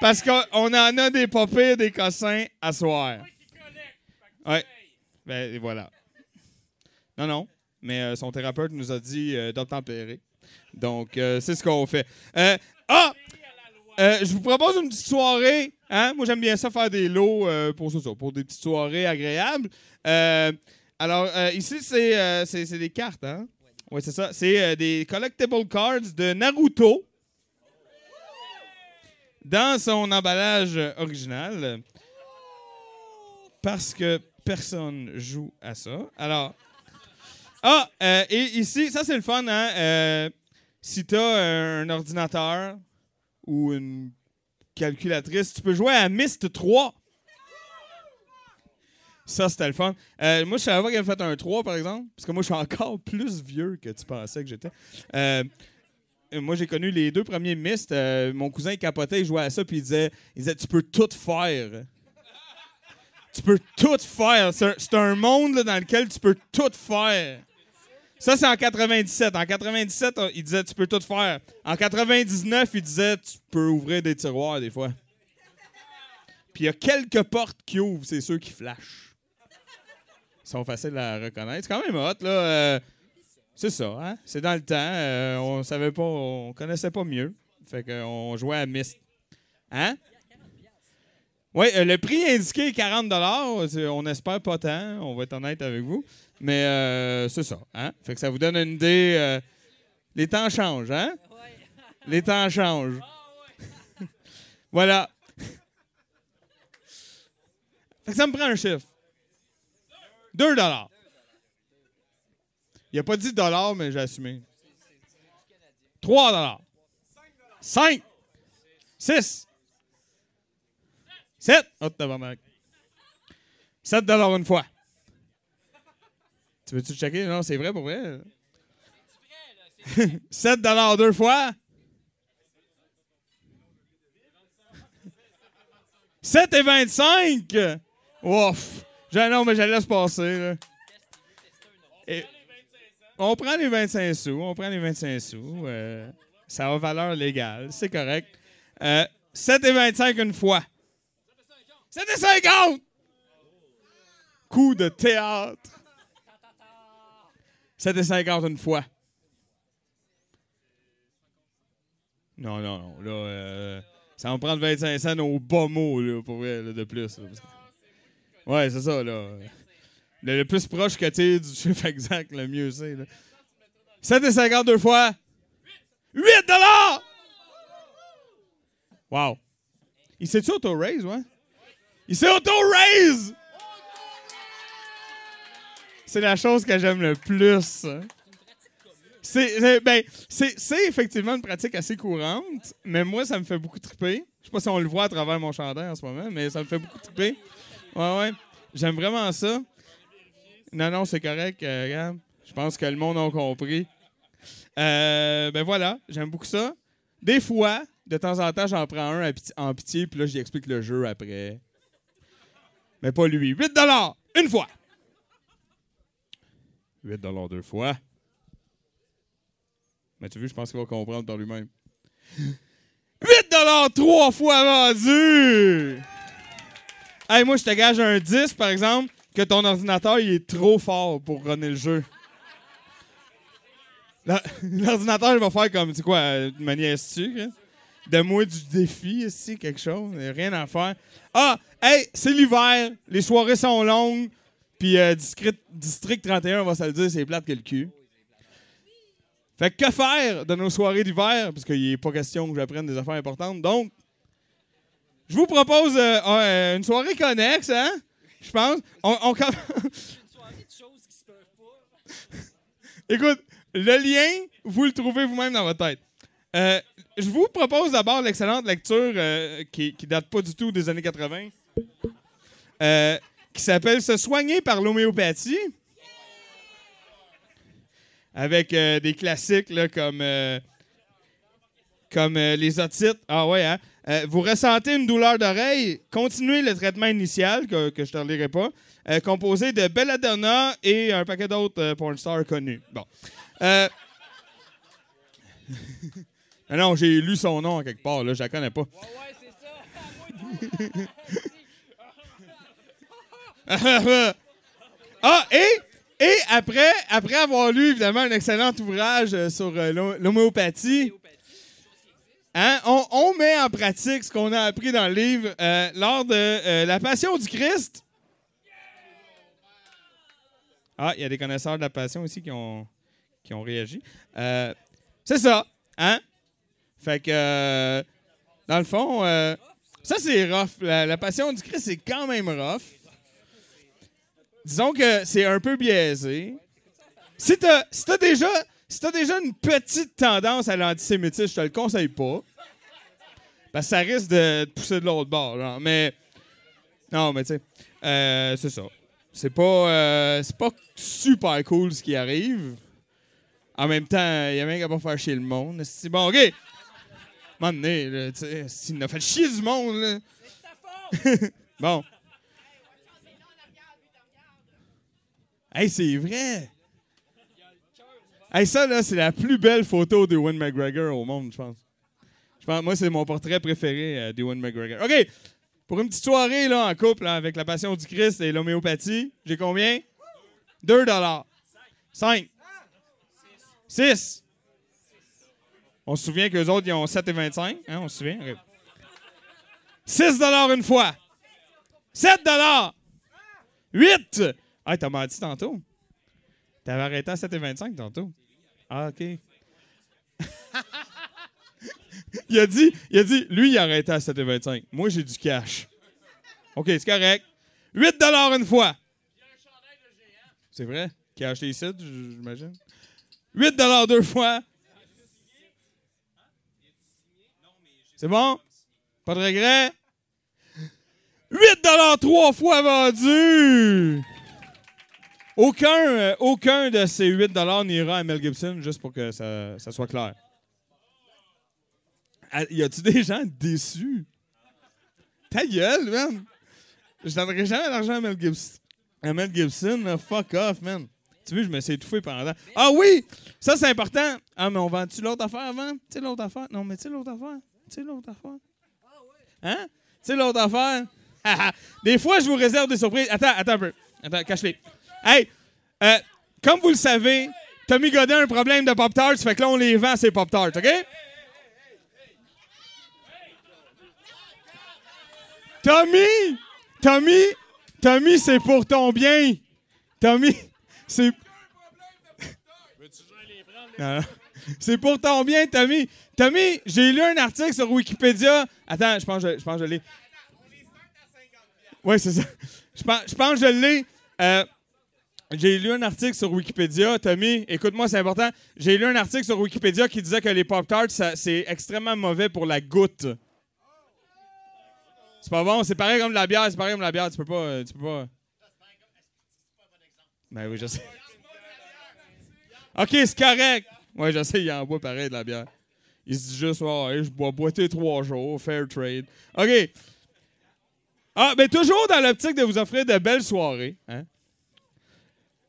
Parce qu'on en a des pas pires, des cossins à soir. Ouais. Ben, et voilà. Non, non. Mais euh, son thérapeute nous a dit euh, d'obtempérer. Donc, euh, c'est ce qu'on fait. Ah! Je vous propose une petite soirée. Hein? Moi, j'aime bien ça faire des lots pour ça, pour des petites soirées agréables. Alors, ici, c'est c'est- des cartes. Hein? Oui, c'est ça. C'est des collectible cards de Naruto dans son emballage original. Parce que personne joue à ça. Alors. Ah, euh, et ici, ça c'est le fun, hein? Euh, si tu as un ordinateur ou une calculatrice, tu peux jouer à Myst 3. Ça, c'était le fun. Euh, moi, je savais pas qu'elle fait un 3, par exemple, parce que moi, je suis encore plus vieux que tu pensais que j'étais. Euh, euh, moi, j'ai connu les deux premiers Myst. Euh, mon cousin, il capotait, il jouait à ça, puis il disait, il disait Tu peux tout faire. Tu peux tout faire. C'est un, monde dans lequel tu peux tout faire. Ça, c'est en 97. En 97, on- il disait tu peux tout faire. En 99, il disait tu peux ouvrir des tiroirs des fois. Puis il y a quelques portes qui ouvrent, c'est ceux qui flashent. Ils sont faciles à reconnaître. C'est quand même hot, là. Euh, c'est ça, hein? C'est dans le temps. euh, on savait pas, on connaissait pas mieux. Fait qu'on jouait à Myst. Hein? Oui, euh, le prix indiqué est 40 C'est- On espère pas tant, on va être honnête avec vous. Mais euh, c'est ça. Hein? Fait que ça vous donne une idée. euh, les temps changent, hein? Les temps changent. voilà. Fait que ça me prend un chiffre. 2 dollars. Il a pas dit dollars, mais j'ai assumé. 3 dollars. 5. 6. 7. Oh, tabarnak. 7 dollars une fois. Tu veux-tu checker? Non, c'est vrai pour vrai. 7 dollars deux fois. 7 et 25. Ouf. Non, mais je laisse passer. on prend les 25 sous. On prend les 25 sous. euh, ça a valeur légale. C'est correct. Euh, 7 et 25 une fois. 7 et 50. Coup de théâtre. 7 et 50 une fois. Non, non, non. Là, euh, ça va prendre 25 cents au bas mot, là, pour vrai, là, de plus. Ouais, c'est ça, là. Le, plus proche que tu du chiffre exact, le mieux c'est. là. 7 et 50 deux fois. 8 dollars! Wow. Il s'est-tu auto-raise, ouais? Il s'est auto-raise! C'est la chose que j'aime le plus. C'est ben, effectivement une pratique assez courante, mais moi, ça me fait beaucoup triper. Je sais pas si on le voit à travers mon chandail en ce moment, mais ça me fait beaucoup triper. Ouais, ouais. J'aime vraiment ça. Non, non, c'est correct, euh, regarde. Je pense que le monde a compris. Euh, ben voilà, j'aime beaucoup ça. Des fois, de temps en temps, j'en prends un en pitié, puis là, j'y explique le jeu après. Mais pas lui. 8 une fois. 8 deux fois. Mais tu veux, je pense qu'il va comprendre par lui-même. 8 trois fois vendu! Hey, moi, je te gage un 10, par exemple, que ton ordinateur, il est trop fort pour runner le jeu. L'ordinateur, il va faire comme, tu sais quoi, euh, me hein? Donne-moi du défi, ici, quelque chose. Rien à faire. Ah, hey, c'est l'hiver. Les soirées sont longues. Puis euh, District, District 31, on va se le dire, c'est plate que le cul. Fait que que faire de nos soirées d'hiver? Parce qu'il n'est pas question que j'apprenne des affaires importantes. Donc, je vous propose euh, euh, une soirée connexe, hein? Je pense. On, on Écoute, le lien, vous le trouvez vous-même dans votre tête. Je vous propose d'abord l'excellente lecture euh, qui, qui date pas du tout des années 80, euh, qui s'appelle Se soigner par l'homéopathie. Avec euh, des classiques comme, comme les otites. Ah ouais, hein? Vous ressentez une douleur d'oreille, continuez le traitement initial, que, je ne te relirai pas, composé de belladonna et un paquet d'autres euh, porn stars connus. Bon. Ah non, j'ai lu son nom quelque part, là, je la connais pas. ah, et, et après, après avoir lu évidemment un excellent ouvrage euh, sur euh, l'hom- l'homéopathie, hein, on, on met en pratique ce qu'on a appris dans le livre euh, lors de euh, la Passion du Christ. Ah, il y a des connaisseurs de la Passion aussi qui ont, qui ont réagi. Euh, c'est ça, hein? Fait que, euh, dans le fond, euh, ça c'est rough. La, Passion du Christ, c'est quand même rough. Disons que c'est un peu biaisé. Si t'as si t'as déjà, si déjà une petite tendance à l'antisémitisme, je te le conseille pas. Parce que ça risque de te pousser de l'autre bord. Mais, non, mais tu sais, euh, c'est ça. C'est pas, c'est pas super cool ce qui arrive. En même temps, il y a rien qu'à pas faire chier le monde. Bon, OK. Moment donné, là, tu sais, s'il a fait chier du monde, là. bon. Hey, c'est vrai. Hey, ça, là, c'est la plus belle photo d'Ewan McGregor au monde, je pense. Je pense, moi, c'est mon portrait préféré euh, d'Ewan McGregor. OK. Pour une petite soirée, là, en couple, là, avec la Passion du Christ et l'homéopathie, j'ai combien? 2 dollars. 5. 6. On se souvient qu'eux autres, ils ont 7,25. Hein, on se souvient? OK. 6 dollars une fois. 7 dollars. 8. Ah, t'as menti tantôt. T'avais arrêté à 7,25 tantôt. Ah, OK. il, a dit, il a dit, lui, il a arrêté à 7,25. Moi, j'ai du cash. OK, c'est correct. 8 dollars une fois. C'est vrai? Qui a acheté ici, j'imagine? 8 dollars deux fois. C'est bon? Pas de regret? 8 dollars trois fois vendu! Aucun, euh, aucun de ces 8 dollars n'ira à Mel Gibson, juste pour que ça, ça soit clair. Ah, Y a-tu des gens déçus? Ta gueule, man! Je donnerai jamais l'argent à Mel Gibson. À Mel Gibson, fuck off, man. Tu vois, je me suis étouffé pendant. Ah oui! Ça, c'est important. Ah, mais on vend-tu l'autre affaire avant? Tu sais, l'autre affaire? Non, mais tu sais, l'autre affaire? Tu sais, l'autre affaire? Hein? Tu sais, l'autre affaire? des fois, je vous réserve des surprises. Attends, attends un peu. Attends, cache-les. Hey, euh, comme vous le savez, Tommy Godin a un problème de Pop-Tarts, fait que là, on les vend, ces Pop-Tarts, OK? Tommy! Tommy! Tommy, c'est pour ton bien! Tommy, c'est. Non, non. C'est pour ton bien, Tommy. Tommy, j'ai lu un article sur Wikipédia. Attends, je pense que je, pense que je l'ai. Oui, c'est ça. Je pense, je pense que je l'ai. Euh, j'ai lu un article sur Wikipédia. Tommy, écoute-moi, c'est important. J'ai lu un article sur Wikipédia qui disait que les Pop-Tarts, c'est extrêmement mauvais pour la goutte. C'est pas bon. C'est pareil comme la bière. C'est pareil comme la bière. Tu peux pas. euh, Tu peux pas. Ben oui, je sais. OK, c'est correct. Ouais, je sais, il en boit pareil de la bière. Il se dit juste, ouais, je bois boiter trois jours, fair trade. OK. Ah, ben toujours dans l'optique de vous offrir de belles soirées. Hein?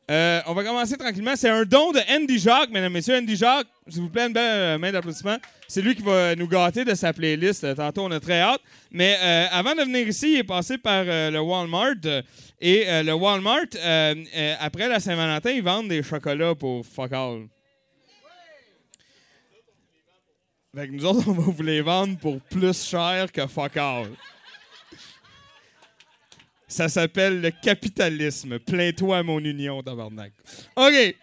Euh, on va commencer tranquillement. C'est un don de Andy Jacques, mesdames, messieurs. Andy Jacques, s'il vous plaît, une belle euh, main d'applaudissement. C'est lui qui va nous gâter de sa playlist. Euh, Tantôt, on a très hâte. Mais avant de venir ici, il est passé par le Walmart. et le Walmart, après la Saint-Valentin, ils vendent des chocolats pour fuck all. Fait que nous autres, on va vous les vendre pour plus cher que fuck all. Ça s'appelle le capitalisme. Plains-toi à mon union, tabarnak. OK. Et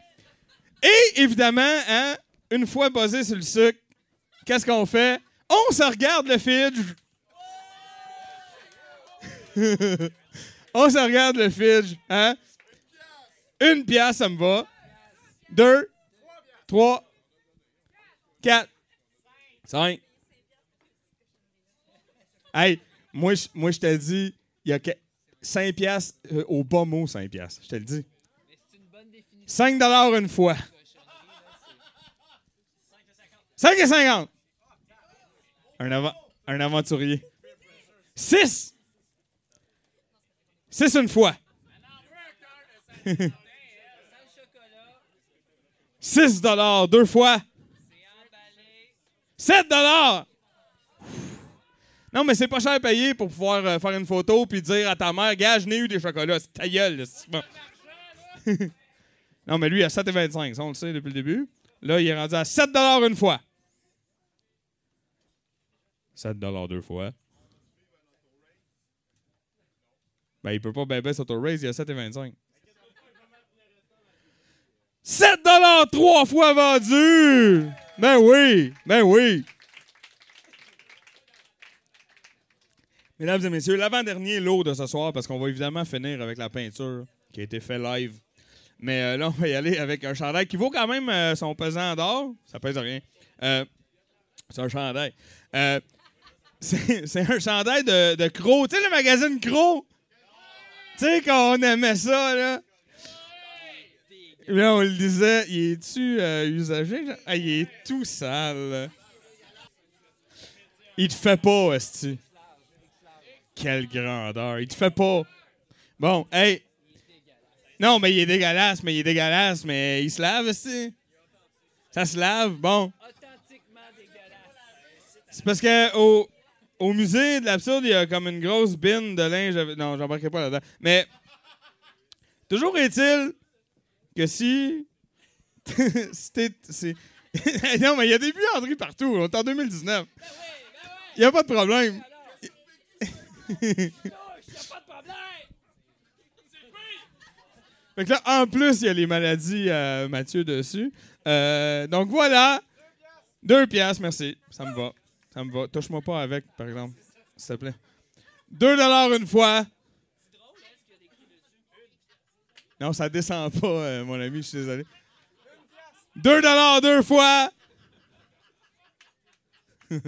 évidemment, hein, une fois basé sur le sucre, qu'est-ce qu'on fait? On se regarde le fidge. On se regarde le fidge, hein? Une pièce, ça me va. Deux. 3, 4, 5. Hey, moi, je- moi je te dis, il y a 5 piastres euh, au bas mot, 5 piastres. Je te le dis. 5 dollars une fois. 5 et 50. Un, avant- un aventurier. 6. 6 une fois. 6 dollars deux fois. 7 dollars. Non, mais c'est pas cher à payer pour pouvoir euh, faire une photo puis dire à ta mère, gars, je n'ai eu des chocolats. C'est ta gueule. non, mais lui, a 7,25. Ça, on le sait depuis le début. Là, il est rendu à 7 une fois. 7 deux fois. Ben, il peut pas ben baisser auto-raise, il a 7,25. 7 trois fois vendu! Ben oui, ben oui. Mesdames et messieurs, l'avant-dernier lot de ce soir, parce qu'on va évidemment finir avec la peinture qui a été fait live. Mais euh, là, on va y aller avec un chandail qui vaut quand même euh, son pesant d'or. Ça pèse rien. Euh, c'est un chandail. C'est un chandail de, de Crow. Tu sais, le magazine Crow? Tu sais, quand on aimait ça, là. Là, on le disait, il est-tu euh, usagé? Ah, il est tout sale. Il te fait pas, esti. Quelle grandeur. Il te fait pas. Bon, hey. Non, mais il est dégueulasse, mais il est dégueulasse, mais il se lave, esti. Ça se lave, bon. C'est parce que au, au musée de l'absurde, il y a comme une grosse bine de linge. Non, j'embarquerai pas là-dedans. Mais toujours est-il que si. non, mais il y a des buanderies partout. On est en 2019. Il n'y a pas de problème. Fait que là, en plus, il y a les maladies à Mathieu dessus. Euh, donc voilà. Deux piastres, merci. Ça me va. Ça me va. Touche-moi pas avec, par exemple. S'il te plaît. Deux dollars une fois. Non, ça descend pas, euh, mon ami, je suis désolé. Deux dollars deux fois. non,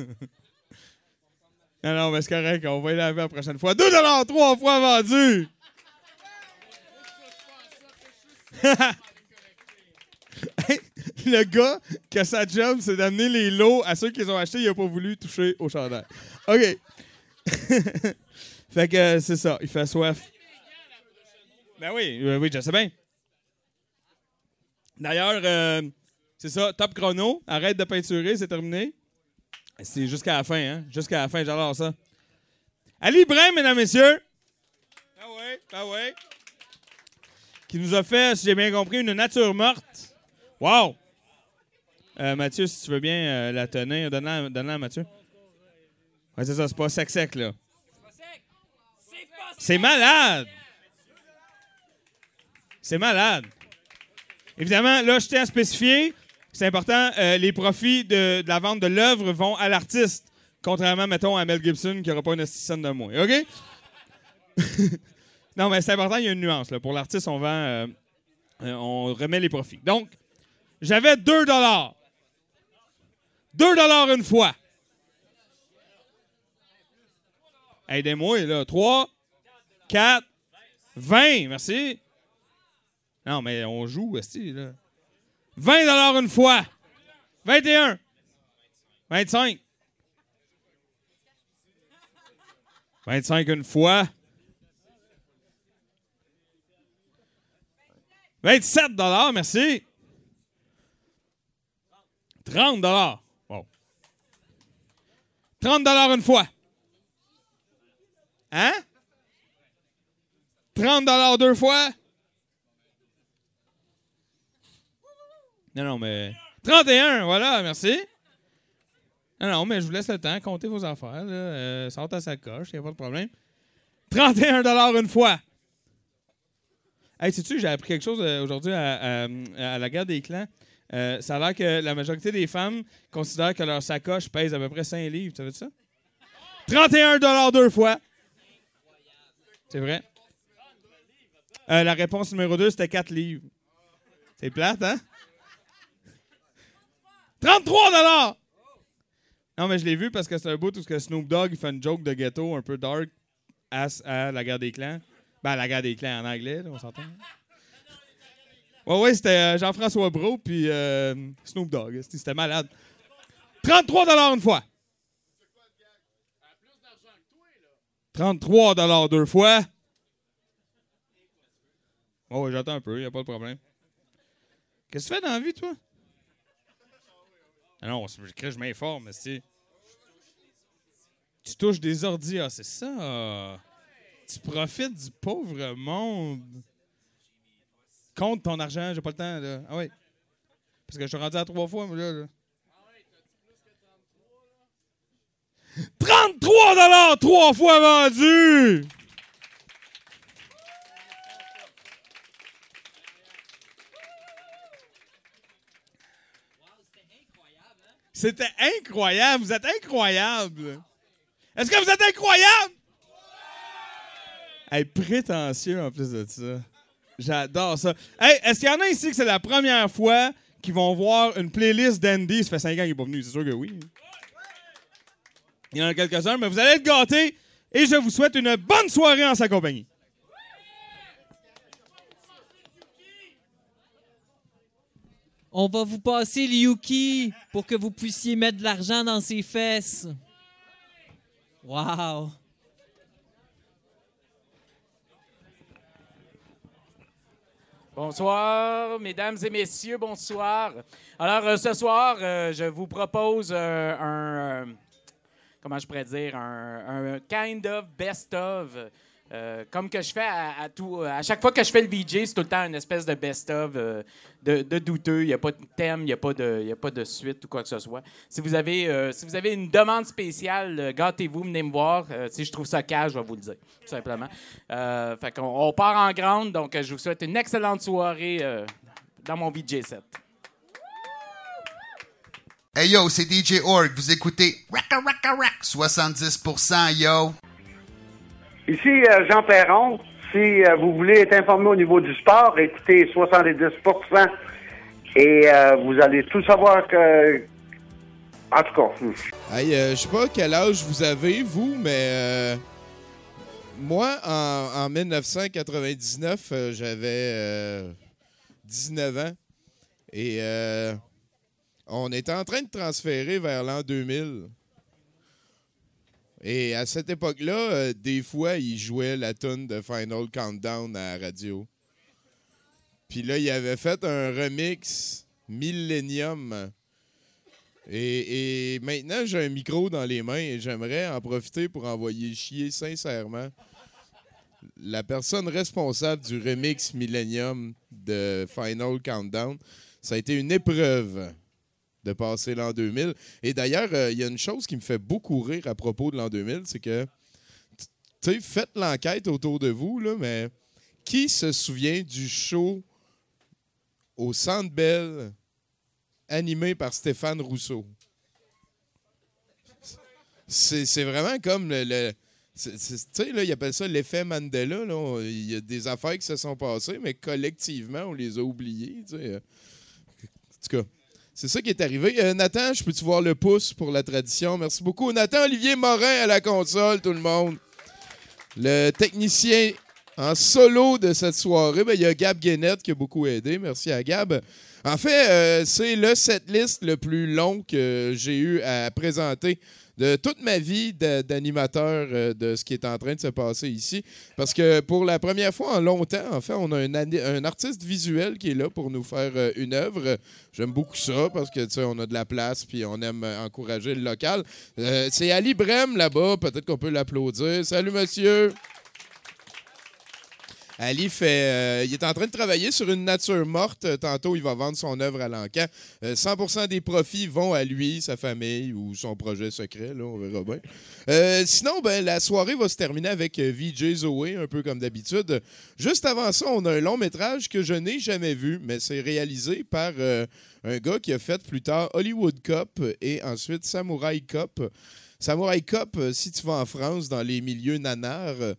non, mais c'est correct, on va y laver la prochaine fois. Deux dollars trois fois vendu. Le gars que sa job, c'est d'amener les lots à ceux qui les ont achetés, il a pas voulu toucher au chandail. OK. fait que euh, c'est ça, il fait soif. Ben oui, euh, oui, je sais bien. D'ailleurs, euh, c'est ça, top chrono. Arrête de peinturer, c'est terminé. C'est jusqu'à la fin, hein? Jusqu'à la fin, j'adore ça. Ali Brun, mesdames, messieurs. Ah ouais, ah ouais. Qui nous a fait, si j'ai bien compris, une nature morte. Wow! Euh, Mathieu, si tu veux bien euh, la tenir, donne-la donne-la à Mathieu. Ouais, c'est ça, c'est pas sec-sec, là. C'est malade! C'est malade. Évidemment, là, je tiens à spécifier, c'est important, euh, les profits de, la vente de l'œuvre vont à l'artiste, contrairement, mettons, à Mel Gibson qui n'aura pas une scène de moins. OK? non, mais c'est important, il y a une nuance. Pour l'artiste, on vend, euh, euh, on remet les profits. Donc, j'avais 2 dollars. 2 dollars une fois. Aidez-moi, là. 3, 4, 20. Merci. Non, mais on joue, aussi, là. 20 dollars une fois. 21. 25. 25 une fois. 27 dollars, merci. 30 dollars. Wow. 30 dollars une fois. Hein? 30 dollars deux fois. Non, non, mais. 31, voilà, merci. Non, non, mais je vous laisse le temps. Comptez vos affaires. Là. Euh, sorte à sa coche, il n'y a pas de problème. 31 une fois. Hey, sais-tu, j'ai appris quelque chose euh, aujourd'hui à, la guerre des clans. Euh, ça a l'air que la majorité des femmes considèrent que leur sacoche pèse à peu près 5 livres. Tu savais ça? 31 deux fois. C'est vrai. La réponse numéro 2, c'était 4 livres. C'est plate, hein? 33 Non, mais je l'ai vu parce que c'est un bout où que Snoop Dogg il fait une joke de ghetto un peu dark à, à la guerre des clans. Ben, la guerre des clans en anglais, on s'entend. Ouais, ouais, c'était euh, Jean-François Brault puis euh, Snoop Dogg. C'était malade. 33 une fois. 33 deux fois. Oh, j'attends un peu, y a pas de problème. Qu'est-ce que tu fais dans la vie, toi? Ah non, je, je m'informe, mais c'est. Tu touches des ordis, ah, c'est ça. Tu profites du pauvre monde. Compte ton argent, j'ai pas le temps, là. Ah oui. Parce que je suis rendu à trois fois, mais là. là. 33 trois fois vendu! C'était incroyable. Vous êtes incroyable. Est-ce que vous êtes incroyable? Hey, prétentieux en plus de ça. J'adore ça. Hey, est-ce qu'il y en a ici que c'est la première fois qu'ils vont voir une playlist d'Andy? Ça fait cinq ans qu'il n'est pas venu. C'est sûr que oui. Il y en a quelques-uns, mais vous allez être gâtés et je vous souhaite une bonne soirée en sa compagnie. On va vous passer le Yuki pour que vous puissiez mettre de l'argent dans ses fesses. Wow! Bonsoir, mesdames et messieurs, bonsoir. Alors, euh, ce soir, euh, je vous propose euh, un. comment je pourrais dire? Un, un kind of best of. Euh, comme que je fais à, tout. À chaque fois que je fais le VJ, c'est tout le temps une espèce de best of euh, de, douteux. Il n'y a pas de thème, il n'y a, pas de- a pas de suite ou quoi que ce soit. Si vous avez, euh, si vous avez une demande spéciale, gâtez-vous, venez me voir. Si je trouve ça cash, je vais vous le dire, tout simplement. Fait qu'on on part en grande, donc je vous souhaite une excellente soirée dans mon VJ set. Hey yo, c'est DJ Org, vous écoutez Rack 70% yo. Ici euh, Jean Perron. Si euh, vous voulez être informé au niveau du sport, écoutez 70 et euh, vous allez tout savoir que. En tout cas. Hey, euh, je sais pas quel âge vous avez, vous, mais euh, moi, en, en 1999, euh, j'avais euh, 19 ans. Et on était en train de transférer vers l'an 2000. Et à cette époque-là, euh, des fois, ils jouaient la tune de Final Countdown à la radio. Puis là, il avait fait un remix Millennium. Et, et maintenant, j'ai un micro dans les mains et j'aimerais en profiter pour envoyer chier sincèrement la personne responsable du remix Millennium de Final Countdown. Ça a été une épreuve de passer l'an 2000. Et d'ailleurs, euh, il y a une chose qui me fait beaucoup rire à propos de l'an 2000, c'est que, tu sais, faites l'enquête autour de vous, là, mais qui se souvient du show au Centre Bell animé par Stéphane Rousseau? C'est vraiment comme le... tu sais, là, ils appellent ça l'effet Mandela. là. Il y a des affaires qui se sont passées, mais collectivement, on les a oubliées. tu sais. En tout cas, c'est ça qui est arrivé. Euh, Nathan, je peux-tu voir le pouce pour la tradition? Merci beaucoup. Nathan Olivier Morin à la console, tout le monde. Le technicien en solo de cette soirée, ben, il y a Gab Guénette qui a beaucoup aidé. Merci à Gab. En fait, euh, c'est le setlist le plus long que j'ai eu à présenter de toute ma vie d'animateur euh, de ce qui est en train de se passer ici. Parce que pour la première fois en longtemps, en fait, on a un, artiste visuel qui est là pour nous faire euh, une œuvre. J'aime beaucoup ça parce que tu sais, on a de la place puis on aime euh, encourager le local. C'est Ali Brem là-bas, peut-être qu'on peut l'applaudir. Salut monsieur. Ali fait, euh, il est en train de travailler sur une nature morte. Euh, Tantôt, il va vendre son œuvre à l'encan. Euh, 100% des profits vont à lui, sa famille ou son projet secret. Là, on verra bien. Euh, sinon, ben, la soirée va se terminer avec euh, VJ Zoé, un peu comme d'habitude. Juste avant ça, on a un long métrage que je n'ai jamais vu, mais c'est réalisé par euh, un gars qui a fait plus tard Hollywood Cop et ensuite Samurai Cop. Samurai euh, si tu vas en France, dans les milieux nanars, euh,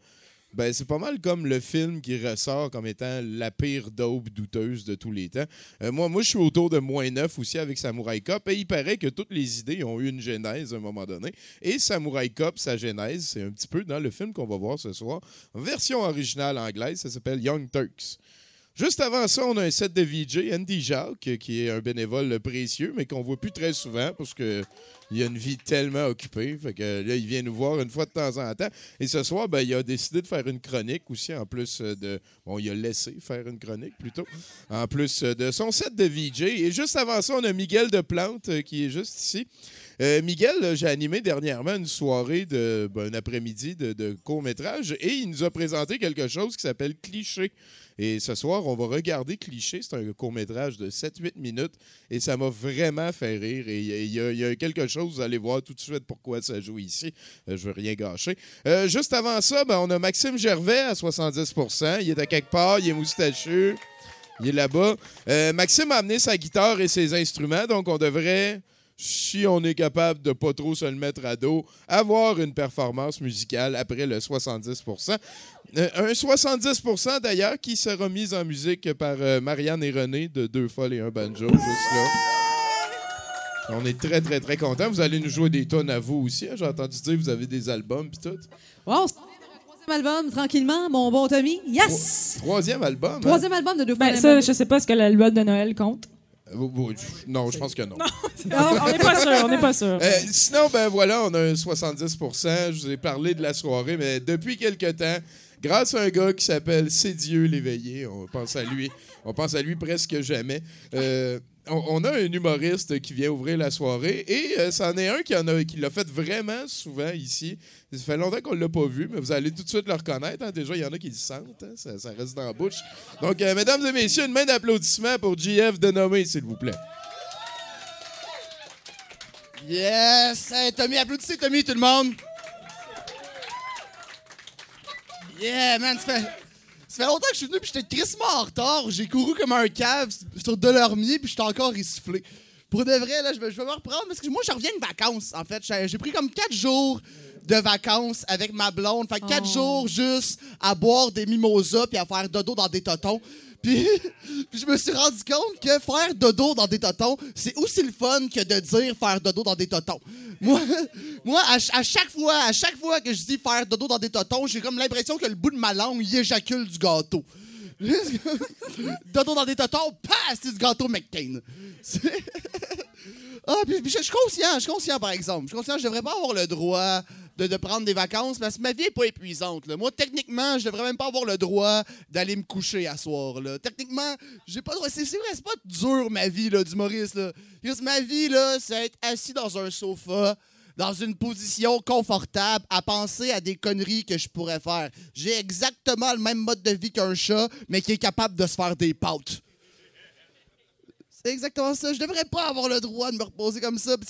ben, c'est pas mal comme le film qui ressort comme étant la pire dope douteuse de tous les temps. Euh, moi, moi je suis autour de moins 9 aussi avec Samurai Cop et il paraît que toutes les idées ont eu une genèse à un moment donné. Et Samurai Cop, sa genèse, c'est un petit peu dans le film qu'on va voir ce soir. Version originale anglaise, ça s'appelle Young Turks. Juste avant ça, on a un set de VJ, Andy Jacques, qui est un bénévole précieux, mais qu'on voit plus très souvent parce que il a une vie tellement occupée. Fait que là, il vient nous voir une fois de temps en temps. Et ce soir, ben, il a décidé de faire une chronique aussi, en plus de. Bon, il a laissé faire une chronique plutôt. En plus de son set de VJ. Et juste avant ça, on a Miguel de Plante euh, qui est juste ici. Euh, Miguel, euh, j'ai animé dernièrement une soirée, de, ben, un après-midi de, court-métrage et il nous a présenté quelque chose qui s'appelle Cliché. Et ce soir, on va regarder Cliché. C'est un court-métrage de 7-8 minutes et ça m'a vraiment fait rire. Et il y a quelque chose, vous allez voir tout de suite pourquoi ça joue ici. Euh, je veux rien gâcher. Euh, juste avant ça, ben, on a Maxime Gervais à 70% Il est à quelque part, il est moustachu. Il est là-bas. Euh, Maxime a amené sa guitare et ses instruments, donc on devrait, si on est capable de pas trop se le mettre à dos, avoir une performance musicale après le 70% Euh, Un 70% d'ailleurs qui sera mis en musique par Marianne et René de Deux Folles et un Banjo, juste là. On est très, très, très contents. Vous allez nous jouer des tonnes à vous aussi. hein. J'ai entendu dire que vous avez des albums puis tout. Wow, on album, tranquillement, mon bon Tommy. Yes! Troisième album. hein? Troisième album de deux fois. Ben, ça, je sais pas ce que l'album de Noël compte. Euh, Non, je pense que non. Non, on n'est pas sûr, on n'est pas sûr. Euh, sinon, ben voilà, on a un 70% Je vous ai parlé de la soirée, mais depuis quelque temps, grâce à un gars qui s'appelle C'est Dieu l'éveillé, on pense à lui. On pense à lui presque jamais. Euh, on, a un humoriste qui vient ouvrir la soirée et euh, c'en est un qui en a qui l'a fait vraiment souvent ici. Ça fait longtemps qu'on l'a pas vu, mais vous allez tout de suite le reconnaître. hein. Déjà, il y en a qui le sentent. hein. Ça, reste dans la bouche. Donc, euh, mesdames et messieurs, une main d'applaudissement pour JF Denomé, s'il vous plaît. Yes! Tommy, applaudissez Tommy, tout le monde! Yeah, man, ça fait, ça fait longtemps que je suis venu puis j'étais crissement en retard. J'ai couru comme un cave sur Delormier puis j'étais encore essoufflé. Pour de vrai, là, je vais, je vais me reprendre parce que moi, je reviens de vacances, en fait. J'ai pris comme quatre jours de vacances avec ma blonde. Fait que quatre jours juste à boire des mimosas puis à faire dodo dans des totons. Puis, je me suis rendu compte que faire dodo dans des totons, c'est aussi le fun que de dire faire dodo dans des totons. Moi, moi à, ch- à chaque fois, à chaque fois que je dis faire dodo dans des totons, j'ai comme l'impression que le bout de ma langue y éjacule du gâteau. dodo dans des totons, pas c'est du gâteau McCain. Ah, puis, je suis conscient, je suis conscient par exemple. Je suis conscient je devrais pas avoir le droit de, prendre des vacances parce que ma vie est pas épuisante. là. Moi, techniquement, je devrais même pas avoir le droit d'aller me coucher à soir. Là. Techniquement, j'ai pas le droit. C'est vrai, c'est pas dur ma vie là, d'humoriste. là. Juste ma vie, c'est être assis dans un sofa, dans une position confortable, à penser à des conneries que je pourrais faire. J'ai exactement le même mode de vie qu'un chat, mais qui est capable de se faire des pâtes. C'est exactement ça. Je devrais pas avoir le droit de me reposer comme ça. Puis,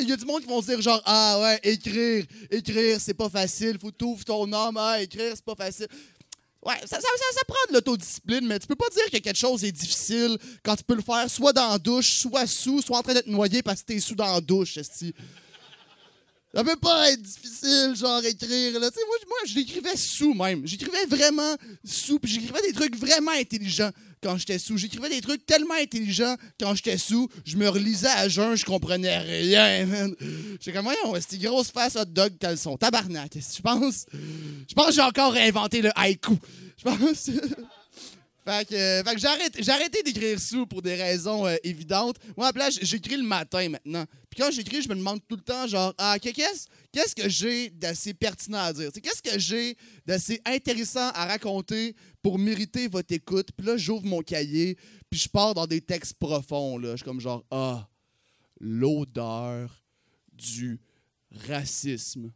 il y a- du monde qui vont se dire genre Ah ouais, écrire, écrire, c'est pas facile. Faut t'ouvrir ton âme. Ah, écrire, c'est pas facile. Ouais, ça, ça, ça, prend de l'autodiscipline, mais tu peux pas dire que quelque chose est difficile quand tu peux le faire soit dans la douche, soit sous, soit en train d'être noyé parce que t'es sous dans la douche, esti. Ça peut pas être difficile, genre, écrire, là. Moi, moi je l'écrivais sous, même. J'écrivais vraiment sous, puis j'écrivais des trucs vraiment intelligents quand j'étais sous. J'écrivais des trucs tellement intelligents quand j'étais sous, je me relisais à jeun, je comprenais rien, man. J'étais comme, voyons, c'est grosse face hot dog caleçon. Tabarnak, qu'est-ce que tu penses? Je pense que j'ai encore réinventé le haïku. Je pense... Fait que, euh, que j'ai arrêté, j'ai arrêté d'écrire sous pour des raisons euh, évidentes. Moi, à j'écris le matin maintenant. Puis quand j'écris, je me demande tout le temps, genre, ah, que- qu'est-ce, que j'ai d'assez pertinent à dire? Qu'est-ce que j'ai d'assez intéressant à raconter pour mériter votre écoute? Puis là, j'ouvre mon cahier, puis je pars dans des textes profonds. Je suis comme genre, ah, l'odeur du racisme.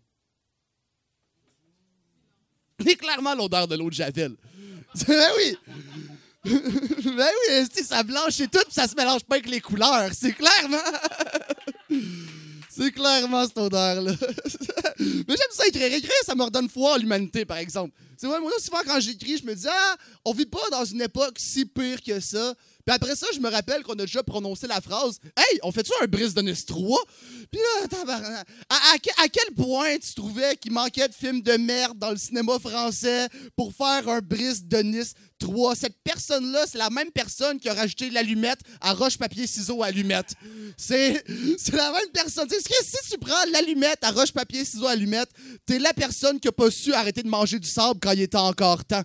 C'est clairement l'odeur de l'eau de Javel. ben oui! ben oui, ça blanche et tout, puis ça se mélange pas avec les couleurs. C'est clairement. C'est clairement cette odeur-là. Mais j'aime ça écrire. Écrire, ça me redonne foi à l'humanité, par exemple. C'est vrai, moi, souvent, quand j'écris, je me dis, ah, on vit pas dans une époque si pire que ça. Puis après ça, je me rappelle qu'on a déjà prononcé la phrase Hey, on fait-tu un brise de Nice 3 Puis là, tabarnak, à, à que- à quel point tu trouvais qu'il manquait de films de merde dans le cinéma français pour faire un brise de Nice 3 Cette personne-là, c'est la même personne qui a rajouté l'allumette à roche-papier-ciseaux allumette. C'est c'est la même personne. Si tu prends l'allumette à roche-papier-ciseaux allumette, t'es la personne qui a pas su arrêter de manger du sable quand il était encore temps.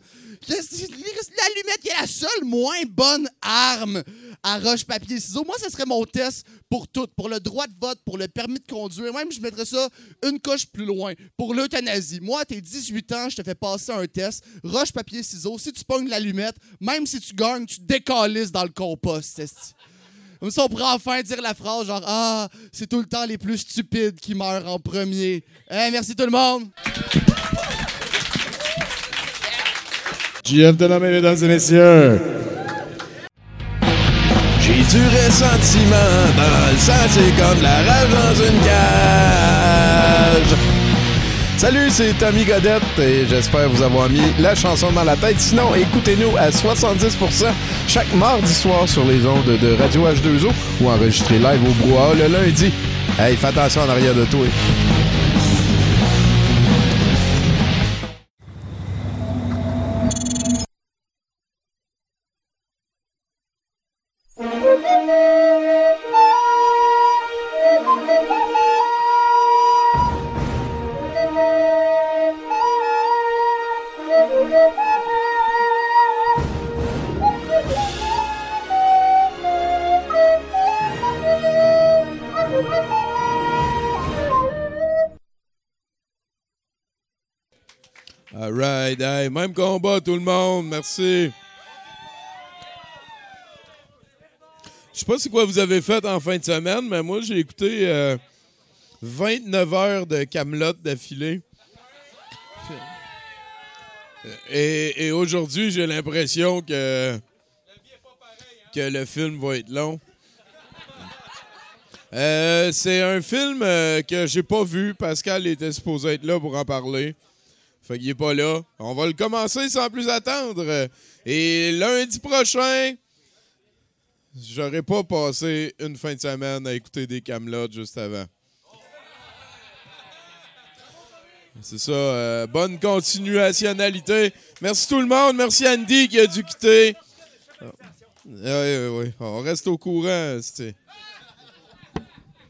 L'allumette qui est la seule moins bonne arme à roche-papier-ciseaux. Moi, ce serait mon test pour tout. Pour le droit de vote, pour le permis de conduire. Même, je mettrais ça une coche plus loin. Pour l'euthanasie. Moi, t'es 18 ans, je te fais passer un test. Roche-papier-ciseaux. Si tu pognes l'allumette, même si tu gagnes, tu décalisses dans le compost. Comme ça, on pourrait enfin dire la phrase genre Ah, c'est tout le temps les plus stupides qui meurent en premier. Eh, merci tout le monde! JF de la main, mesdames et messieurs. J'ai du ressentiment dans le sang, c'est comme la rage dans une cage. Salut, c'est Tommy Godette et j'espère vous avoir mis la chanson dans la tête. Sinon, écoutez-nous à 70% chaque mardi soir sur les ondes de Radio H2O ou enregistré live au brouhaha le lundi. Hey, fais attention en arrière de toi. Même combat tout le monde, merci. Je sais pas c'est quoi vous avez fait en fin de semaine, mais moi j'ai écouté euh, 29 heures de Camelot d'affilée. Et, aujourd'hui, j'ai l'impression que que le film va être long. Euh, c'est un film euh, que j'ai pas vu. Pascal était supposé être là pour en parler. Fait qu'il est pas là. On va le commencer sans plus attendre. Et lundi prochain, j'aurais pas passé une fin de semaine à écouter des Camelot juste avant. C'est ça. euh, bonne continuationnalité. Merci tout le monde. Merci Andy qui a dû quitter. Oui, oui, oui. On reste au courant. c'est-